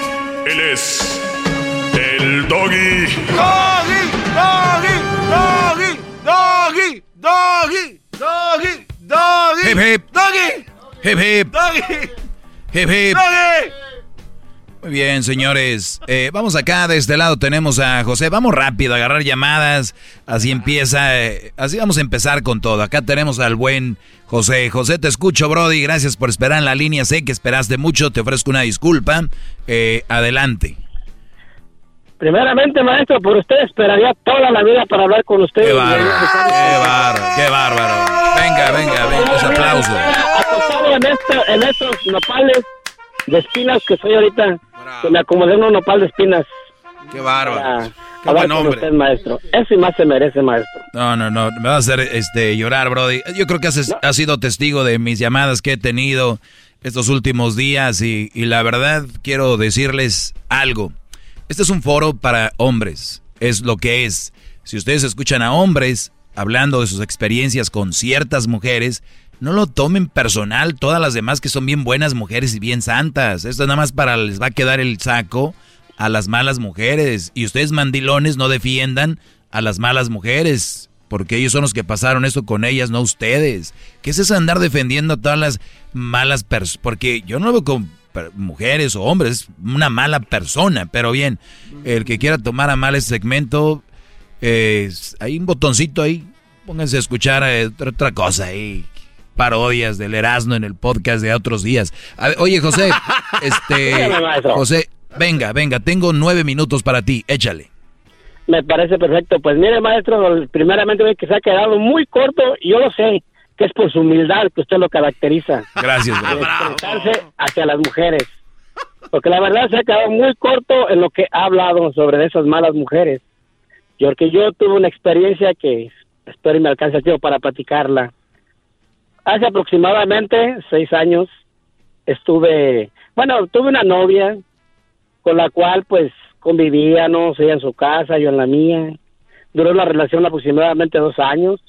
Él es el doggy. Doggy, doggy, doggy, doggy, doggy, doggy, doggy. Hip, hip. Doggy. Hip, hip. Doggy. Hip, hip. Doggy. Muy bien, señores. Eh, vamos acá, de este lado tenemos a José. Vamos rápido, a agarrar llamadas. Así empieza, eh, así vamos a empezar con todo. Acá tenemos al buen José. José, te escucho, Brody. Gracias por esperar en la línea. Sé que esperaste mucho, te ofrezco una disculpa. Eh, adelante. Primeramente, maestro, por usted esperaría toda la vida para hablar con usted. Qué bárbaro, qué bárbaro, qué bárbaro. Venga, venga, venga. Acostado en, este- en estos nopales de espinas que soy ahorita, que me acomodé en un nopal de espinas. Qué bárbaro. Qué hablar buen hombre. usted, maestro. Eso y más se merece, maestro. No, no, no, me va a hacer este, llorar, Brody. Yo creo que has, has sido testigo de mis llamadas que he tenido estos últimos días y, y la verdad quiero decirles algo. Este es un foro para hombres, es lo que es. Si ustedes escuchan a hombres hablando de sus experiencias con ciertas mujeres, no lo tomen personal, todas las demás que son bien buenas mujeres y bien santas. Esto nada más para les va a quedar el saco a las malas mujeres. Y ustedes mandilones no defiendan a las malas mujeres, porque ellos son los que pasaron esto con ellas, no ustedes. ¿Qué es eso andar defendiendo a todas las malas personas? Porque yo no lo veo con mujeres o hombres, es una mala persona, pero bien, el que quiera tomar a mal ese segmento, eh, hay un botoncito ahí, pónganse a escuchar eh, otra cosa ahí. Parodias del Erasmo en el podcast de otros días. A ver, oye, José, este. José, venga, venga, tengo nueve minutos para ti, échale. Me parece perfecto. Pues mire, maestro, primeramente ve que se ha quedado muy corto y yo lo sé, que es por su humildad que usted lo caracteriza. Gracias, expresarse hacia las mujeres. Porque la verdad se ha quedado muy corto en lo que ha hablado sobre esas malas mujeres. Porque yo tuve una experiencia que espero y me alcance el tiempo para platicarla. Hace aproximadamente seis años estuve, bueno, tuve una novia con la cual pues convivíamos, ella en su casa, yo en la mía. Duró la relación aproximadamente dos años.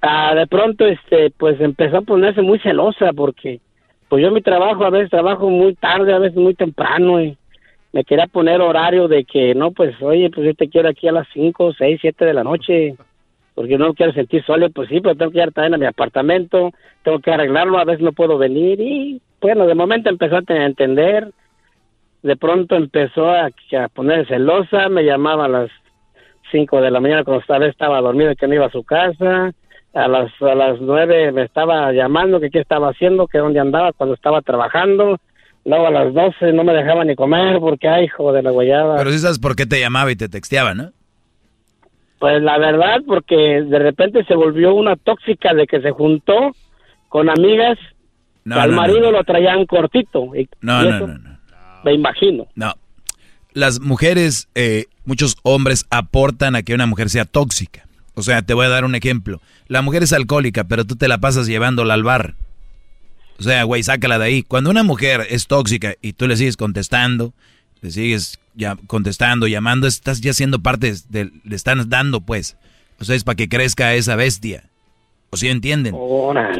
Ah, de pronto, este, pues empezó a ponerse muy celosa porque, pues yo mi trabajo a veces trabajo muy tarde, a veces muy temprano y me quería poner horario de que no, pues oye, pues yo te quiero aquí a las cinco, seis, siete de la noche porque no quiero sentir solo, pues sí, pero tengo que ir también a mi apartamento, tengo que arreglarlo, a veces no puedo venir y bueno, de momento empezó a entender, de pronto empezó a, a poner celosa, me llamaba a las 5 de la mañana cuando vez estaba dormido y que no iba a su casa, a las a las 9 me estaba llamando que qué estaba haciendo, que dónde andaba cuando estaba trabajando, luego a las 12 no me dejaba ni comer porque ay, hijo de la guayaba. Pero sí sabes por qué te llamaba y te texteaba, ¿no? Pues la verdad, porque de repente se volvió una tóxica de que se juntó con amigas No, que al no, no, marido lo traían cortito. Y, No, y no, eso no, no. Me imagino. No. Las mujeres, eh, muchos hombres aportan a que una mujer sea tóxica. O sea, te voy a dar un ejemplo. La mujer es alcohólica, pero tú te la pasas llevándola al bar. O sea, güey, sácala de ahí. Cuando una mujer es tóxica y tú le sigues contestando, le sigues ya contestando, llamando, estás ya siendo parte de, le están dando, pues. O sea, es para que crezca esa bestia. ¿O sí entienden?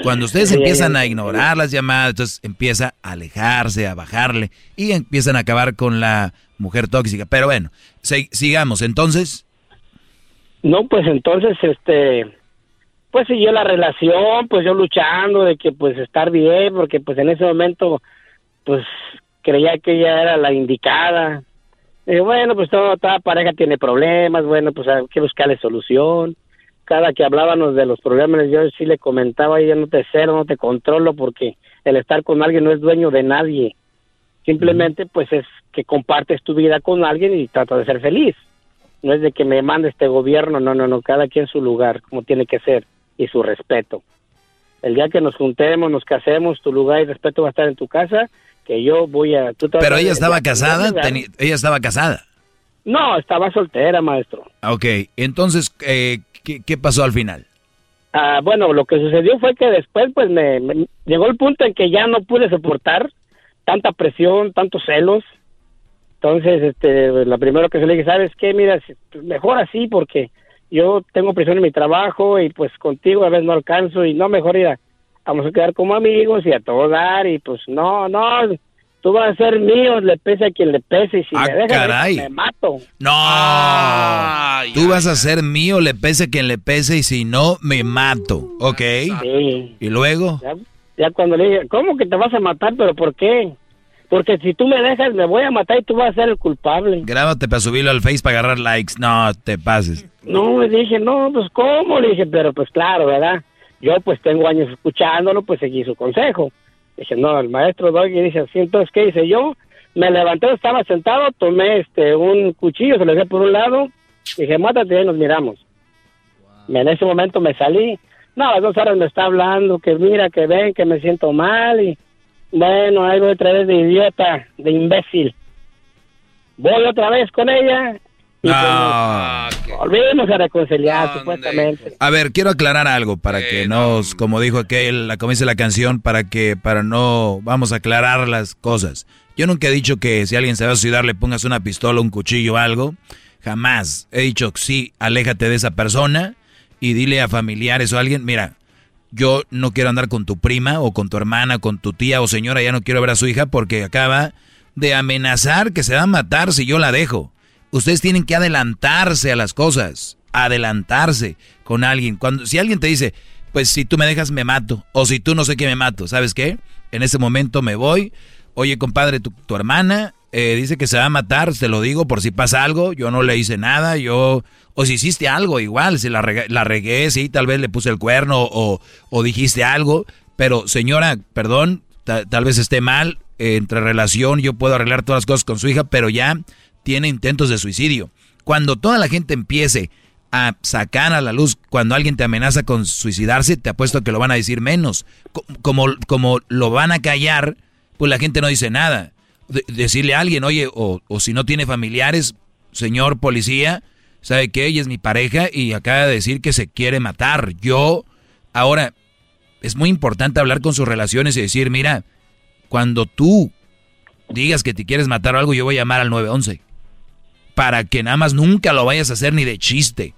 Cuando ustedes Sí, empiezan a ignorar las llamadas, entonces empieza a alejarse, a bajarle y empiezan a acabar con la mujer tóxica. Pero bueno, sigamos. Entonces, No, pues entonces, este, pues siguió la relación, pues yo luchando de que pues estar bien, porque pues en ese momento, pues creía que ella era la indicada. Bueno, pues todo, toda pareja tiene problemas, bueno, pues hay que buscarle solución. Cada que hablábamos de los problemas, yo sí le comentaba, yo no te cero, no te controlo, porque el estar con alguien no es dueño de nadie. Simplemente, pues es que compartes tu vida con alguien y trata de ser feliz. No es de que me mande este gobierno, no, no, no, cada quien su lugar, como tiene que ser, y su respeto. El día que nos juntemos, nos casemos, tu lugar y respeto va a estar en tu casa, que yo voy a... tú Pero ella estaba ya- casada, teni- ella estaba casada. No, estaba soltera, maestro. Ok, entonces, eh, ¿qué, qué pasó al final? Ah, bueno, lo que sucedió fue que después, pues, me, me- llegó el punto en que ya no pude soportar tanta presión, tantos celos. Entonces, este, lo primero que se le dije, ¿sabes qué? Mira, pues, mejor así porque yo tengo presión en mi trabajo y pues contigo a veces no alcanzo y no, mejor ir a, vamos a quedar como amigos y a todo dar y pues no, no, tú vas a ser mío, le pese a quien le pese y si Ah, me dejas caray. me mato. No, tú vas a ser mío, le pese quien le pese y si no, me mato, ¿ok? Sí. ¿Y luego? Ya, ya cuando le dije, ¿cómo que te vas a matar? ¿Pero por qué? Porque si tú me dejas, me voy a matar y tú vas a ser el culpable. Grábate para subirlo al Face para agarrar likes. No, te pases. No, le dije, no, pues ¿cómo? Le dije, pero pues claro, ¿verdad? Yo pues tengo años escuchándolo, pues seguí su consejo. Dije, no, el maestro Doggy dice así, entonces, ¿qué hice yo? Me levanté, estaba sentado, tomé este un cuchillo, se lo dejé por un lado, dije, mátate y nos miramos. En ese momento me salí. No, a las dos horas me está hablando, que mira, que ven, que me siento mal y bueno, ahí voy otra vez de idiota, de imbécil. Voy otra vez con ella pues, nos volvimos a reconciliar, supuestamente. A ver, quiero aclarar algo para que nos, como dijo aquel, la como dice la canción, para que, para no, vamos a aclarar las cosas. Yo nunca he dicho que si alguien se va a suicidar le pongas una pistola, un cuchillo o algo. Jamás. He dicho, sí, aléjate de esa persona y dile a familiares o a alguien, mira, yo no quiero andar con tu prima o con tu hermana, con tu tía o señora, ya no quiero ver a su hija porque acaba de amenazar que se va a matar si yo la dejo. Ustedes tienen que adelantarse a las cosas, adelantarse con alguien. Cuando si alguien te dice, pues si tú me dejas me mato o si tú no sé qué me mato, ¿sabes qué? En ese momento me voy. Oye, compadre, tu, hermana eh, dice que se va a matar, te lo digo por si pasa algo, yo no le hice nada, yo o si hiciste algo igual, si la, regué, la sí, tal vez le puse el cuerno o, o dijiste algo, pero señora, perdón, ta- tal vez esté mal, eh, entre relación, yo puedo arreglar todas las cosas con su hija, pero ya tiene intentos de suicidio. Cuando toda la gente empiece a sacar a la luz, cuando alguien te amenaza con suicidarse, te apuesto que lo van a decir menos. Co- Como, como lo van a callar, pues la gente no dice nada. De- decirle a alguien, oye, o, o si no tiene familiares, señor policía, ¿sabe qué? Ella es mi pareja y acaba de decir que se quiere matar. Yo, ahora, es muy importante hablar con sus relaciones y decir, mira, cuando tú digas que te quieres matar o algo, yo voy a llamar al 911. Para que nada más nunca lo vayas a hacer ni de chiste.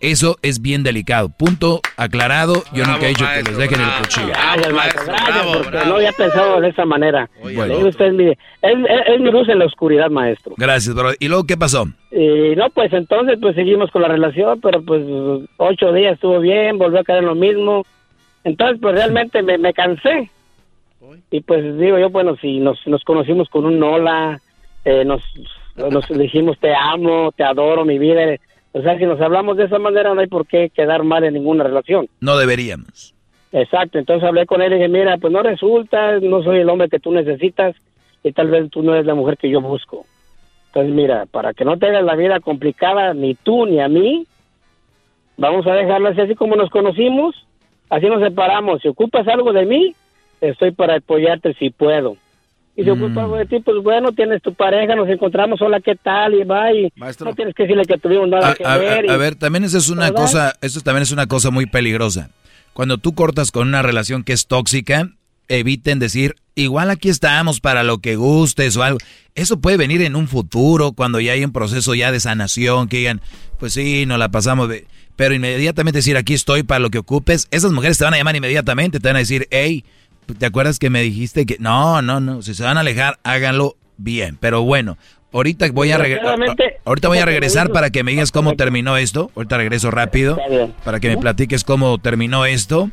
Eso es bien delicado. Punto aclarado. Yo nunca he dicho que les dejen el cuchillo. Gracias, maestro, gracias, porque no había pensado de esa manera. Bueno. Usted es mi, es, es- es mi luz en la oscuridad, maestro. Gracias, bro. ¿Y luego qué pasó? Y no, pues entonces pues seguimos con la relación, pero pues ocho días estuvo bien, volvió a caer en lo mismo. Entonces pues realmente me, me cansé. Y pues digo yo, bueno, si nos, nos conocimos con un hola, eh, nos, nos dijimos te amo, te adoro, mi vida. O sea, si nos hablamos de esa manera no hay por qué quedar mal en ninguna relación. No deberíamos. Exacto, entonces hablé con él y dije, mira, pues no resulta, no soy el hombre que tú necesitas y tal vez tú no eres la mujer que yo busco. Entonces, mira, para que no te hagas la vida complicada ni tú ni a mí, vamos a dejarlo así, así como nos conocimos, así nos separamos. Si ocupas algo de mí, estoy para apoyarte si puedo. Y si ocupas algo de ti, pues bueno, tienes tu pareja, nos encontramos, hola, ¿qué tal? Y va, y no tienes que decirle que tuvimos nada A, que a- ver. y- a ver, también eso es una ¿Verdad? cosa, eso también es una cosa muy peligrosa. Cuando tú cortas con una relación que es tóxica, eviten decir, igual aquí estamos para lo que gustes o algo. Eso puede venir en un futuro, cuando ya hay un proceso ya de sanación, que digan, pues sí, nos la pasamos de... Pero inmediatamente decir, aquí estoy para lo que ocupes, esas mujeres te van a llamar inmediatamente, te van a decir, hey, ¿te acuerdas que me dijiste que... No, no, no, si se van a alejar, háganlo bien. Pero bueno, ahorita voy a regresar... Ahorita voy a regresar para que me digas cómo terminó esto. Ahorita regreso rápido para que me platiques cómo terminó esto.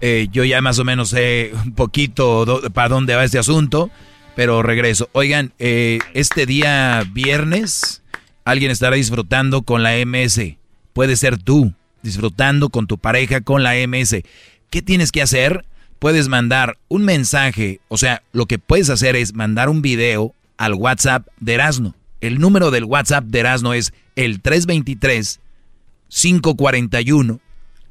Eh, yo ya más o menos sé un poquito do- para dónde va este asunto. Pero regreso. Oigan, eh, este día viernes alguien estará disfrutando con la MS. Puede ser tú, disfrutando con tu pareja con la MS. ¿Qué tienes que hacer? Puedes mandar un mensaje, o sea, lo que puedes hacer es mandar un video al WhatsApp de Erasno. El número del WhatsApp de Erasno es el 323 541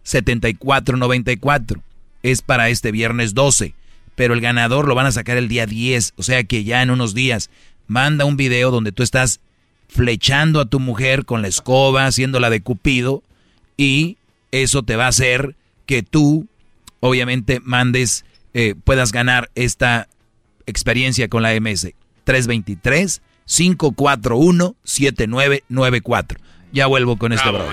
7494. Es para este viernes 12, pero el ganador lo van a sacar el día 10, o sea que ya en unos días manda un video donde tú estás flechando a tu mujer con la escoba, haciéndola de cupido y eso te va a hacer que tú obviamente mandes eh, puedas ganar esta experiencia con la MS 323 541 7994. Ya vuelvo con esto, bro.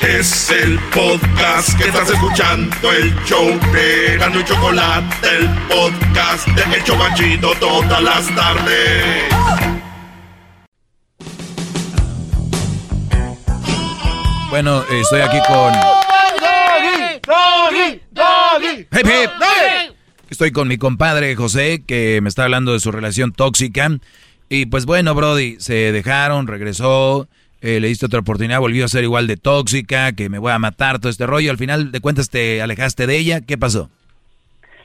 Es el podcast que estás escuchando, el show de Gano y Chocolate, el podcast de El Chobachito todas las tardes. Bueno, estoy aquí con... Hip, hip. Estoy con mi compadre José, que me está hablando de su relación tóxica. Y pues bueno, Brody, se dejaron, regresó, eh, le diste otra oportunidad, volvió a ser igual de tóxica, que me voy a matar, todo este rollo. Al final de cuentas te alejaste de ella. ¿Qué pasó?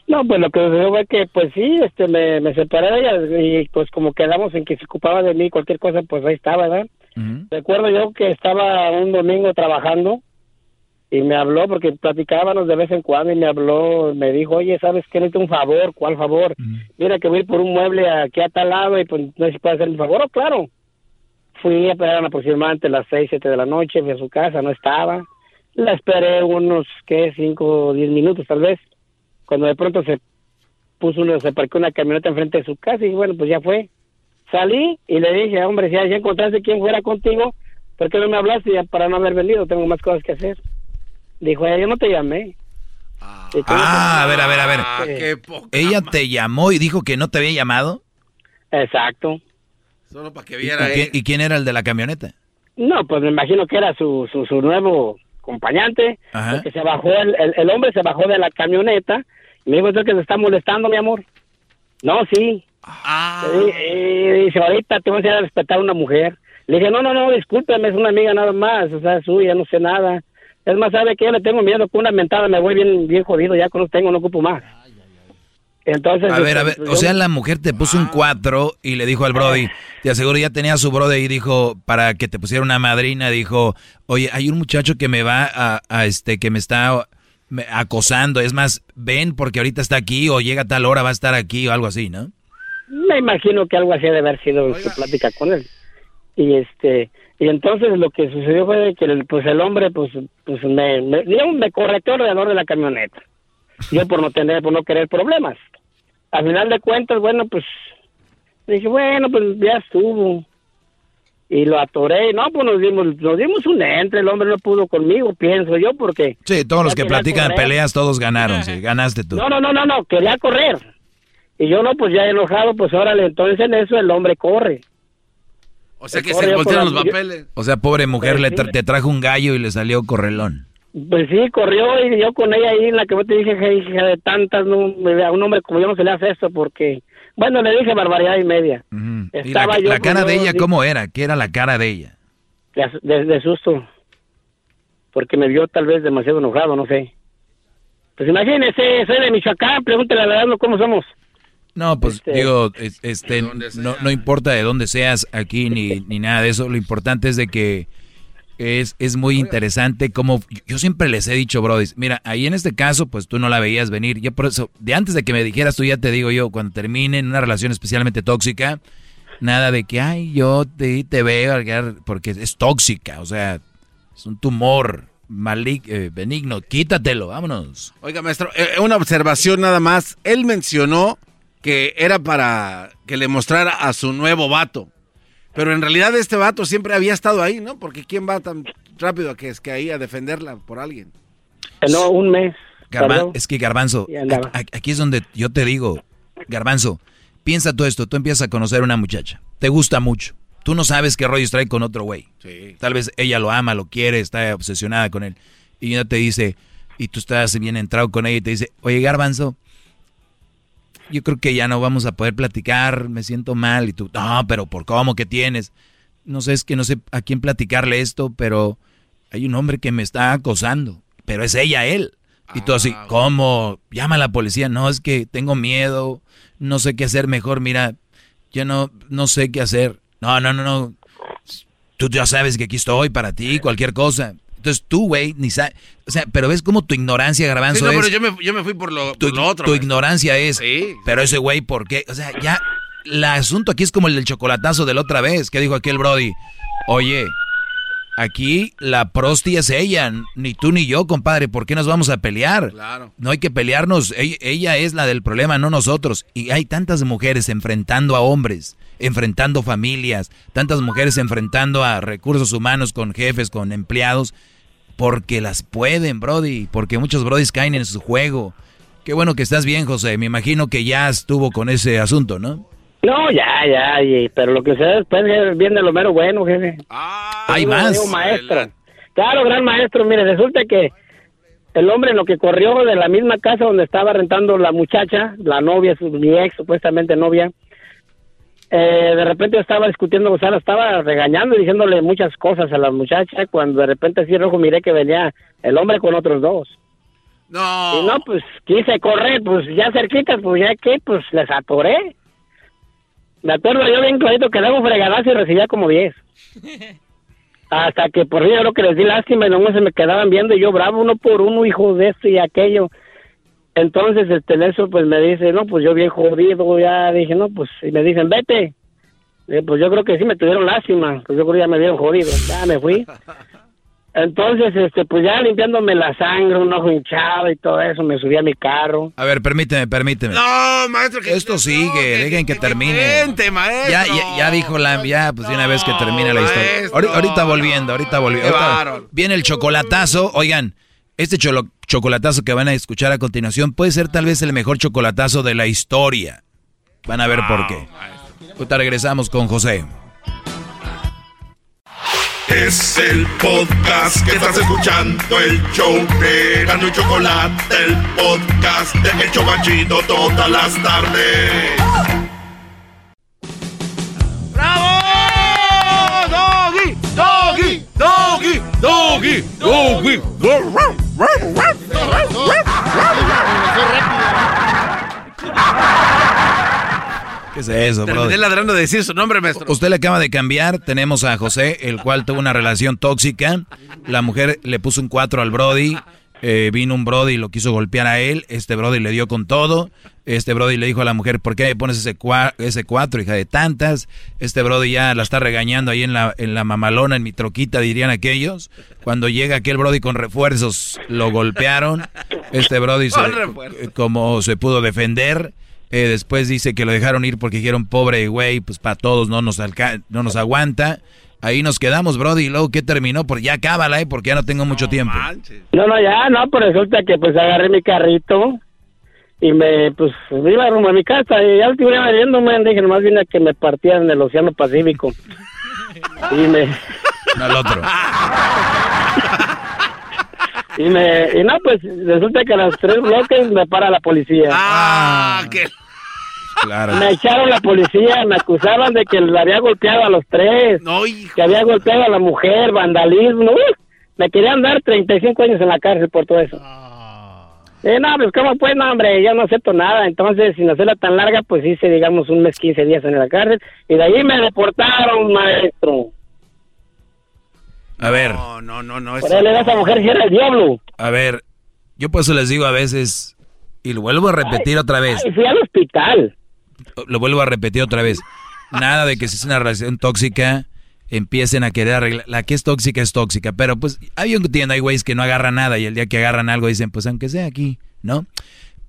No, pues lo que sucedió fue que, pues sí, este, me, me separé de ella y pues como quedamos en que se ocupaba de mí, cualquier cosa, pues ahí estaba, ¿verdad? Recuerdo yo que estaba un domingo trabajando y me habló porque platicábamos de vez en cuando y me habló, me dijo, oye, ¿sabes qué? Necesito un favor, ¿cuál favor? Mira que voy por un mueble aquí a tal lado y pues no sé si puede hacer el favor, oh, claro. Fui a esperar aproximadamente las seis, siete de la noche, fui a su casa, no estaba. La esperé unos, ¿qué? Cinco o diez minutos tal vez. Cuando de pronto se puso uno, se parquó una camioneta enfrente de su casa y bueno, pues ya fue. Salí y le dije, hombre, si ya encontraste quien fuera contigo, ¿por qué no me hablaste ya para no haber venido? Tengo más cosas que hacer. Dijo, yo no te llamé. Ah, a ver, a ver, a ver. Ella te llamó y dijo que no te había llamado. Exacto. Solo para que ¿Y, viera y quién- y quién era el de la camioneta? No, pues me imagino que era su, su, su nuevo acompañante, Ajá. porque se bajó, el, el, el hombre se bajó de la camioneta y me dijo, "¿Es que se está molestando, mi amor? No, sí. Y, y dice, ahorita te voy a enseñar a respetar a una mujer. Le dije, no, no, no, discúlpeme, es una amiga nada más, o sea, suya, no sé nada. Es más, sabe que yo le tengo miedo, con una mentada me voy bien, bien jodido, ya con tengo no ocupo más. Entonces, A ver, a ver, este, o sea, la mujer te puso un cuatro y le dijo al Brody, te aseguro ya tenía a su Brody y dijo, para que te pusiera una madrina, dijo, oye, hay un muchacho que me va a, a, este, que me está me- acosando, es más, ven porque ahorita está aquí o llega a tal hora va a estar aquí o algo así, ¿no? Me imagino que algo así de haber sido su plática con él. Y este y entonces lo que sucedió fue que el, pues el hombre pues pues me me, digamos, me correteó alrededor de la camioneta. Yo por no tener por no querer problemas. Al final de cuentas bueno pues dije bueno pues ya estuvo y lo atoré. No pues nos dimos nos dimos un entre. El hombre no pudo conmigo pienso yo porque Sí, todos los que platican correr. peleas, todos ganaron, sí, ganaste tú. No, no, no, no, no, quería correr. Y yo no, pues ya enojado, pues órale, entonces en eso el hombre corre. O sea que se voltearon los papeles. O sea, pobre mujer, Pues le sí. tra- te trajo un gallo y le salió correlón. Pues sí, corrió y yo con ella ahí en la que yo te dije, "Hey, hija de tantas, no, me- a un hombre como yo no se le hace esto porque, bueno, le dije barbaridad y media. Y la, Estaba yo la cara de ella, ¿cómo era? ¿Qué era la cara de ella? De, de- de susto. Porque me vio tal vez demasiado enojado, no sé. Pues imagínese, soy de Michoacán, pregúntele a la verdad cómo somos. No, pues Este- digo, es- este, no, no importa de dónde seas aquí ni, ni nada de eso, lo importante es de que es, es muy interesante como yo siempre les he dicho, Brody, mira, ahí en este caso, pues tú no la veías venir, yo por eso, de antes de que me dijeras tú ya te digo yo, cuando termine en una relación especialmente tóxica, nada de que, ay, yo te, te veo, porque es tóxica, o sea, es un tumor malig, eh, benigno, quítatelo, vámonos. Oiga, maestro, eh, una observación nada más. Él mencionó que era para que le mostrara a su nuevo vato. Pero en realidad este vato siempre había estado ahí, ¿no? Porque ¿quién va tan rápido a que es que ahí a defenderla por alguien? No, un mes. Garban- es que Garbanzo, aquí es donde yo te digo, Garbanzo, piensa tú esto, tú empiezas a conocer a una muchacha, te gusta mucho, tú no sabes qué rollo trae con otro güey. Tal vez ella lo ama, lo quiere, está obsesionada con él. Y ella te dice, y tú estás bien entrado con ella y te dice, oye Garbanzo, yo creo que ya no vamos a poder platicar, me siento mal. Y tú, no, pero ¿por cómo que tienes? No sé, es que no sé a quién platicarle esto, pero hay un hombre que me está acosando, pero es ella, él. Y tú así, ¿cómo? Llama a la policía. No, es que tengo miedo, no sé qué hacer mejor. Mira, yo no, no sé qué hacer. No, no, no, no. Tú ya sabes que aquí estoy para ti, cualquier cosa. Entonces tú, güey, ni sabes. O sea, pero ves cómo tu ignorancia, Garbanzo, Sí, no, es. pero yo me, yo me fui por lo, tu, por lo otro. tu ignorancia es. Sí. Pero ese güey, ¿por qué? O sea, ya. El asunto aquí es como el del chocolatazo de la otra vez. que dijo aquel Brody? Oye, aquí la prosti es ella, ni tú ni yo, compadre. ¿Por qué nos vamos a pelear? Claro. No hay que pelearnos. Ella, ella es la del problema, no nosotros. Y hay tantas mujeres enfrentando a hombres, enfrentando familias, tantas mujeres enfrentando a recursos humanos con jefes, con empleados, porque las pueden, Brody. Porque muchos Brodis caen en su juego. Qué bueno que estás bien, José. Me imagino que ya estuvo con ese asunto, ¿no? No, ya, ya, y- pero lo que se después jefe, viene lo mero bueno, jefe. Hay Digo, más. maestro. Claro, gran maestro. Mire, resulta que el hombre en lo que corrió de la misma casa donde estaba rentando la muchacha, la novia, su, mi ex, supuestamente novia, eh, de repente estaba discutiendo, o sea, la estaba regañando y diciéndole muchas cosas a la muchacha, cuando de repente así rojo miré que venía el hombre con otros dos. No. Y no, pues quise correr, pues ya cerquita, pues ya que, pues les atoré. Me acuerdo yo bien clarito que daba un fregadazo y recibía como 10. Hasta que por fin yo creo que les di lástima y nomás se me quedaban viendo y yo bravo uno por uno, hijo de esto y aquello. Entonces, este, en eso, pues me dice, no, pues yo bien jodido, ya dije, no, pues, y me dicen, vete. Eh, pues yo creo que sí me tuvieron lástima, pues yo creo que ya me vieron jodido, ya me fui. Entonces, este, pues ya limpiándome la sangre, un ojo hinchado y todo eso, me subí a mi carro. A ver, permíteme, permíteme. No, maestro, que Esto sigue, dejen que termine. Vente, maestro. Ya, ya, ya dijo la, ya, pues de una vez que termine la historia. maestro. Ahorita volviendo, ahorita volviendo. Ahorita viene el chocolatazo. Oigan, este cholo- chocolatazo que van a escuchar a continuación puede ser tal vez el mejor chocolatazo de la historia. Van a ver por qué. Ahorita regresamos con José. Es el podcast que estás escuchando, el show de Gano y Chocolate, el podcast de El Chocachito todas las tardes. ¡Bravo! ¡Doggy! ¡Doggy! ¡Doggy! ¡Doggy! ¡Doggy! ¿Qué es eso, ladrando de decir su nombre, maestro. Usted le acaba de cambiar. Tenemos a José, el cual tuvo una relación tóxica. La mujer le puso un 4 al Brody. Eh, vino un Brody y lo quiso golpear a él. Este Brody le dio con todo. Este Brody le dijo a la mujer, ¿por qué me pones ese, cua- ese 4, hija de tantas? Este Brody ya la está regañando ahí en la, en la mamalona, en mi troquita, dirían aquellos. Cuando llega aquel Brody con refuerzos, lo golpearon. Este Brody, se- como se pudo defender. Eh, después dice que lo dejaron ir porque dijeron, pobre güey, pues para todos no nos, alca- no nos aguanta. Ahí nos quedamos, Brody. Y luego, ¿qué terminó? Porque ya cábala, ¿eh? Porque ya no tengo mucho tiempo. No, no, ya, no, pues resulta que pues agarré mi carrito y me, pues, me iba rumbo a mi casa y ya día viéndome, dije, nomás vine a que me partieran en el Océano Pacífico. Y me, No, al otro. y me, y no, pues resulta que a los tres bloques me para la policía. Ah, que... Claro. Me echaron la policía, me acusaban de que le había golpeado a los tres, No, hijo. que había golpeado a la mujer, vandalismo. me querían dar 35 años en la cárcel por todo eso. Eh, no, pues cómo pues, no, hombre, yo no acepto nada. Entonces, sin hacerla tan larga, pues hice, digamos, un mes, 15 días en la cárcel. Y de ahí me deportaron, maestro. A ver, No, no, no, no. Por él, esa mujer sí era el diablo. a ver. Yo por eso les digo a veces, y lo vuelvo a repetir otra vez. Y fui al hospital. Lo vuelvo a repetir otra vez. Nada de que si es una relación tóxica, empiecen a querer arreglar. La que es tóxica es tóxica. Pero pues, hay un entiendo, hay güeyes que no agarran nada y el día que agarran algo dicen, pues aunque sea aquí, ¿no?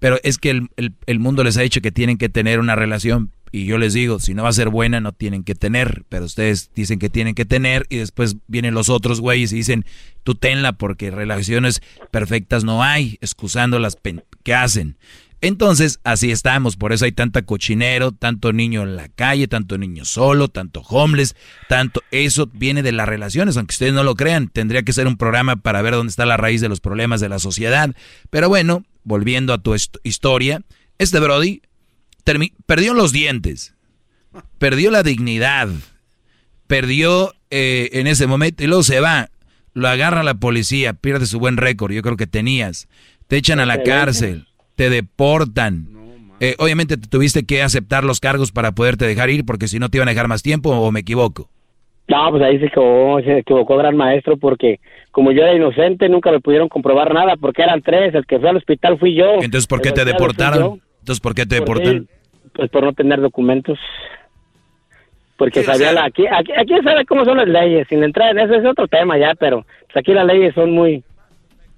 Pero es que el, el- el mundo les ha dicho que tienen que tener una relación. Y yo les digo, si no va a ser buena, no tienen que tener. Pero ustedes dicen que tienen que tener y después vienen los otros güeyes y dicen, tú tenla porque relaciones perfectas no hay, excusando las que hacen. Entonces, así estamos, por eso hay tanta cochinero, tanto niño en la calle, tanto niño solo, tanto homeless, tanto eso viene de las relaciones, aunque ustedes no lo crean, tendría que ser un programa para ver dónde está la raíz de los problemas de la sociedad. Pero bueno, volviendo a tu hist- historia, este Brody perdió los dientes, perdió la dignidad, perdió eh, en ese momento y luego se va, lo agarra la policía, pierde su buen récord, yo creo que tenías, te echan a la cárcel, te deportan. Eh, obviamente te tuviste que aceptar los cargos para poderte dejar ir porque si no te iban a dejar más tiempo o me equivoco. No, pues ahí se equivocó, se equivocó gran maestro porque como yo era inocente nunca me pudieron comprobar nada porque eran tres, el que fue al hospital fui yo. Entonces, ¿por qué te deportaron? Entonces, ¿por qué te ¿Por qué? deportaron? Pues por no tener documentos. Porque sabía la, aquí, aquí, aquí sabe cómo son las leyes, sin entrar en eso es otro tema ya, pero pues aquí las leyes son muy,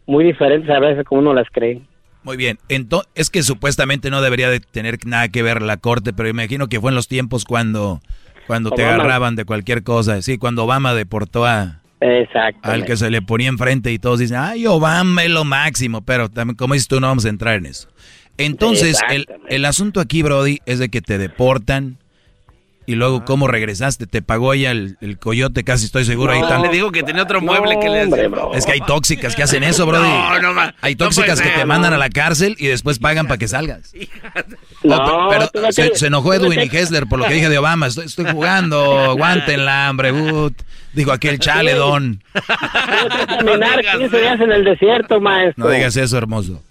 muy diferentes a veces como uno las cree. Muy bien. Ento- es que supuestamente no debería de tener nada que ver la corte, pero imagino que fue en los tiempos cuando, cuando te agarraban de cualquier cosa. Sí, cuando Obama deportó a, al que se le ponía enfrente y todos dicen, ay, Obama es lo máximo, pero también, como dices tú, no vamos a entrar en eso. Entonces, el, el asunto aquí, Brody, es de que te deportan y luego cómo regresaste, te pagó ella el, el coyote, casi estoy seguro. ahí No, están. le digo que tenía otro mueble que le. Es que hay tóxicas que hacen eso, Brody. No, no, hay tóxicas que te mandan a la cárcel y después pagan para que salgas. No, pero no se, enojó Edwin y Hessler por lo que dije de Obama. Estoy, estoy jugando, aguántenla, hambre, but. Dijo aquel chale, don. Caminar 15 días en el desierto, maestro. No digas eso, hermoso.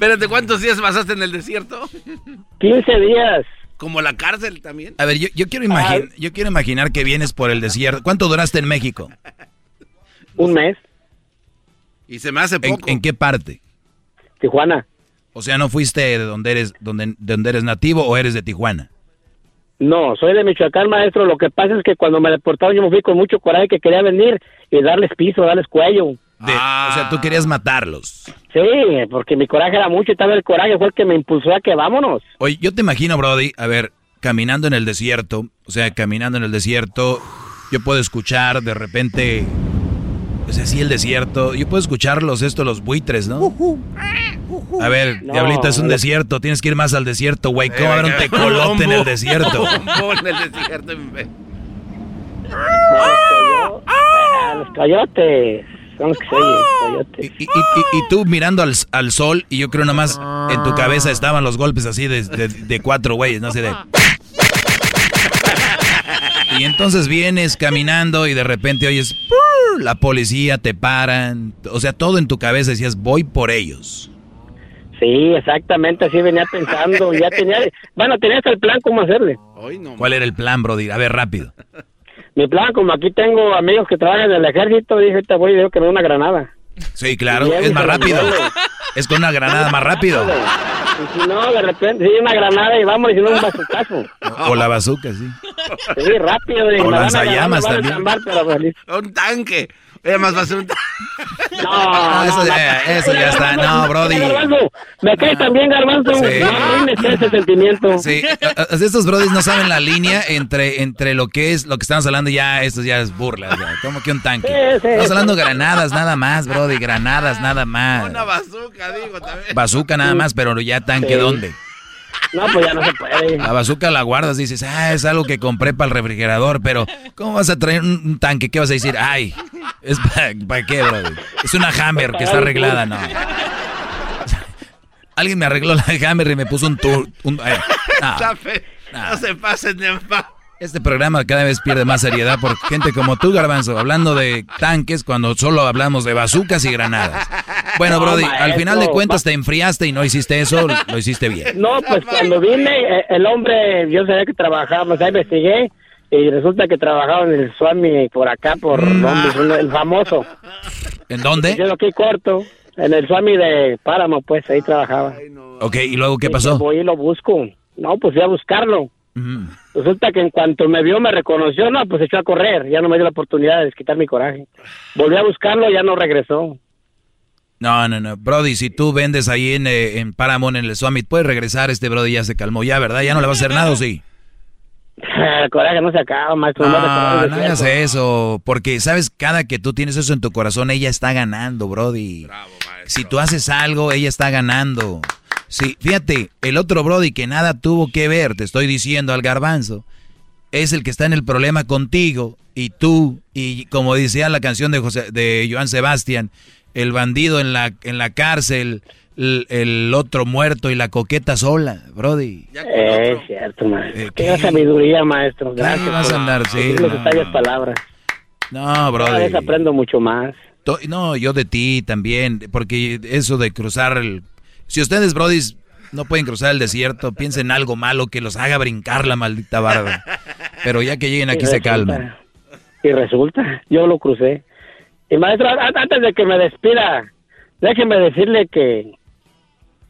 Espérate, ¿cuántos días pasaste en el desierto? 15 días. Como la cárcel también. A ver, yo, yo quiero imaginar, yo quiero imaginar que vienes por el desierto. ¿Cuánto duraste en México? Un mes. Y se me hace ¿En, poco. en qué parte? Tijuana. O sea, ¿no fuiste de donde eres, donde, de donde eres nativo o eres de Tijuana? No, soy de Michoacán, maestro. Lo que pasa es que cuando me deportaron yo me fui con mucho coraje que quería venir y darles piso, darles cuello. De- O sea, tú querías matarlos. Sí, porque mi coraje era mucho y tal vez el coraje fue el que me impulsó a que vámonos. Oye, yo te imagino, Brody, a ver, caminando en el desierto, o sea, caminando en el desierto, yo puedo escuchar de repente, o sea, sí el desierto, yo puedo escuchar los estos, los buitres, ¿no? A ver, No, diablita, es un no. desierto, tienes que ir más al desierto, güey, ¿cómo haber un tecolote en el un desierto? en el desierto. Ah, los coyotes. Son los que se oyen, coyotes. Y, y- y- y tú mirando al, al sol, y yo creo nomás en tu cabeza estaban los golpes así de, de- de cuatro güeyes, no sé, de... Y entonces vienes caminando y de repente oyes, la policía te paran, o sea, todo en tu cabeza decías, voy por ellos. Sí, exactamente, así venía pensando. Ya tenía, bueno, tenía hasta el plan cómo hacerle. ¿Cuál era el plan, Brody? A ver, rápido. Mi plan, como aquí tengo amigos que trabajan en el ejército, dije, te voy y digo que me una granada. Sí, claro, es más rápido. Es con una granada más rápido. Y si no, de repente, sí, una granada y vamos, y si no, un bazucazo. O la bazooka, sí. Sí, rápido. dije, O lanzallamas también. pero pues. Un tanque. Oye, más tanque. No, Ah, eso, no, ya, eso ya está. No, Brody. Garbanzo, me cae también, Garbanzo. Sí. No ese sentimiento. Sí, a- a- estos brodis no saben la línea entre, entre lo que es lo que estamos hablando ya, esto ya es burla, o sea, como que un tanque. Sí, sí. Estamos hablando granadas nada más, brody, granadas nada más. Una bazooka, digo, también. Bazooka nada más, pero ya tanque, Sí. ¿dónde? No, pues ya no se puede. La bazooka la guardas, dices, ah, es algo que compré para el refrigerador, pero ¿cómo vas a traer un, tanque? ¿Qué vas a decir? Ay, ¿es para qué, brody? Es una Hammer que está arreglada, no. Alguien me arregló la Hammer y me puso un tour. Un, no. No se pasen de Este programa cada vez pierde más seriedad por gente como tú, Garbanzo, hablando de tanques cuando solo hablamos de bazucas y granadas. Bueno, No, Brody, al maestro, final de cuentas te enfriaste y no hiciste eso, lo hiciste bien. No, pues cuando vine, eh, el hombre, yo sabía que trabajaba, o sea, investigué y resulta que trabajaba en el Swami por acá, por Londres, un- el famoso. ¿En dónde? Yo aquí corto, en el Swami de Páramo, pues ahí trabajaba. Ok, ¿y luego qué pasó? Voy y lo busco. No, pues fui a buscarlo. Resulta que en cuanto me vio, me reconoció, no, pues echó a correr. Ya no me dio la oportunidad de desquitar mi coraje. Volví a buscarlo, ya no regresó. No, no, no. Brody, si tú vendes ahí en, eh, en Paramount, en el Summit, puedes regresar. Este Brody ya se calmó, ya, ¿verdad? Ya no le va a hacer nada, ¿o sí? El coraje no se acaba, maestro. No, no hagas eso. Porque, ¿sabes? Cada que tú tienes eso en tu corazón, ella está ganando, Brody. Si tú haces algo, ella está ganando. Sí, fíjate, el otro Brody que nada tuvo que ver, te estoy diciendo al garbanzo, es el que está en el problema contigo y tú, y como decía la canción de, José, de Joan Sebastián, el bandido en la, en la cárcel, el, el otro muerto y la coqueta sola, Brody. Es cierto, maestro. Eh, Qué ¿qué? sabiduría, maestro. Gracias. vas a por andar, sí, no, no. palabras. No, Cada Brody. vez aprendo mucho más. No, yo de ti también, porque eso de cruzar el... Si ustedes, Brody, no pueden cruzar el desierto, piensen en algo malo que los haga brincar la maldita barda. Pero ya que lleguen aquí se calman. Y resulta, yo lo crucé. Y maestro, antes de que me despida, déjeme decirle que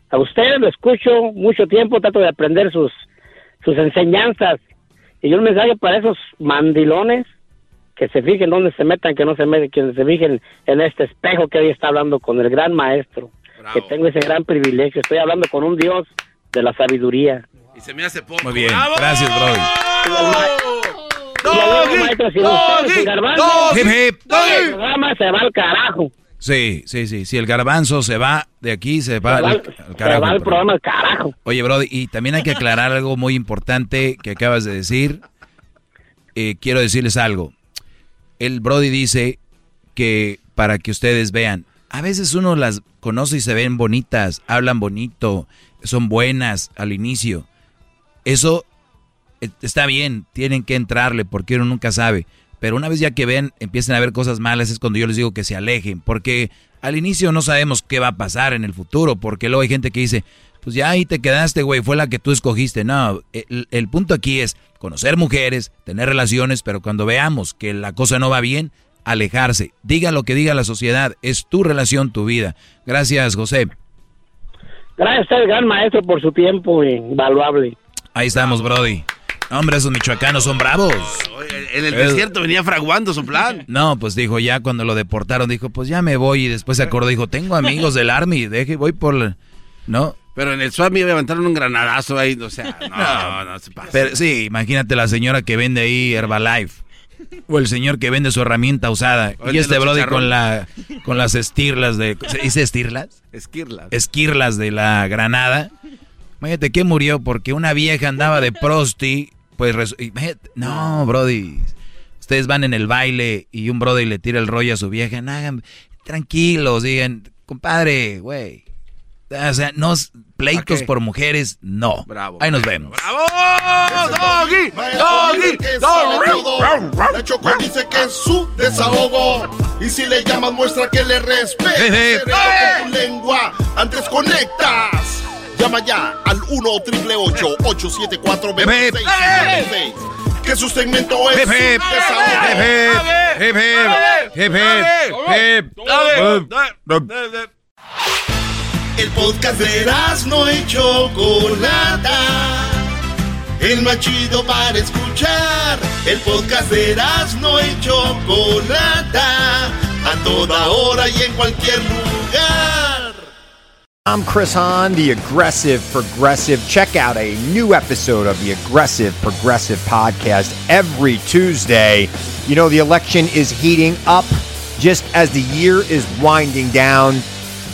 a usted lo escucho mucho tiempo, trato de aprender sus, sus enseñanzas. Y un mensaje para esos mandilones que se fijen dónde se metan, que no se meten, que se fijen en este espejo que hoy está hablando con el gran maestro. Que tengo ese gran privilegio. Estoy hablando con un Dios de la sabiduría. Y se me hace poco. Muy bien, gracias, Brody. El programa se va al carajo. Sí, sí, sí. Si el garbanzo se va de aquí, se va Se va al, al- al se carajo. va al programa al carajo. Oye, Brody, y también hay que aclarar algo muy importante que acabas de decir. Eh, quiero decirles algo. El Brody dice que para que ustedes vean, a veces uno las conoce y se ven bonitas, hablan bonito, son buenas al inicio. Eso eh, está bien, tienen que entrarle porque uno nunca sabe. Pero una vez ya que ven, empiezan a ver cosas malas, es cuando yo les digo que se alejen. Porque al inicio no sabemos qué va a pasar en el futuro. Porque luego hay gente que dice, pues ya ahí te quedaste, güey, fue la que tú escogiste. No, el, el punto aquí es conocer mujeres, tener relaciones, pero cuando veamos que la cosa no va bien, alejarse. Diga lo que diga la sociedad, es tu relación, tu vida. Gracias, José. Gracias a usted, gran maestro, por su tiempo invaluable. Ahí estamos, Brody. Hombre, esos michoacanos son bravos. En el Eh, desierto venía fraguando su plan. No, pues dijo, ya cuando lo deportaron, dijo, pues ya me voy. Y después se acordó, dijo, tengo amigos del Army, deje, voy por... la-". ¿No? Pero en el Swami levantaron un granadazo ahí, o sea, no, no se pasa. Pero sí, imagínate la señora que vende ahí Herbalife. O el señor que vende su herramienta usada. O Y este brody con la con las estirlas de ¿se dice estirlas? Esquirlas. Esquirlas de la Granada. Imagínate que murió porque una vieja andaba de prosti, pues resu- no, brody. Ustedes van en el baile y un brody le tira el rollo a su vieja, hagan tranquilos, digan, compadre, güey. O sea, no pleitos por mujeres, no. Bravo. Ahí nos vemos. ¡Bravo! ¡Doggy! ¡Doggy! ¡Doggy! La Choco dice que es su desahogo. Y si le llamas, muestra que le respeta. Eh, eh. con tu lengua. Antes conectas. Llama ya al 1 874 Eh,2656 Que su segmento es su desahogo. El podcast de no y Chocolata. El más chido para escuchar. El podcast de no y Chocolata. A toda hora y en cualquier lugar. I'm Chris Hahn, the Aggressive Progressive. Check out a new episode of the Aggressive Progressive podcast every Tuesday. You know, the election is heating up just as the year is winding down.